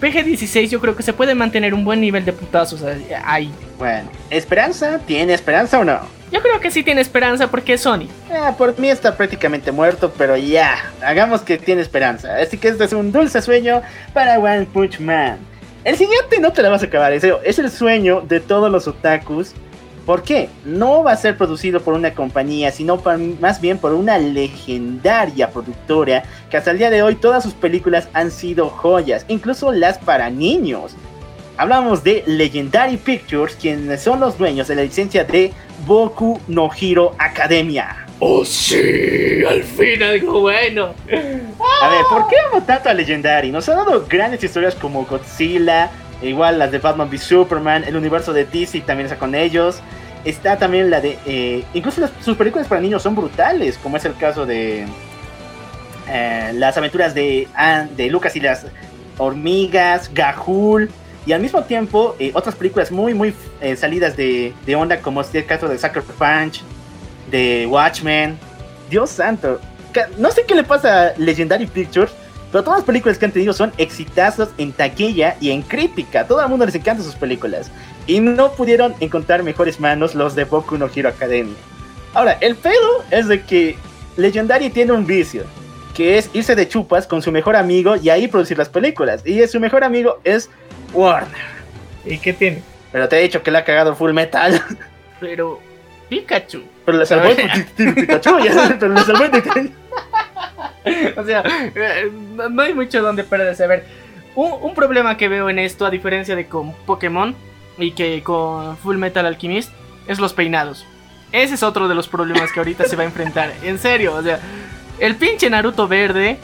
PG-16 yo creo que se puede mantener un buen nivel de putazos ahí. Bueno, ¿esperanza? ¿Tiene esperanza o no? Yo creo que sí tiene esperanza porque es Sony. Ah, por mí está prácticamente muerto, pero ya, hagamos que tiene esperanza. Así que este es un dulce sueño para One Punch Man. El siguiente no te la vas a acabar, es el sueño de todos los otakus ¿Por qué? No va a ser producido por una compañía, sino más bien por una legendaria productora que hasta el día de hoy todas sus películas han sido joyas, incluso las para niños. Hablamos de Legendary Pictures, quienes son los dueños de la licencia de Boku no Hero Academia. ¡Oh sí! ¡Al fin algo bueno! A ver, ¿por qué amo tanto a Legendary? Nos ha dado grandes historias como Godzilla, igual las de Batman v Superman, el universo de DC también está con ellos. Está también la de... Eh, incluso sus películas para niños son brutales, como es el caso de... Eh, las aventuras de, de Lucas y las hormigas, Gahul, y al mismo tiempo eh, otras películas muy, muy salidas de, de, onda, como es el caso de Sucker Punch, de Watchmen. Dios santo, no sé qué le pasa a Legendary Pictures, pero todas las películas que han tenido son exitazos en taquilla y en crítica. Todo el mundo les encanta sus películas. Y no pudieron encontrar mejores manos los de Boku no Hero Academia. Ahora, el pedo es de que Legendary tiene un vicio que es irse de chupas con su mejor amigo y ahí producir las películas. Y su mejor amigo es Warner. ¿Y qué tiene? Pero te he dicho que le ha cagado Full Metal. Pero Pikachu. Pero le salvó [LAUGHS] Pikachu, ya, pero le salvó [LAUGHS] O sea, eh, no hay mucho donde perderse. A ver, un, problema que veo en esto, a diferencia de con Pokémon y que con Full Metal Alchemist, es los peinados. Ese es otro de los problemas que ahorita se va a enfrentar. [LAUGHS] En serio, o sea, el pinche Naruto verde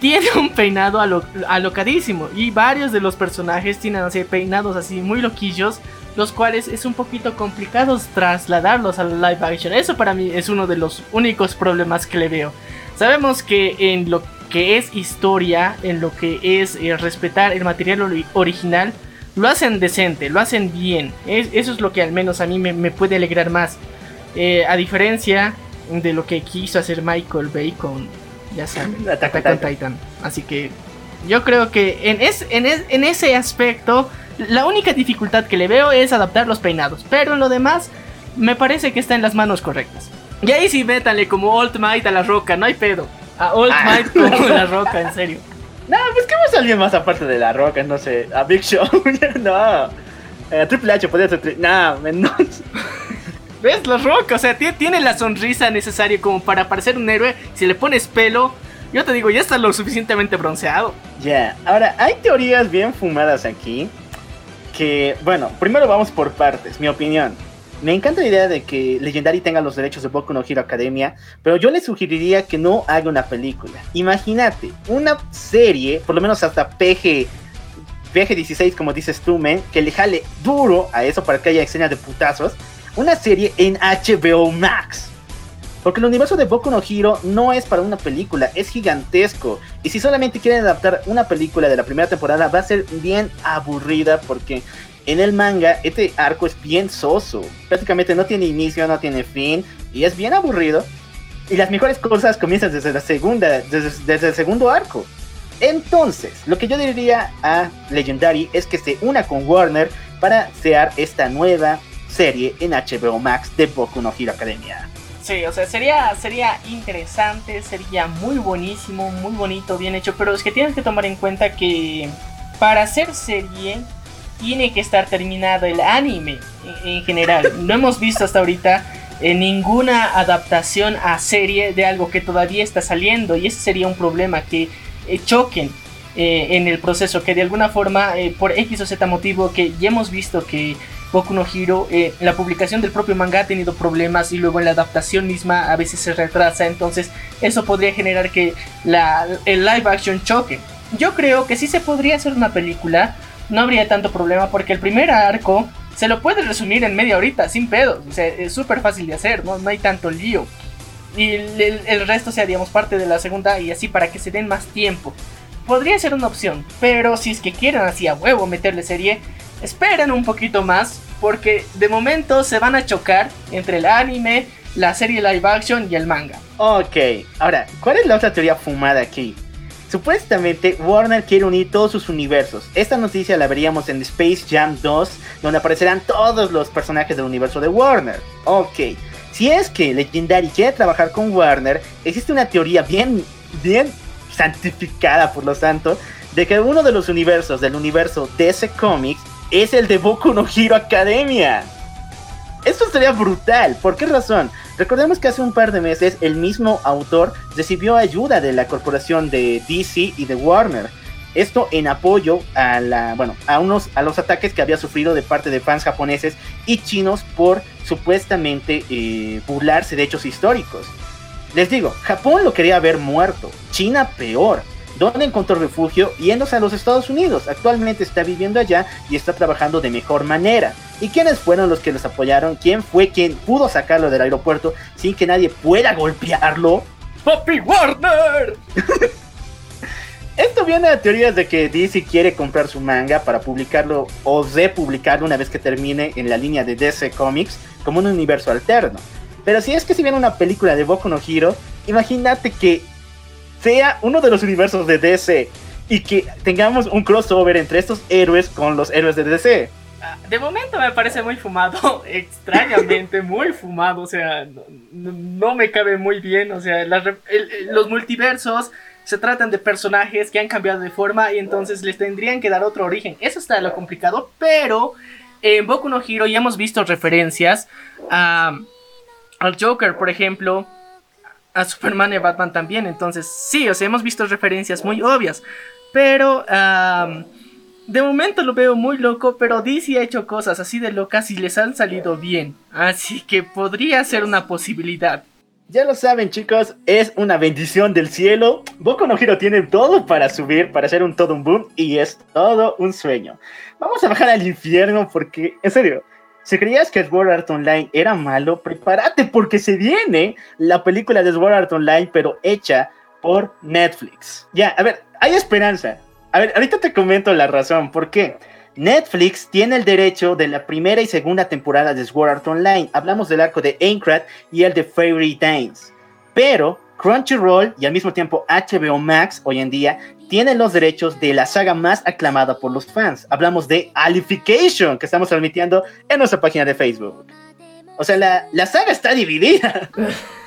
tiene un peinado alocadísimo. Y varios de los personajes tienen así peinados así muy loquillos. Los cuales es un poquito complicado trasladarlos al live action. Eso para mí es uno de los únicos problemas que le veo. Sabemos que en lo que es historia, en lo que es eh, respetar el material original, lo hacen decente, lo hacen bien. eso es lo que al menos a mí me, puede alegrar más. Eh, a diferencia de lo que quiso hacer Michael Bay con ya saben, Attack on Titan. Así que yo creo que en, es, en, ese aspecto, la única dificultad que le veo es adaptar los peinados. Pero en lo demás, me parece que está en las manos correctas. Y ahí sí, métale como Old Might a la roca, no hay pedo. A Old ah. Might como la roca, en serio. No, pues que más alguien más aparte de la roca, no sé, a Big Show, [LAUGHS] no. Eh, Triple H podría ser. No, menos. [LAUGHS] ¿Ves? La Roca, o sea, tiene la sonrisa necesaria como para parecer un héroe. Si le pones pelo, yo te digo, ya está lo suficientemente bronceado. Ya, ahora, hay teorías bien fumadas aquí. Que, bueno, primero vamos por partes, mi opinión. Me encanta la idea de que Legendary tenga los derechos de Boku no Hero Academia, pero yo le sugeriría que no haga una película. Imagínate, una serie, por lo menos hasta PG, PG-16, como dices tú, men, que le jale duro a eso para que haya escenas de putazos una serie en HBO Max. Porque el universo de Boku no Hero no es para una película, es gigantesco. Y si solamente quieren adaptar una película de la primera temporada, va a ser bien aburrida porque en el manga este arco es bien soso. Prácticamente no tiene inicio, no tiene fin y es bien aburrido. Y las mejores cosas comienzan desde la segunda, desde, el segundo arco. Entonces, lo que yo diría a Legendary es que se una con Warner para crear esta nueva serie en HBO Max de Boku no Hero Academia. Sí, o sea, sería, sería interesante, sería muy buenísimo, muy bonito, bien hecho, pero es que tienes que tomar en cuenta que para hacer serie tiene que estar terminado el anime en, general. No hemos visto hasta ahorita eh, ninguna adaptación a serie de algo que todavía está saliendo y ese sería un problema que eh, choquen eh, en el proceso, que de alguna forma por X o Z motivo que ya hemos visto que Boku no Hero, eh, la publicación del propio manga ha tenido problemas y luego en la adaptación misma a veces se retrasa, entonces eso podría generar que la, el live action choque. Yo creo que si se podría hacer una película, no habría tanto problema porque el primer arco se lo puede resumir en media horita, sin pedos, o sea, es súper fácil de hacer, ¿no? no hay tanto lío. Y el, el resto sea, digamos, parte de la segunda y así para que se den más tiempo podría ser una opción, pero si es que quieren así a huevo meterle serie, esperen un poquito más, porque de momento se van a chocar entre el anime, la serie live action y el manga. Ok, ahora, ¿cuál es la otra teoría fumada aquí? Supuestamente Warner quiere unir todos sus universos. Esta noticia la veríamos en Space Jam 2, donde aparecerán todos los personajes del universo de Warner. Ok, si es que Legendary quiere trabajar con Warner, existe una teoría bien, bien santificada por los santos de que uno de los universos del universo DC Comics es el de Boku no Hero Academia. Esto sería brutal. ¿Por qué razón? Recordemos que hace un par de meses el mismo autor recibió ayuda de la corporación de DC y de Warner. Esto en apoyo a la, bueno, a unos a los ataques que había sufrido de parte de fans japoneses y chinos por supuestamente eh, burlarse de hechos históricos. Les digo, Japón lo quería ver muerto, China peor. ¿Dónde encontró refugio? Yéndose a los Estados Unidos. Actualmente está viviendo allá y está trabajando de mejor manera. ¿Y quiénes fueron los que los apoyaron? ¿Quién fue quien pudo sacarlo del aeropuerto sin que nadie pueda golpearlo? ¡Papi Warner! [LAUGHS] Esto viene a teorías de que DC quiere comprar su manga para publicarlo o republicarlo una vez que termine en la línea de DC Comics como un universo alterno. Pero si es que si viene una película de Boku no Hero, imagínate que sea uno de los universos de DC y que tengamos un crossover entre estos héroes con los héroes de DC. Ah, de momento me parece muy fumado, [LAUGHS] extrañamente muy fumado, o sea, no, me cabe muy bien, o sea, los multiversos se tratan de personajes que han cambiado de forma y entonces les tendrían que dar otro origen. Eso está lo complicado, pero en Boku no Hero ya hemos visto referencias a, al Joker, por ejemplo, a Superman y Batman también. Entonces, sí, o sea, hemos visto referencias muy obvias, pero de momento lo veo muy loco, pero DC ha hecho cosas así de locas y les han salido bien. Así que podría ser una posibilidad. Ya lo saben chicos, es una bendición del cielo. Boku no Hero tiene todo para subir, para hacer un todo un boom y es todo un sueño. Vamos a bajar al infierno porque, en serio, si creías que Sword Art Online era malo, prepárate porque se viene la película de Sword Art Online pero hecha por Netflix. Ya, a ver, hay esperanza. A ver, ahorita te comento la razón, ¿por qué? Netflix tiene el derecho de la primera y segunda temporada de Sword Art Online. Hablamos del arco de Aincrad y el de Fairy Danes. Pero Crunchyroll y al mismo tiempo HBO Max hoy en día tienen los derechos de la saga más aclamada por los fans. Hablamos de Alification, que estamos transmitiendo en nuestra página de Facebook. O sea, la, la saga está dividida.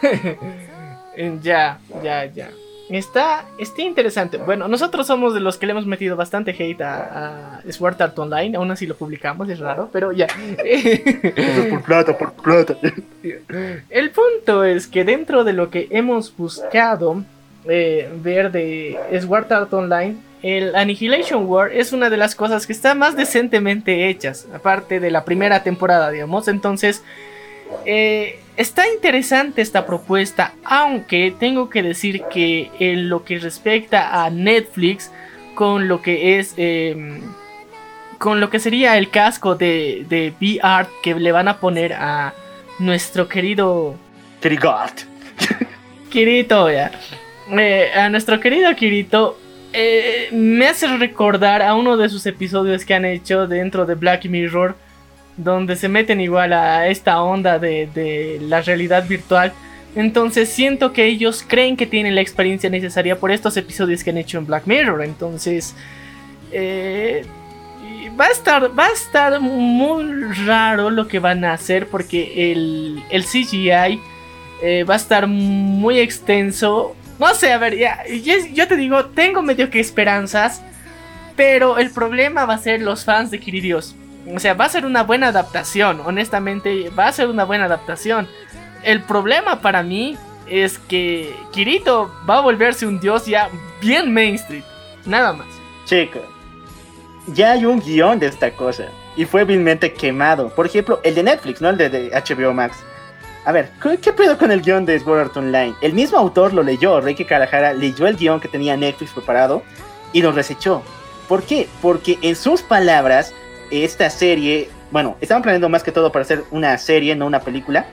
[LAUGHS] ya, ya, ya. Está, está interesante. Bueno, nosotros somos de los que le hemos metido bastante hate a, Sword Art Online. Aún así lo publicamos, es raro, pero ya. [LAUGHS] por plata, por plata. [LAUGHS] El punto es que dentro de lo que hemos buscado eh, ver de Sword Art Online, el Annihilation War es una de las cosas que está más decentemente hechas. Aparte de la primera temporada, digamos. Entonces. Eh, está interesante esta propuesta, aunque tengo que decir que en lo que respecta a Netflix, con lo que es... Em, con lo que sería el casco de, de VR que le van a poner a nuestro querido... Kirito, ya. Eh, a nuestro querido Kirito eh, me hace recordar a uno de sus episodios que han hecho dentro de Black Mirror donde se meten igual a esta onda de, la realidad virtual. Entonces siento que ellos creen que tienen la experiencia necesaria por estos episodios que han hecho en Black Mirror. Entonces eh, va a estar va a estar muy raro lo que van a hacer porque el, el CGI eh, va a estar muy extenso. No sé, a ver, ya, yo te digo, tengo medio que esperanzas, pero el problema va a ser los fans de Kiririos. O sea, va a ser una buena adaptación, honestamente, va a ser una buena adaptación. El problema para mí es que Kirito va a volverse un dios ya bien mainstream, nada más. Chico, ya hay un guion de esta cosa y fue vilmente quemado. Por ejemplo, el de Netflix, no el de, HBO Max. A ver, ¿qué, pedo con el guion de Sword Art Online? El mismo autor lo leyó, Reiki Karahara leyó el guion que tenía Netflix preparado y lo desechó. ¿Por qué? Porque en sus palabras esta serie, bueno, estaban planeando más que todo para hacer una serie, no una película.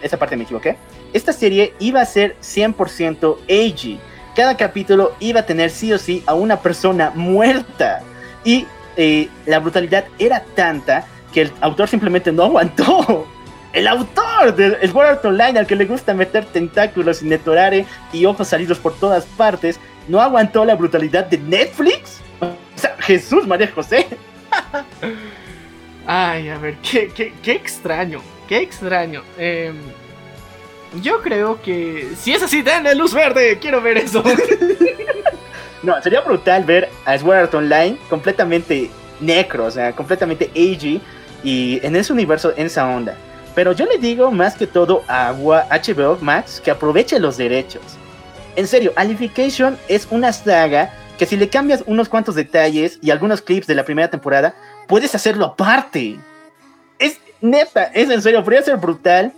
Esa parte me equivoqué. Esta serie iba a ser 100% AG. Cada capítulo iba a tener sí o sí a una persona muerta. Y eh, la brutalidad era tanta que el autor simplemente no aguantó. El autor de Sword Art Online, al que le gusta meter tentáculos y netorare y ojos salidos por todas partes, no aguantó la brutalidad de Netflix. O sea, Jesús María José. [LAUGHS] Ay, a ver, qué, qué, extraño, qué extraño. Em, yo creo que si es así, denle luz verde, quiero ver eso. [LAUGHS] no, sería brutal ver a Sword Art Online completamente necro, o sea, completamente AG y en ese universo, en esa onda. Pero yo le digo más que todo a HBO Max que aproveche los derechos. En serio, Alification es una saga que si le cambias unos cuantos detalles y algunos clips de la primera temporada, puedes hacerlo aparte. Es neta, es en serio, podría ser brutal,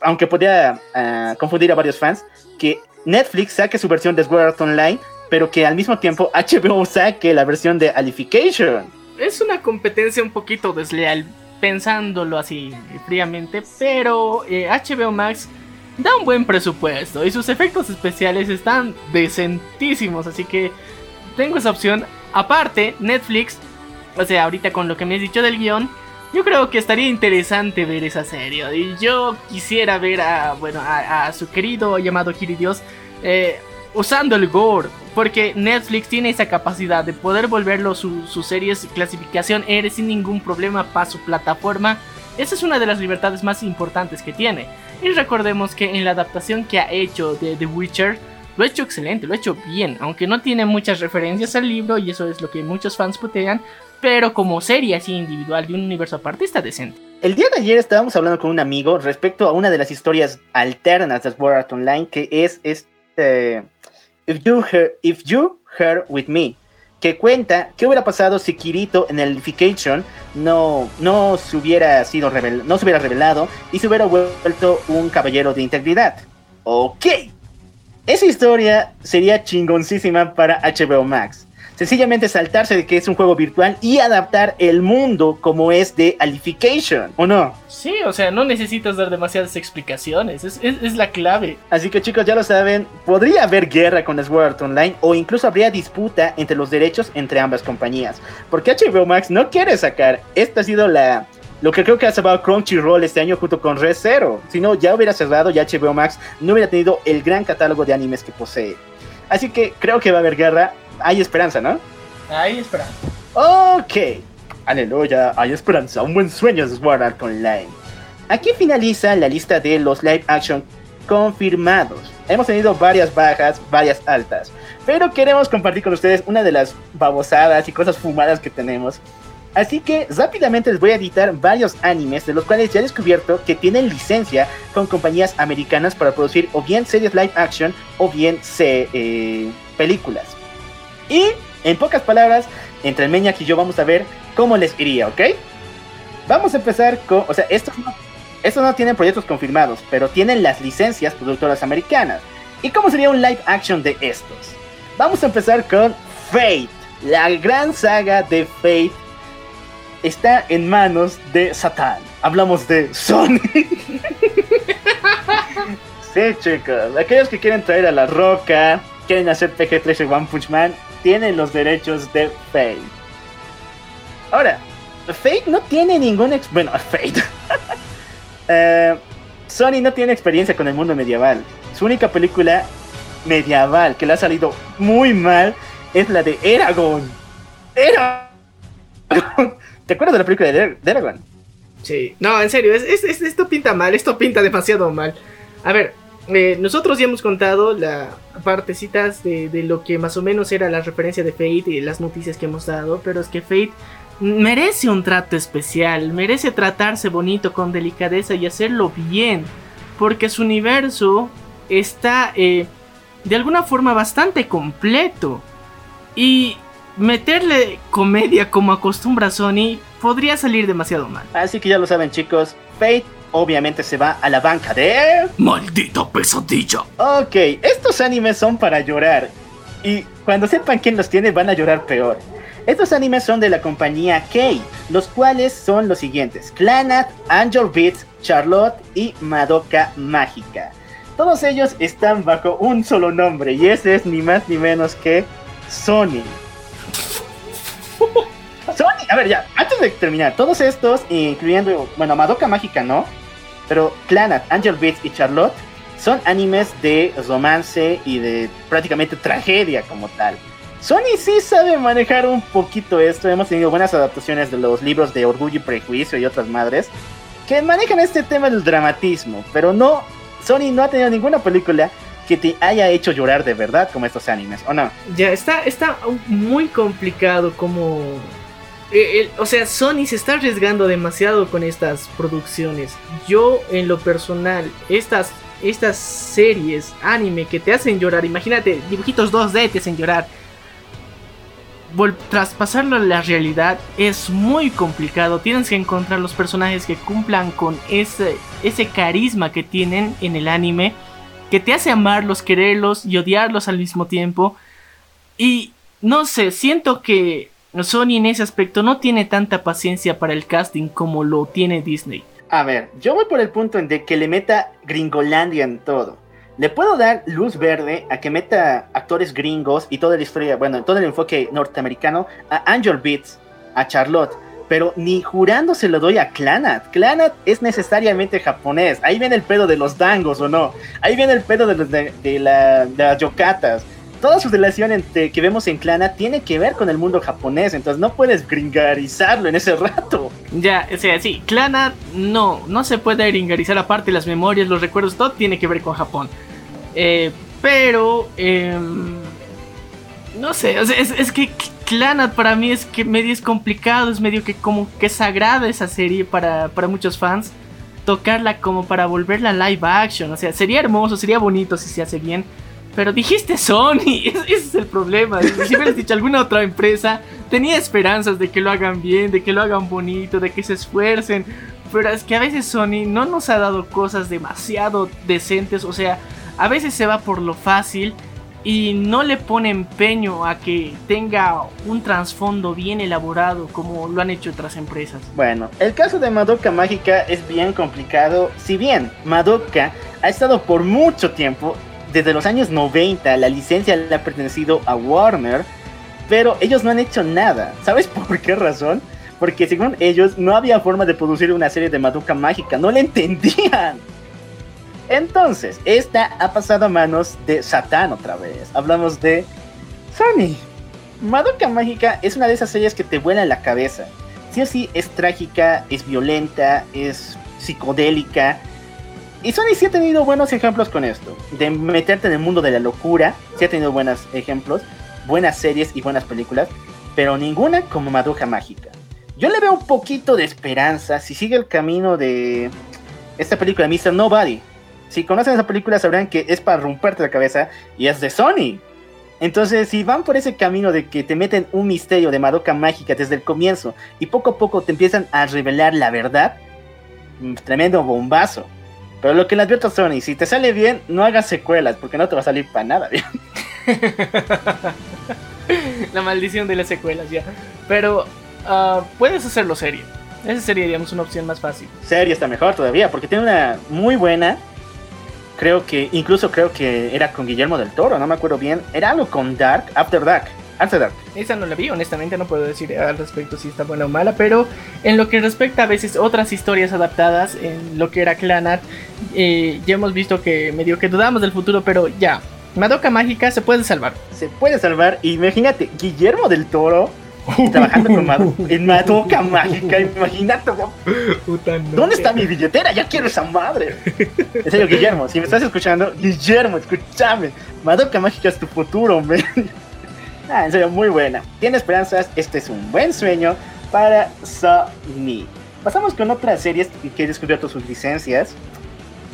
aunque podría ah, confundir a varios fans, que Netflix saque su versión de Sword Art Online, pero que al mismo tiempo HBO saque la versión de Alification. Es una competencia un poquito desleal, pensándolo así fríamente, pero HBO eh, Max da un buen presupuesto y sus efectos especiales están decentísimos, así que tengo esa opción. Aparte, Netflix, o sea, ahorita con lo que me has dicho del guion, yo creo que estaría interesante ver esa serie. Y yo quisiera ver a, bueno, a, su querido llamado Kiridios eh, usando el gore. Porque Netflix tiene esa capacidad de poder volverlo su, su series clasificación R sin ningún problema para su plataforma. Esa es una de las libertades más importantes que tiene. Y recordemos que en la adaptación que ha hecho de The Witcher, lo ha hecho excelente, lo ha hecho bien, aunque no tiene muchas referencias al libro y eso es lo que muchos fans putean, pero como serie así individual de un universo apartista decente. El día de ayer estábamos hablando con un amigo respecto a una de las historias alternas de Sword Art Online, que es este If You Heard, If you heard With Me, que cuenta qué hubiera pasado si Kirito en el Unification no, no, se hubiera sido no se hubiera revelado y se hubiera vuelto un caballero de integridad. Ok. Esa historia sería chingoncísima para HBO Max sencillamente saltarse de que es un juego virtual y adaptar el mundo como es de Alification, ¿o no? Sí, o sea, no necesitas dar demasiadas explicaciones, es, la clave. Así que chicos, ya lo saben, podría haber guerra con Sword Online o incluso habría disputa entre los derechos entre ambas compañías, porque HBO Max no quiere sacar, esta ha sido la... Lo que creo que ha salvado Crunchyroll este año junto con Red Zero. Si no, ya hubiera cerrado, ya HBO Max no hubiera tenido el gran catálogo de animes que posee. Así que creo que va a haber guerra hay esperanza, ¿no? Hay esperanza. Ok. Aleluya, hay esperanza. Un buen sueño es Sword Art Online. Aquí finaliza la lista de los live action confirmados. Hemos tenido varias bajas, varias altas. Pero queremos compartir con ustedes una de las babosadas y cosas fumadas que tenemos. Así que rápidamente les voy a editar varios animes de los cuales ya he descubierto que tienen licencia con compañías americanas para producir o bien series live action o bien eh, películas. Y, en pocas palabras, entre el Meñac y yo vamos a ver cómo les iría, ¿ok? Vamos a empezar con, o sea, estos no, estos no tienen proyectos confirmados, pero tienen las licencias productoras americanas. ¿Y cómo sería un live action de estos? Vamos a empezar con Fate. La gran saga de Fate está en manos de Satán. Hablamos de Sony. [LAUGHS] sí, chicos. Aquellos que quieren traer a la roca, quieren hacer PG-13 One Punch Man, tienen los derechos de Fate. Ahora, Fate no tiene ningún... Bueno, [LAUGHS] Fate. [LAUGHS] Eh, Sony no tiene experiencia con el mundo medieval. Su única película medieval que le ha salido muy mal es la de Eragon. Eragon. [LAUGHS] ¿Te acuerdas de la película de, Eragon? Sí. No, en serio, esto pinta mal, esto pinta demasiado mal. A ver, nosotros ya hemos contado las partecitas de, de, lo que más o menos era la referencia de Fate y las noticias que hemos dado, pero es que Fate merece un trato especial, merece tratarse bonito, con delicadeza y hacerlo bien, porque su universo está eh, de alguna forma bastante completo y meterle comedia como acostumbra Sony podría salir demasiado mal. Así que ya lo saben chicos, Fate obviamente se va a la banca de... ¡Maldita pesadilla! Ok, estos animes son para llorar. Y cuando sepan quién los tiene van a llorar peor. Estos animes son de la compañía Kei, los cuales son los siguientes: Clanat, Angel Beats, Charlotte y Madoka Mágica. Todos ellos están bajo un solo nombre y ese es ni más ni menos que Sony. [LAUGHS] Sony, a ver ya, antes de terminar, todos estos, incluyendo, bueno, Madoka Mágica no, pero Clanat, Angel Beats y Charlotte son animes de romance y de prácticamente tragedia como tal. Sony sí sabe manejar un poquito esto. Hemos tenido buenas adaptaciones de los libros de Orgullo y Prejuicio y otras madres que manejan este tema del dramatismo, pero no, Sony no ha tenido ninguna película que te haya hecho llorar de verdad como estos animes, ¿o no? Ya, está, está muy complicado como eh, o sea, Sony se está arriesgando demasiado con estas producciones. Yo, en lo personal, estas, estas series anime que te hacen llorar, imagínate, dibujitos 2D te hacen llorar. Vol- traspasarlo a la realidad es muy complicado. Tienes que encontrar los personajes que cumplan con ese, ese carisma que tienen en el anime, que te hace amarlos, quererlos y odiarlos al mismo tiempo. Y no sé, siento que Sony en ese aspecto no tiene tanta paciencia para el casting como lo tiene Disney. A ver, yo voy por el punto de que le meta Gringolandia en todo. Le puedo dar luz verde a que meta actores gringos y toda la historia, bueno, todo el enfoque norteamericano a Angel Beats, a Charlotte, pero ni jurando se lo doy a Clanat. Clanat es necesariamente japonés. Ahí viene el pedo de los dangos o no. Ahí viene el pedo de, los las yokatas. Toda su relación que vemos en Clanat tiene que ver con el mundo japonés, entonces no puedes gringarizarlo en ese rato. Ya, o sea, sí, Clanat no, no se puede gringarizar aparte las memorias, los recuerdos, todo tiene que ver con Japón. Eh, pero, em, no sé, o sea, es, que Clanat para mí es que medio es complicado, es medio que como que sagrada esa serie para, para muchos fans. Tocarla como para volverla live action, o sea, sería hermoso, sería bonito si se hace bien. Pero dijiste Sony, [LAUGHS] ese es el problema. Si hubieras dicho alguna otra empresa, tenía esperanzas de que lo hagan bien, de que lo hagan bonito, de que se esfuercen. Pero es que a veces Sony no nos ha dado cosas demasiado decentes. O sea, a veces se va por lo fácil y no le pone empeño a que tenga un trasfondo bien elaborado como lo han hecho otras empresas. Bueno, el caso de Madoka Mágica es bien complicado. Si bien Madoka ha estado por mucho tiempo, desde los años 90, la licencia le ha pertenecido a Warner, pero ellos no han hecho nada. ¿Sabes [LAUGHS] por qué razón? Porque según ellos no había forma de producir una serie de Madoka Mágica, no la entendían. Entonces, esta ha pasado a manos de Satán otra vez. Hablamos de Sony. Madoka Mágica es una de esas series que te vuela la cabeza. Sí sí es trágica, es violenta, es psicodélica. Y Sony sí ha tenido buenos ejemplos con esto. De meterte en el mundo de la locura. Sí ha tenido buenos ejemplos. Buenas series y buenas películas. Pero ninguna como Madoka Mágica. Yo le veo un poquito de esperanza si sigue el camino de esta película, Mr. Nobody. Si conocen esa película sabrán que es para romperte la cabeza y es de Sony. Entonces, si van por ese camino de que te meten un misterio de Madoka Mágica desde el comienzo y poco a poco te empiezan a revelar la verdad, mm, tremendo bombazo. Pero lo que le advierto a Sony, si te sale bien, no hagas secuelas, porque no te va a salir para nada bien. [LAUGHS] La maldición de las secuelas ya. Pero ah, puedes hacerlo serio. Esa sería, digamos, una opción más fácil. Serie está mejor todavía, porque tiene una muy buena. Creo que, incluso creo que era con Guillermo del Toro, no me acuerdo bien. Era algo con Dark, After Dark. After Dark. Esa no la vi, honestamente no puedo decir al respecto si está buena o mala, pero en lo que respecta a veces otras historias adaptadas, en lo que era Clanat, eh, ya hemos visto que medio que dudamos del futuro, pero ya, Madoka Mágica se puede salvar. Se puede salvar. Imagínate, Guillermo del Toro trabajando con Mado- en Madoka Mágica. Imagínate, ¿dónde está mi billetera? Ya quiero esa madre. En serio, Guillermo, si me estás escuchando, Guillermo, escúchame. Madoka Mágica es tu futuro, hombre. Ah, en serio, muy buena. Tiene esperanzas. Este es un buen sueño para Sony. Pasamos con otras series que he descubierto sus licencias.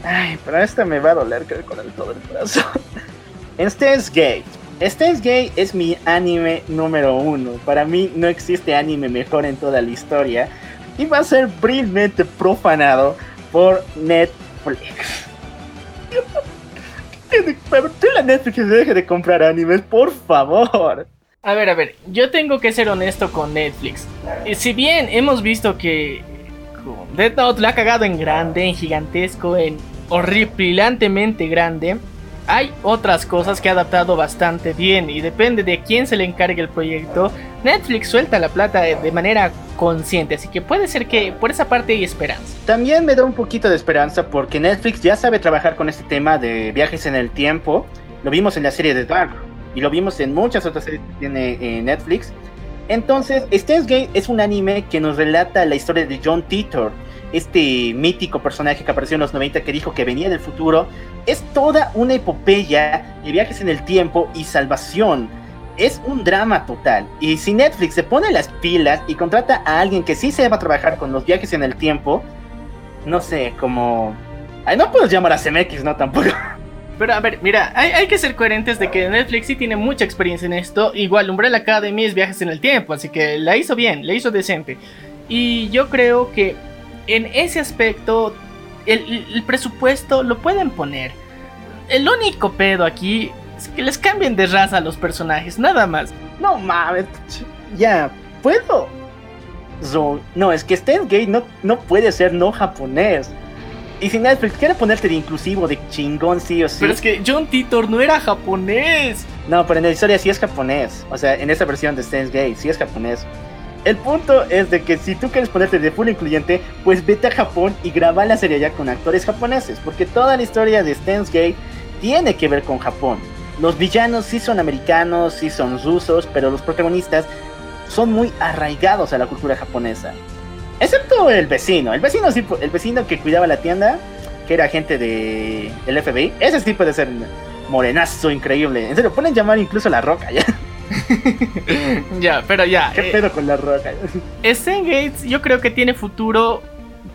Ay, pero esta me va a doler creo, con el todo el corazón. [LAUGHS] En Steins Gate. Gate es mi anime número uno. Para mí no existe anime mejor en toda la historia. Y va a ser brillantemente profanado por Netflix. [LAUGHS] Tú la Netflix deje de comprar animes, por favor. A ver, a ver, yo tengo que ser honesto con Netflix. Y si bien hemos visto que Death Note la ha cagado en grande, en gigantesco, en horripilantemente grande, hay otras cosas que ha adaptado bastante bien y depende de quién se le encargue el proyecto. Netflix suelta la plata de, manera consciente, así que puede ser que por esa parte hay esperanza. También me da un poquito de esperanza porque Netflix ya sabe trabajar con este tema de viajes en el tiempo. Lo vimos en la serie de Dark y lo vimos en muchas otras series que tiene eh, Netflix. Entonces, Steins Gate es un anime que nos relata la historia de John Titor, este mítico personaje que apareció en los 90 que dijo que venía del futuro. Es toda una epopeya de viajes en el tiempo y salvación. es un drama total. Y si Netflix se pone las pilas y contrata a alguien que sí se va a trabajar con los viajes en el tiempo, no sé, como... Ay, no puedes llamar a CMX, ¿no? Tampoco. [LAUGHS] Pero a ver, mira, hay, hay, que ser coherentes de que Netflix sí tiene mucha experiencia en esto. Igual Umbrella Academy es viajes en el tiempo, así que la hizo bien, la hizo decente. Y yo creo que en ese aspecto el, el presupuesto lo pueden poner. El único pedo aquí es que les cambien de raza a los personajes, nada más. No mames, ya, ¿puedo? no, es que Steins Gate no, no puede ser no japonés. Y si Netflix quiere ponerte de inclusivo, de chingón, sí o sí. Pero es que John Titor no era japonés. No, pero en la historia sí es japonés. O sea, en esta versión de Steins Gate sí es japonés. El punto es de que si tú quieres ponerte de full incluyente, pues vete a Japón y graba la serie ya con actores japoneses. Porque toda la historia de Steins Gate tiene que ver con Japón. Los villanos sí son americanos, sí son rusos, pero los protagonistas son muy arraigados a la cultura japonesa. Excepto el vecino. El vecino sí, el vecino que cuidaba la tienda, que era agente de el FBI. Ese sí puede ser morenazo increíble. En serio, pueden llamar incluso la roca ya. [LAUGHS] ya, pero ya. ¿Qué eh, pedo con la roca? Stan Gates yo creo que tiene futuro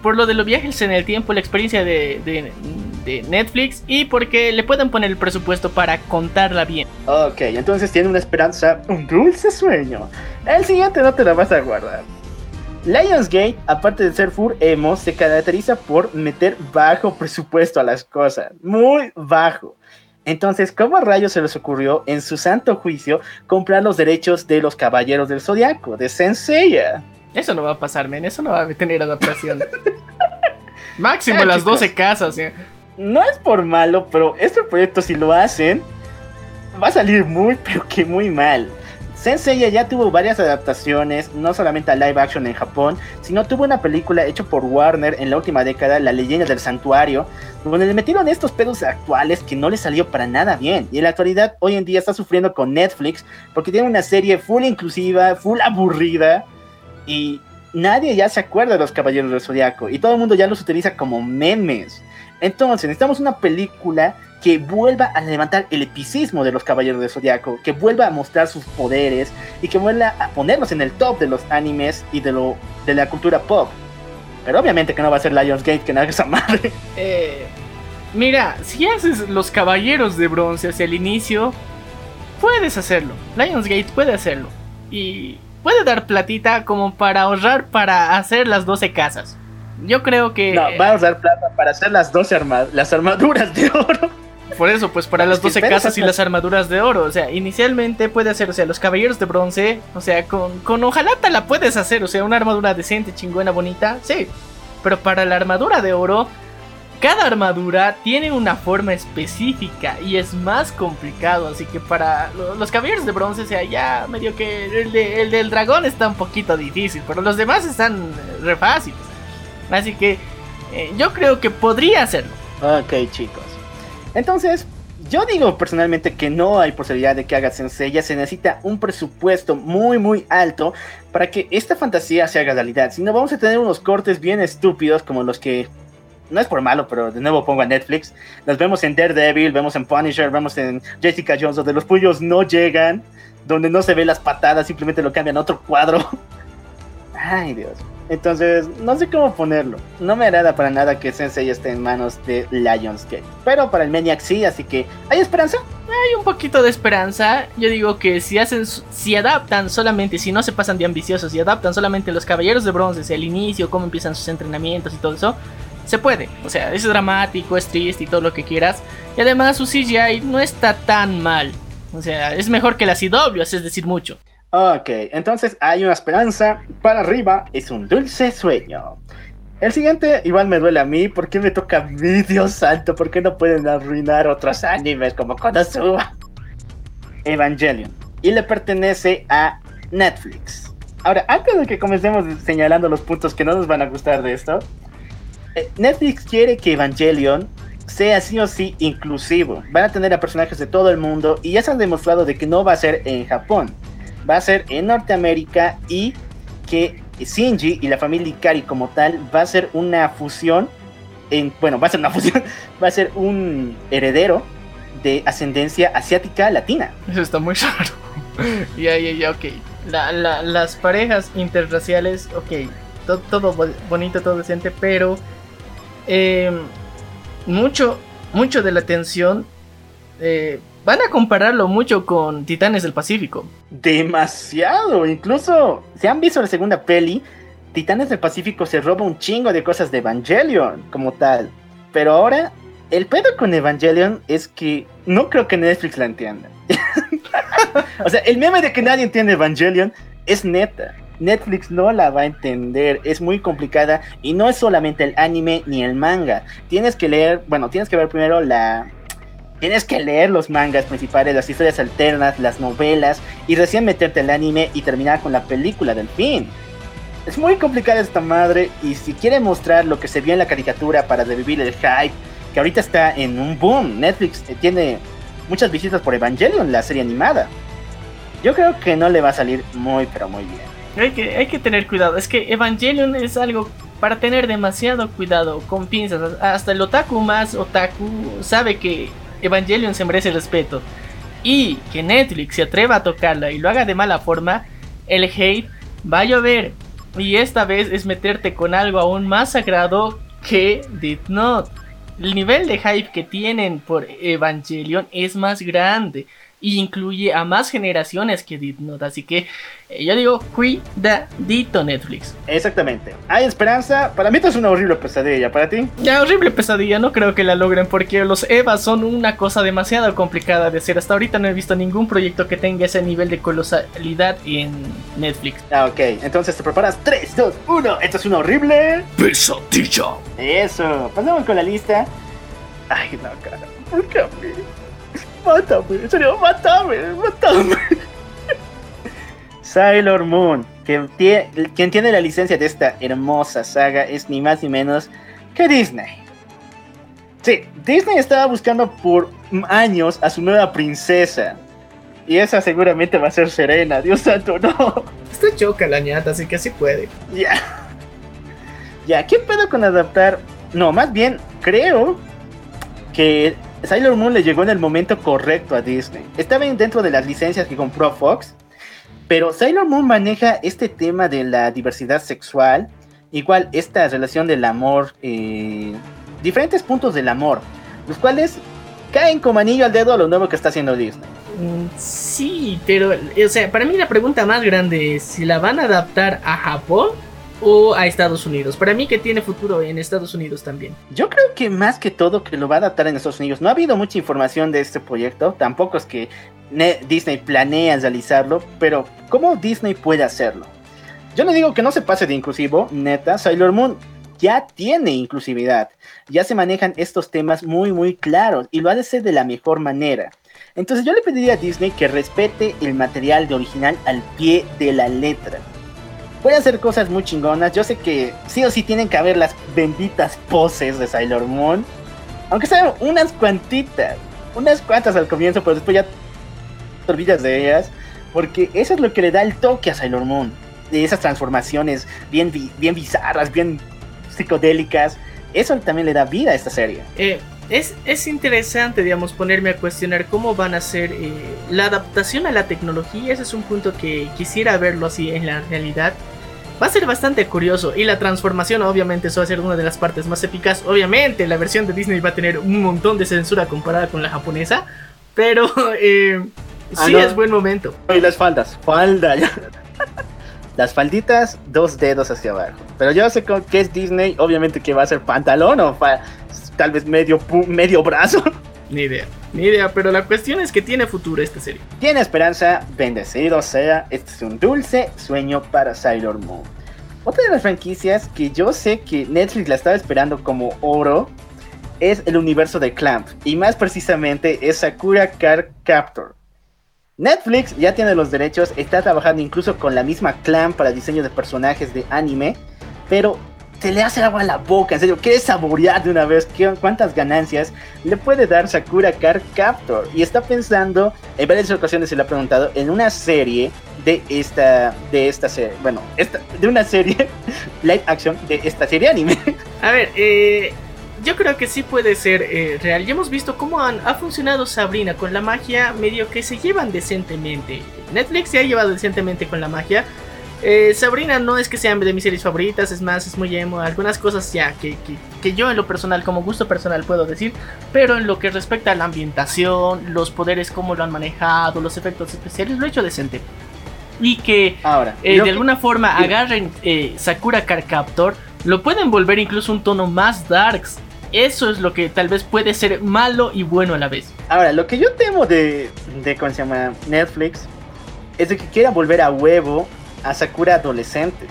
por lo de los viajes en el tiempo, la experiencia de, de, Netflix y porque le pueden poner el presupuesto para contarla bien. Ok, entonces tiene una esperanza, un dulce sueño. El siguiente no te lo vas a guardar. Lionsgate, aparte de ser full emo, se caracteriza por meter bajo presupuesto a las cosas. Muy bajo. Entonces, ¿cómo a rayos se les ocurrió, en su santo juicio, comprar los derechos de los Caballeros del Zodiaco, de Senseiya? Eso no va a pasar, men, eso no va a tener adaptación. [LAUGHS] Máximo las 12 casas, ¿eh? No es por malo, pero este proyecto, si lo hacen, va a salir muy, pero que muy mal. Sensei ya tuvo varias adaptaciones, no solamente a live action en Japón, sino tuvo una película hecha por Warner en la última década, La leyenda del santuario, donde le metieron estos pedos actuales que no le salió para nada bien. Y en la actualidad, hoy en día está sufriendo con Netflix porque tiene una serie full inclusiva, full aburrida, y nadie ya se acuerda de los Caballeros del Zodiaco, y todo el mundo ya los utiliza como memes. Entonces, necesitamos una película que vuelva a levantar el epicismo de los Caballeros del Zodiaco, que vuelva a mostrar sus poderes y que vuelva a ponerlos en el top de los animes y de, de la cultura pop. Pero obviamente que no va a ser Lionsgate que nada esa madre. Eh, mira, si haces los Caballeros de Bronce hacia el inicio, puedes hacerlo. Lionsgate puede hacerlo. Y puede dar platita como para ahorrar para hacer las 12 casas. Yo creo que. No, va a usar plata para hacer las 12 las armaduras de oro. Por eso, pues para las 12 casas y las armaduras de oro. O sea, inicialmente puede hacer, o sea, los caballeros de bronce. O sea, con, con hojalata la puedes hacer. O sea, una armadura decente, chingona, bonita. Sí. Pero para la armadura de oro, cada armadura tiene una forma específica y es más complicado. Así que para los caballeros de bronce, o sea, ya medio que el, el del dragón está un poquito difícil. Pero los demás están re fáciles. Así que eh, yo creo que podría hacerlo. Ok, chicos. Entonces, yo digo personalmente que no hay posibilidad de que haga Sensei. Ya se necesita un presupuesto muy, muy alto para que esta fantasía se haga realidad. Si no, vamos a tener unos cortes bien estúpidos como los que. No es por malo, pero de nuevo pongo a Netflix. Los vemos en Daredevil, vemos en Punisher, vemos en Jessica Jones, donde los puños no llegan, donde no se ven las patadas, simplemente lo cambian a otro cuadro. [LAUGHS] Ay, Dios. Entonces, no sé cómo ponerlo. No me agrada para nada que Sensei esté en manos de Lionsgate. Pero para el Maniac sí, así que ¿hay esperanza? Hay un poquito de esperanza. Yo digo que si hacen, si adaptan solamente, si no se pasan de ambiciosos, y adaptan solamente los Caballeros de Bronce, desde el inicio, cómo empiezan sus entrenamientos y todo eso, se puede. O sea, es dramático, es triste y todo lo que quieras. Y además su CGI no está tan mal. O sea, es mejor que la CW, es decir, mucho. Ok, entonces hay una esperanza para arriba, es un dulce sueño. El siguiente igual me duele a mí, ¿por qué me toca a mí, Dios santo? ¿Por qué no pueden arruinar otros animes como Konosuba? Evangelion. Y le pertenece a Netflix. Ahora, antes de que comencemos señalando los puntos que no nos van a gustar de esto, eh, Netflix quiere que Evangelion sea sí o sí inclusivo. Van a tener a personajes de todo el mundo y ya se han demostrado de que no va a ser en Japón va a ser en Norteamérica y que Shinji y la familia Ikari como tal va a ser una fusión, en, bueno, va a ser una [LAUGHS] fusión, va a ser un heredero de ascendencia asiática latina. Eso está muy [LAUGHS] raro. Ya, ya, ya, ok. La- la- las parejas interraciales, ok. to- todo bo- bonito, todo decente, pero eh, mucho, mucho de la atención eh, van a compararlo mucho con Titanes del Pacífico. Demasiado. Incluso, si han visto la segunda peli, Titanes del Pacífico se roba un chingo de cosas de Evangelion como tal. Pero ahora, el pedo con Evangelion es que no creo que Netflix la entienda. [LAUGHS] o sea, el meme de que nadie entiende Evangelion es neta. Netflix no la va a entender, es muy complicada y no es solamente el anime ni el manga. Tienes que leer, bueno, tienes que ver primero la, Tienes que leer los mangas principales, las historias alternas, las novelas y recién meterte al anime y terminar con la película del fin. Es muy complicada esta madre y si quiere mostrar lo que se vio en la caricatura para revivir el hype, que ahorita está en un boom, Netflix eh, tiene muchas visitas por Evangelion, la serie animada. Yo creo que no le va a salir muy pero muy bien. Hay que, hay que tener cuidado. Es que Evangelion es algo para tener demasiado cuidado, con pinzas. Hasta el otaku más otaku sabe que Evangelion se merece respeto. Y que Netflix se atreva a tocarla y lo haga de mala forma, el hate va a llover. Y esta vez es meterte con algo aún más sagrado que Did Not. El nivel de hype que tienen por Evangelion es más grande y incluye a más generaciones que Not. Así que eh, yo digo, cuidadito Netflix. Exactamente. Hay esperanza. Para mí esto es una horrible pesadilla. ¿Para ti? Ya, horrible pesadilla, no creo que la logren porque los EVA son una cosa demasiado complicada de hacer. Hasta ahorita no he visto ningún proyecto que tenga ese nivel de colosalidad en Netflix. Ah, ok. Entonces te preparas. 3, 2, 1. Esto es una horrible. Pesadilla. Eso, pasamos con la lista. Ay, no, cara. ¿Por qué a mí? Mátame, en serio, mátame, mátame. Sailor Moon, quien tie- quien tiene la licencia de esta hermosa saga, es ni más ni menos que Disney. Sí, Disney estaba buscando por años a su nueva princesa. Y esa seguramente va a ser Serena, Dios santo, no. Está choca la ñata, así que sí puede. Ya. Ya, ¿qué pedo con adaptar? No, más bien, creo que Sailor Moon le llegó en el momento correcto a Disney. Estaba dentro de las licencias que compró Fox, pero Sailor Moon maneja este tema de la diversidad sexual, igual esta relación del amor, eh, diferentes puntos del amor, los cuales caen como anillo al dedo a lo nuevo que está haciendo Disney. Mm, Sí, pero, o sea, para mí la pregunta más grande es si la van a adaptar a Japón o a Estados Unidos. Para mí que tiene futuro en Estados Unidos también. Yo creo que más que todo que lo va a adaptar en Estados Unidos. No ha habido mucha información de este proyecto. Tampoco es que Ne- Disney planea realizarlo. Pero ¿cómo Disney puede hacerlo? Yo no digo que no se pase de inclusivo. Neta, Sailor Moon ya tiene inclusividad. Ya se manejan estos temas muy muy claros. Y lo ha de ser de la mejor manera. Entonces yo le pediría a Disney que respete el material de original al pie de la letra. Puede hacer cosas muy chingonas. Yo sé que sí o sí tienen que haber las benditas poses de Sailor Moon. Aunque sean unas cuantitas. Unas cuantas al comienzo, pero después ya te olvidas de ellas. Porque eso es lo que le da el toque a Sailor Moon. De esas transformaciones bien, bi- bien bizarras, bien psicodélicas. Eso también le da vida a esta serie. Eh, es, es interesante, digamos, ponerme a cuestionar cómo van a ser eh, la adaptación a la tecnología. Ese es un punto que quisiera verlo así en la realidad. Va a ser bastante curioso. Y la transformación, obviamente, eso va a ser una de las partes más épicas. Obviamente, la versión de Disney va a tener un montón de censura comparada con la japonesa. Pero [LAUGHS] eh, Ah, sí no. es buen momento. Y las faldas, falda. [LAUGHS] Las falditas, dos dedos hacia abajo. Pero yo sé que es Disney, obviamente que va a ser pantalón o tal vez medio, medio brazo. [LAUGHS] Ni idea, ni idea. Pero la cuestión es que tiene futuro esta serie. Tiene esperanza, bendecido sea, este es un dulce sueño para Sailor Moon. Otra de las franquicias que yo sé que Netflix la estaba esperando como oro es el universo de Clamp, y más precisamente es Sakura Card Captor. Netflix ya tiene los derechos, está trabajando incluso con la misma Clamp para diseño de personajes de anime, pero se le hace agua a la boca, en serio, quiere saborear de una vez qué- cuántas ganancias le puede dar Sakura Card Captor. Y está pensando, en varias ocasiones se le ha preguntado, en una serie de esta, de esta serie, bueno, esta, de una serie [LAUGHS] live action de esta serie anime. A ver, eh, yo creo que sí puede ser eh, real. Ya hemos visto cómo han, ha funcionado Sabrina con la magia, medio que se llevan decentemente. Netflix se ha llevado decentemente con la magia. Eh, Sabrina no es que sean de mis series favoritas, es más, es muy emo. Algunas cosas ya que, que, que, yo en lo personal, como gusto personal, puedo decir. Pero en lo que respecta a la ambientación, los poderes, cómo lo han manejado, los efectos especiales, lo he hecho decente. Y que Ahora, eh, de que- alguna forma agarren eh, Sakura Card Captor, lo pueden volver incluso un tono más darks. Eso es lo que tal vez puede ser malo y bueno a la vez. Ahora, lo que yo temo de, de ¿cómo se llama? Netflix es de que quiera volver a huevo a Sakura adolescente.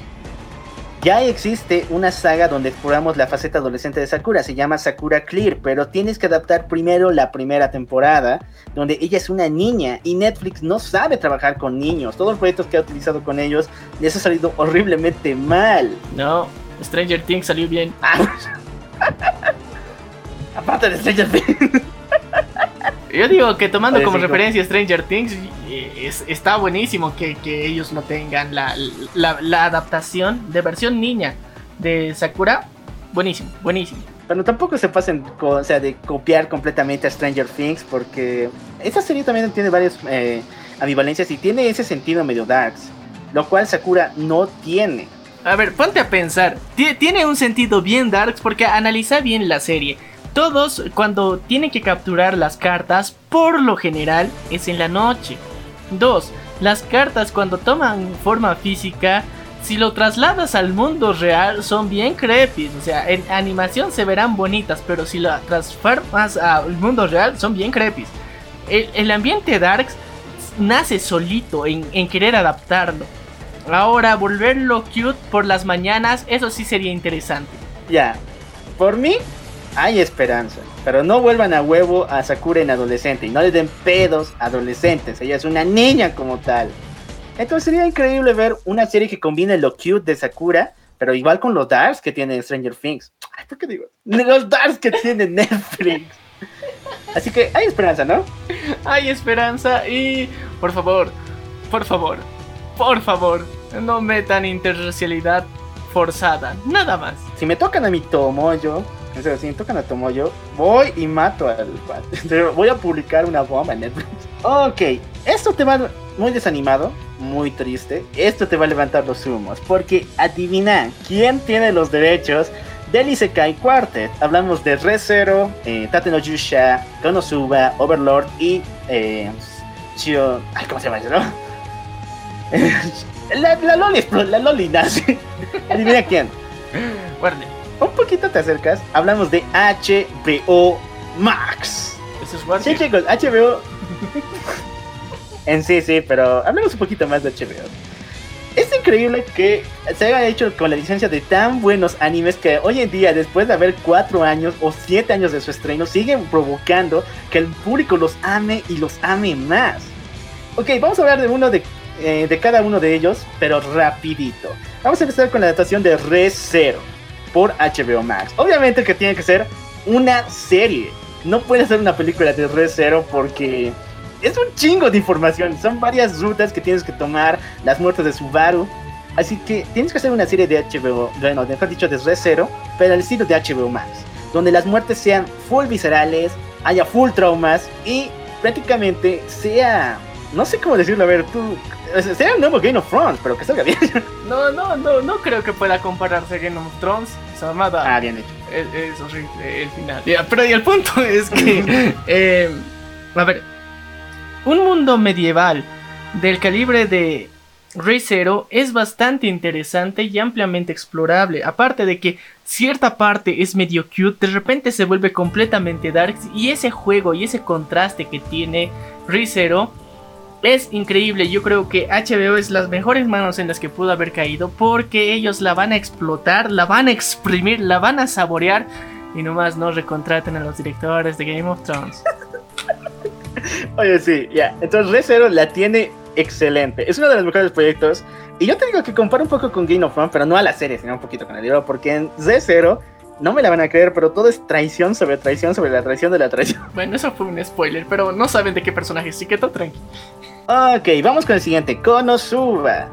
Ya existe una saga donde exploramos la faceta adolescente de Sakura, se llama Sakura Clear, pero tienes que adaptar primero la primera temporada, donde ella es una niña y Netflix no sabe trabajar con niños. Todos los proyectos que ha utilizado con ellos les ha salido horriblemente mal. No, Stranger Things salió bien. [LAUGHS] Aparte de Stranger Things. Yo digo que tomando como referencia Stranger Things, eh, es- está buenísimo que, que ellos no tengan la, la- la adaptación de versión niña de Sakura. Buenísimo, buenísimo. Pero tampoco se pasen o sea, de copiar completamente a Stranger Things porque esta serie también tiene varias eh, ambivalencias y tiene ese sentido medio darks, lo cual Sakura no tiene. A ver, ponte a pensar. Ti- Tiene un sentido bien darks porque analiza bien la serie. Todos cuando tienen que capturar las cartas, por lo general es en la noche. Dos, las cartas cuando toman forma física, si lo trasladas al mundo real son bien creepy. O sea, en animación se verán bonitas, pero si lo transformas al mundo real son bien creepy. El, el ambiente darks nace solito en, en querer adaptarlo. Ahora, volverlo cute por las mañanas, eso sí sería interesante. Ya, por mí hay esperanza, pero no vuelvan a huevo a Sakura en adolescente y no le den pedos a adolescentes, ella es una niña como tal. Entonces sería increíble ver una serie que combine lo cute de Sakura, pero igual con los darks que tiene Stranger Things. Ay, ¿por qué digo? Los darks que tiene Netflix. Así que hay esperanza, ¿no? Hay esperanza y, por favor, por favor, por favor, no metan interracialidad forzada, nada más. Si me tocan a mi Tomoyo, o sea, si me tocan a Tomoyo, voy y mato al. [LAUGHS] Voy a publicar una bomba en Netflix. [LAUGHS] Ok, esto te va muy desanimado, muy triste. Esto te va a levantar los humos, porque adivina quién tiene los derechos del Isekai Quartet. Hablamos de Re:Zero, eh, Tate no Yusha, Konosuba, Overlord y eh, Chio. Ay, ¿cómo se llama eso, no? [LAUGHS] la, la Loli, la Loli. Adivina quién. Guarde, Un poquito te acercas, hablamos de HBO Max. eso es Sí, chicos, HBO. en sí, sí, pero hablemos un poquito más de HBO. Es increíble que se haya hecho con la licencia de tan buenos animes que hoy en día, después de haber cuatro años o siete años de su estreno, siguen provocando que el público los ame y los ame más. Ok, vamos a hablar de uno de, eh, de cada uno de ellos, pero rapidito. Vamos a empezar con la adaptación de Re Zero por HBO Max. Obviamente que tiene que ser una serie. No puede ser una película de Re Zero porque es un chingo de información. Son varias rutas que tienes que tomar, las muertes de Subaru. Así que tienes que hacer una serie de HBO, bueno, mejor dicho, de Re Zero, pero al estilo de HBO Max, donde las muertes sean full viscerales, haya full traumas y prácticamente sea, no sé cómo decirlo, a ver, tú, sea un nuevo Game of Thrones, pero que salga bien. [LAUGHS] No, no, no, no creo que pueda compararse a Game of Thrones. Esa amada. ah, bien hecho. Es, es horrible el final. Ya, pero y el punto [LAUGHS] es que. [LAUGHS] eh, a ver. Un mundo medieval del calibre de Re:Zero es bastante interesante y ampliamente explorable. Aparte de que cierta parte es medio cute, de repente se vuelve completamente dark. Y ese juego y ese contraste que tiene Re:Zero es increíble. Yo creo que HBO es las mejores manos en las que pudo haber caído porque ellos la van a explotar, la van a exprimir, la van a saborear y nomás no recontraten a los directores de Game of Thrones. [LAUGHS] Oye, sí, ya. Entonces, Re Zero la tiene excelente. Es uno de los mejores proyectos. Y yo te digo que comparo un poco con Game of Thrones, pero no a la serie, sino un poquito con el libro. Porque en Re Zero, no me la van a creer, pero todo es traición sobre traición sobre la traición de la traición. [LAUGHS] Bueno, eso fue un spoiler, pero no saben de qué personaje, así que todo tranqui. Ok, vamos con el siguiente. Konosuba.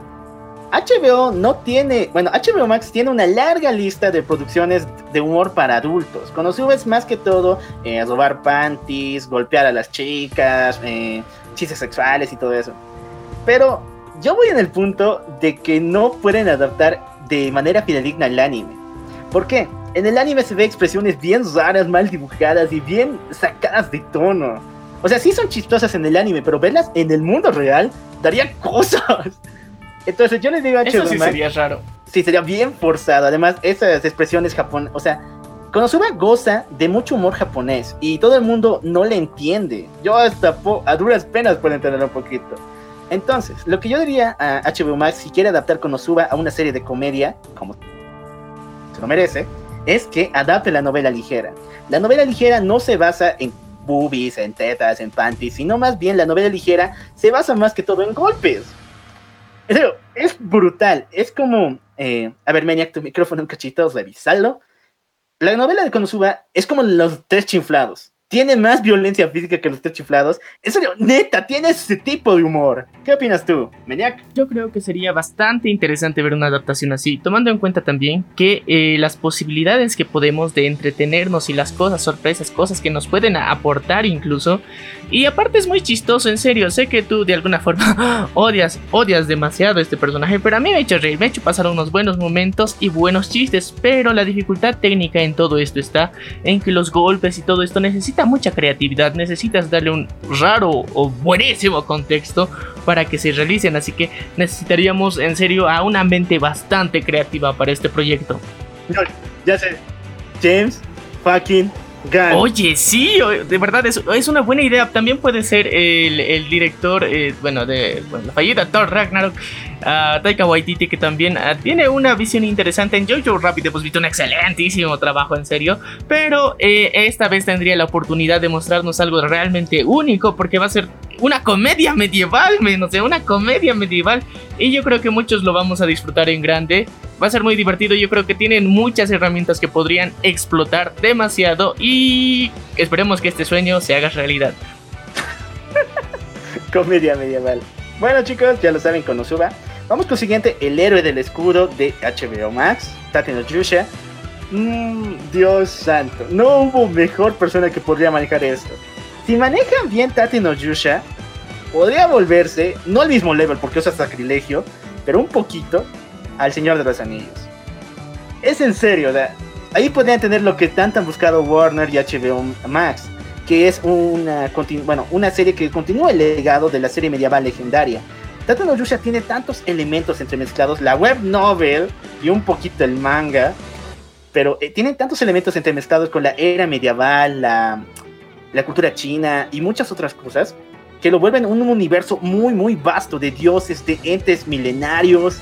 HBO no tiene, bueno, HBO Max tiene una larga lista de producciones de humor para adultos. Konosuba es más que todo eh, robar panties, golpear a las chicas, eh, chistes sexuales y todo eso. Pero yo voy en el punto de que no pueden adaptar de manera fidedigna el anime. ¿Por qué? En el anime se ve expresiones bien raras, mal dibujadas y bien sacadas de tono. O sea, sí son chistosas en el anime, pero verlas en el mundo real darían [LAUGHS] cosas. Entonces yo les digo a Eso sí sería raro. Sí, sería bien forzado. Además, esas expresiones japonesas, o sea, Konosuba goza de mucho humor japonés y todo el mundo no le entiende. Yo hasta a duras penas puedo entenderlo un poquito. Entonces, lo que yo diría a HBO Max si quiere adaptar Konosuba a una serie de comedia, como se lo merece, es que adapte la novela ligera. La novela ligera no se basa en boobies, en tetas, en panties, sino más bien la novela ligera se basa más que todo en golpes. Serio, es brutal. Es como. eh, a ver, Maniac, tu micrófono un cachito, revisalo. La novela de Konosuba es como los tres chiflados. Tiene más violencia física que los tres chiflados. En serio, neta, tiene ese tipo de humor. ¿Qué opinas tú, Maniac? Yo creo que sería bastante interesante ver una adaptación así, tomando en cuenta también que eh, las posibilidades que podemos de entretenernos y las cosas, sorpresas, cosas que nos pueden aportar incluso. Y aparte es muy chistoso, en serio, sé que tú de alguna forma [LAUGHS] odias, odias demasiado este personaje, pero a mí me ha hecho reír, me ha hecho pasar unos buenos momentos y buenos chistes, pero la dificultad técnica en todo esto está en que los golpes y todo esto necesita mucha creatividad, necesitas darle un raro o buenísimo contexto para que se realicen, así que necesitaríamos en serio a una mente bastante creativa para este proyecto. No, ya sé. James fucking Oye, sí, de verdad es, es una buena idea. También puede ser el, el director, eh, bueno, de bueno, la fallida Thor Ragnarok, ah, Taika Waititi, que también ah, tiene una visión interesante. En Jojo Rabbit hemos visto un excelentísimo trabajo, en serio. Pero eh, esta vez tendría la oportunidad de mostrarnos algo realmente único, porque va a ser una comedia medieval, men, o sea, una comedia medieval. Y yo creo que muchos lo vamos a disfrutar en grande. Va a ser muy divertido. Yo creo que tienen muchas herramientas que podrían explotar demasiado. Y esperemos que este sueño se haga realidad. [LAUGHS] Comedia medieval. Bueno, chicos, ya lo saben, Konosuba. Vamos con el siguiente, el héroe del escudo de HBO Max, Tateno Yusha. Mm, Dios santo, no hubo mejor persona que podría manejar esto. Si manejan bien Tateno Yusha, podría volverse, no al mismo level porque usa sacrilegio, pero un poquito al Señor de los Anillos. Es en serio, ahí podrían tener lo que tanto han buscado Warner y HBO Max que es una, bueno, una serie que continúa el legado de la serie medieval legendaria. Tata no Yusha tiene tantos elementos entremezclados, la web novel y un poquito el manga, pero eh, tienen tantos elementos entremezclados con la era medieval, la, la cultura china y muchas otras cosas, que lo vuelven un universo muy, muy vasto de dioses, de entes milenarios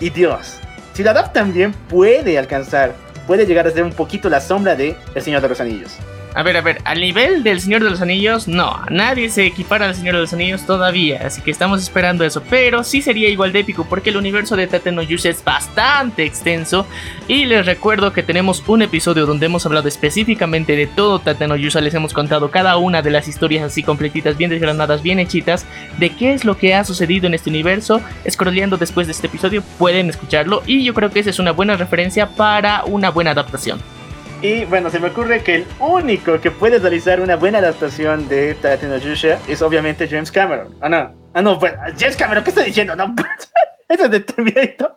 y Dios. Si lo adaptan bien, puede alcanzar, puede llegar a ser un poquito la sombra de El Señor de los Anillos. A ver, a ver, al nivel del Señor de los Anillos, no, nadie se equipara al Señor de los Anillos todavía, así que estamos esperando eso, pero sí sería igual de épico porque el universo de Tate no es bastante extenso. Y les recuerdo que tenemos un episodio donde hemos hablado específicamente de todo Tate no les hemos contado cada una de las historias así completitas, bien desgranadas, bien hechitas, de qué es lo que ha sucedido en este universo, scrolleando después de este episodio pueden escucharlo. Y yo creo que esa es una buena referencia para una buena adaptación. Y bueno, se me ocurre que el único que puede realizar una buena adaptación de Tate no Yusha es obviamente James Cameron. Ah, no. Ah, no, bueno, James Cameron, ¿qué estoy diciendo? No, [LAUGHS] eso es de Terminator.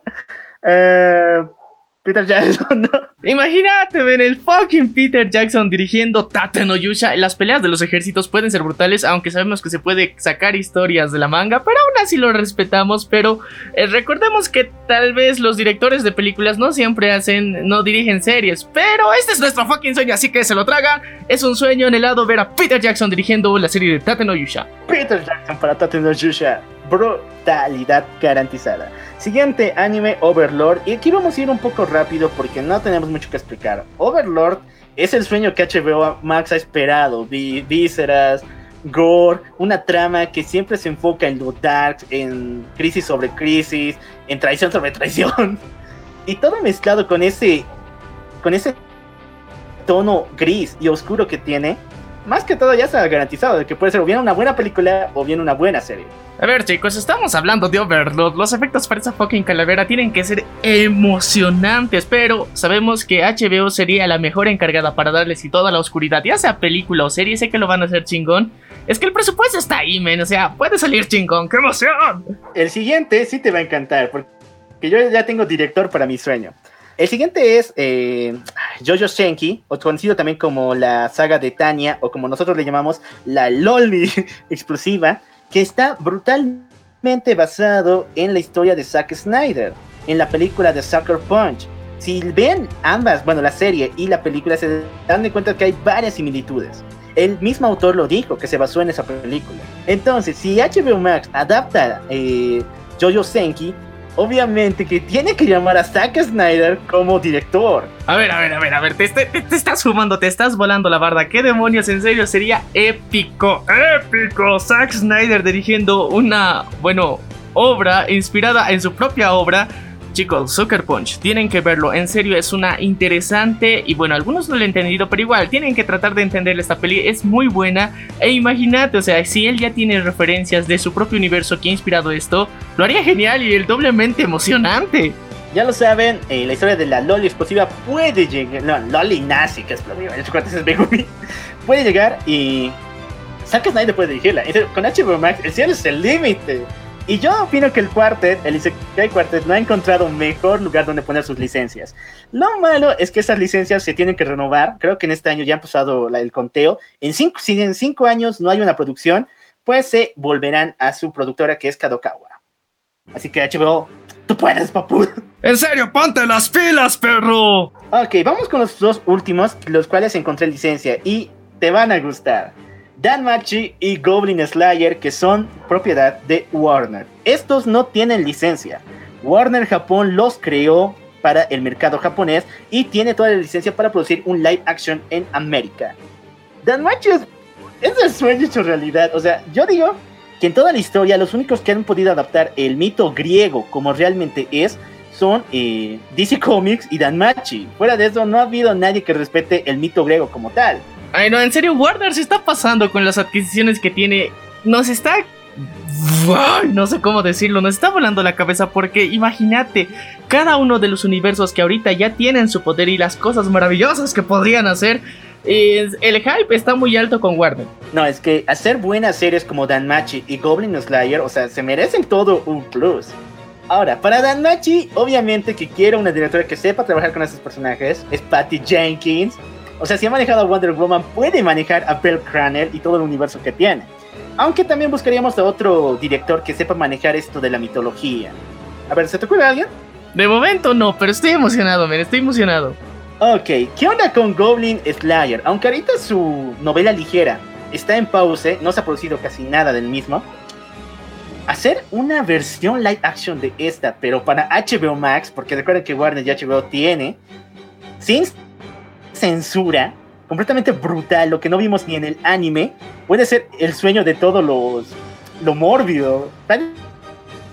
Eh, Peter Jackson, ¿no? Imagínate ver el fucking Peter Jackson dirigiendo Tate no Yusha. Las peleas de los ejércitos pueden ser brutales, aunque sabemos que se puede sacar historias de la manga, pero aún así lo respetamos. Pero eh, recordemos que tal vez los directores de películas no siempre hacen, no dirigen series, pero este es nuestro fucking sueño, así que se lo tragan. Es un sueño anhelado ver a Peter Jackson dirigiendo la serie de Tate no Yusha. Peter Jackson para Tate no Yusha. Brutalidad garantizada. Siguiente anime, Overlord. Y aquí vamos a ir un poco rápido porque no tenemos mucho que explicar. Overlord es el sueño que HBO Max ha esperado. Vi- vísceras, gore, una trama que siempre se enfoca en lo dark, en crisis sobre crisis, en traición sobre [LAUGHS] traición. Y todo mezclado con ese, con ese tono gris y oscuro que tiene. Más que todo ya está garantizado de que puede ser o bien una buena película o bien una buena serie. A ver, chicos, estamos hablando de Overlord. Los efectos para esa fucking calavera tienen que ser emocionantes, pero sabemos que HBO sería la mejor encargada para darles y toda la oscuridad, ya sea película o serie, sé que lo van a hacer chingón. Es que el presupuesto está ahí, men, o sea, puede salir chingón, ¡qué emoción! El siguiente sí te va a encantar, porque yo ya tengo director para mi sueño. El siguiente es eh, Jojo Senki, o conocido también como la saga de Tanya, o como nosotros le llamamos la Loli [LAUGHS] explosiva, que está brutalmente basado en la historia de Zack Snyder, en la película de Sucker Punch. Si ven ambas, bueno, la serie y la película, se dan de cuenta que hay varias similitudes. El mismo autor lo dijo, que se basó en esa película. Entonces, si HBO Max adapta eh, Jojo Senki, obviamente que tiene que llamar a Zack Snyder como director. A ver, a ver, a ver, a ver, te, te, te estás fumando, te estás volando la barda. ¿Qué demonios? En serio, sería épico, épico. Zack Snyder dirigiendo una, bueno, obra inspirada en su propia obra Chicos, Sucker Punch, tienen que verlo, en serio es una interesante y bueno, algunos no lo han entendido, pero igual tienen que tratar de entender esta peli, es muy buena e imagínate, o sea, si él ya tiene referencias de su propio universo que ha inspirado esto, lo haría genial y el doblemente emocionante. Ya lo saben, eh, la historia de la Loli explosiva puede llegar, no, Loli nazi que es es [LAUGHS] Megumi, puede llegar y Zack Snyder puede dirigirla, con HBO Max el cielo es el límite. Y yo opino que el Quartet, el Isekai Quartet, no ha encontrado mejor lugar donde poner sus licencias. Lo malo es que esas licencias se tienen que renovar. Creo que en este año ya ha pasado el conteo. En cinco, si en cinco años no hay una producción, pues se volverán a su productora que es Kadokawa. Así que HBO, tú puedes, papu. [LAUGHS] En serio, ponte las pilas, perro. Ok, vamos con los dos últimos, los cuales encontré licencia y te van a gustar. Dan Machi y Goblin Slayer, que son propiedad de Warner. Estos no tienen licencia. Warner Japón los creó para el mercado japonés y tiene toda la licencia para producir un live action en América. Dan Machi es, el sueño hecho realidad. O sea, yo digo que en toda la historia los únicos que han podido adaptar el mito griego como realmente es son eh, DC Comics y Dan Machi. Fuera de eso no ha habido nadie que respete el mito griego como tal. Ay, no, en serio, Warner se está pasando con las adquisiciones que tiene. Nos está. no sé cómo decirlo, nos está volando la cabeza porque imagínate, cada uno de los universos que ahorita ya tienen su poder y las cosas maravillosas que podrían hacer, el hype está muy alto con Warner. No, es que hacer buenas series como Danmachi y Goblin Slayer, o sea, se merecen todo un plus. Ahora, para Danmachi, obviamente que quiero una directora que sepa trabajar con esos personajes, es Patty Jenkins, o sea, si ha manejado a Wonder Woman, puede manejar a Bell Craner y todo el universo que tiene. Aunque también buscaríamos a otro director que sepa manejar esto de la mitología. A ver, ¿se te ocurre alguien? De momento no, pero estoy emocionado, men, estoy emocionado. Ok, ¿qué onda con Goblin Slayer? Aunque ahorita su novela ligera está en pause, no se ha producido casi nada del mismo. Hacer una versión live action de esta, pero para HBO Max, porque recuerden que Warner y HBO tiene, sin censura completamente brutal, lo que no vimos ni en el anime, puede ser el sueño de todos los lo mórbido.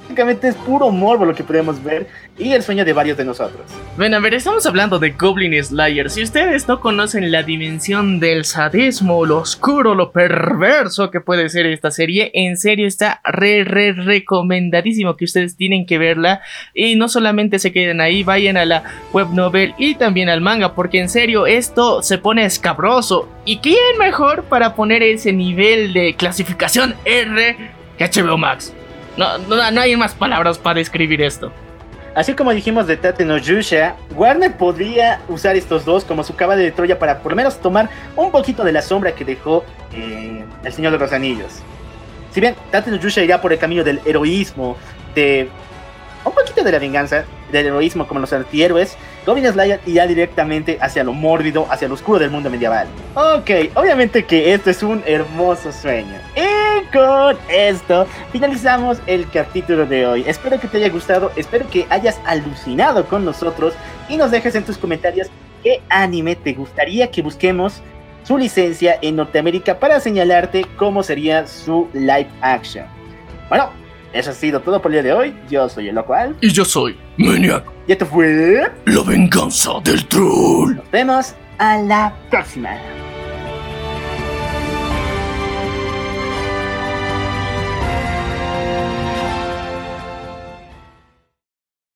Prácticamente es puro morbo lo que podemos ver y el sueño de varios de nosotros. Bueno, a ver, estamos hablando de Goblin Slayer. Si ustedes no conocen la dimensión del sadismo, lo oscuro, lo perverso que puede ser esta serie, en serio está re, re, recomendadísimo que ustedes tienen que verla. Y no solamente se queden ahí, vayan a la web novel y también al manga, porque en serio esto se pone escabroso. ¿Y quién mejor para poner ese nivel de clasificación R que HBO Max? No, no, no hay más palabras para describir esto. Así como dijimos de Tate no Yusha, Warner podría usar estos dos como su caballo de Troya para por lo menos tomar un poquito de la sombra que dejó eh, el Señor de los Anillos. Si bien Tate no Yusha irá por el camino del heroísmo, de un poquito de la venganza, del heroísmo como los antihéroes, Goblin Slayer irá directamente hacia lo mórbido, hacia lo oscuro del mundo medieval. Ok, obviamente que esto es un hermoso sueño. Y con esto finalizamos el capítulo de hoy. Espero que te haya gustado, espero que hayas alucinado con nosotros y nos dejes en tus comentarios qué anime te gustaría que busquemos su licencia en Norteamérica para señalarte cómo sería su live action. Bueno, eso ha sido todo por el día de hoy. Yo soy el locual. Y yo soy Maniac. Y esto fue. La venganza del troll. Nos vemos a la próxima.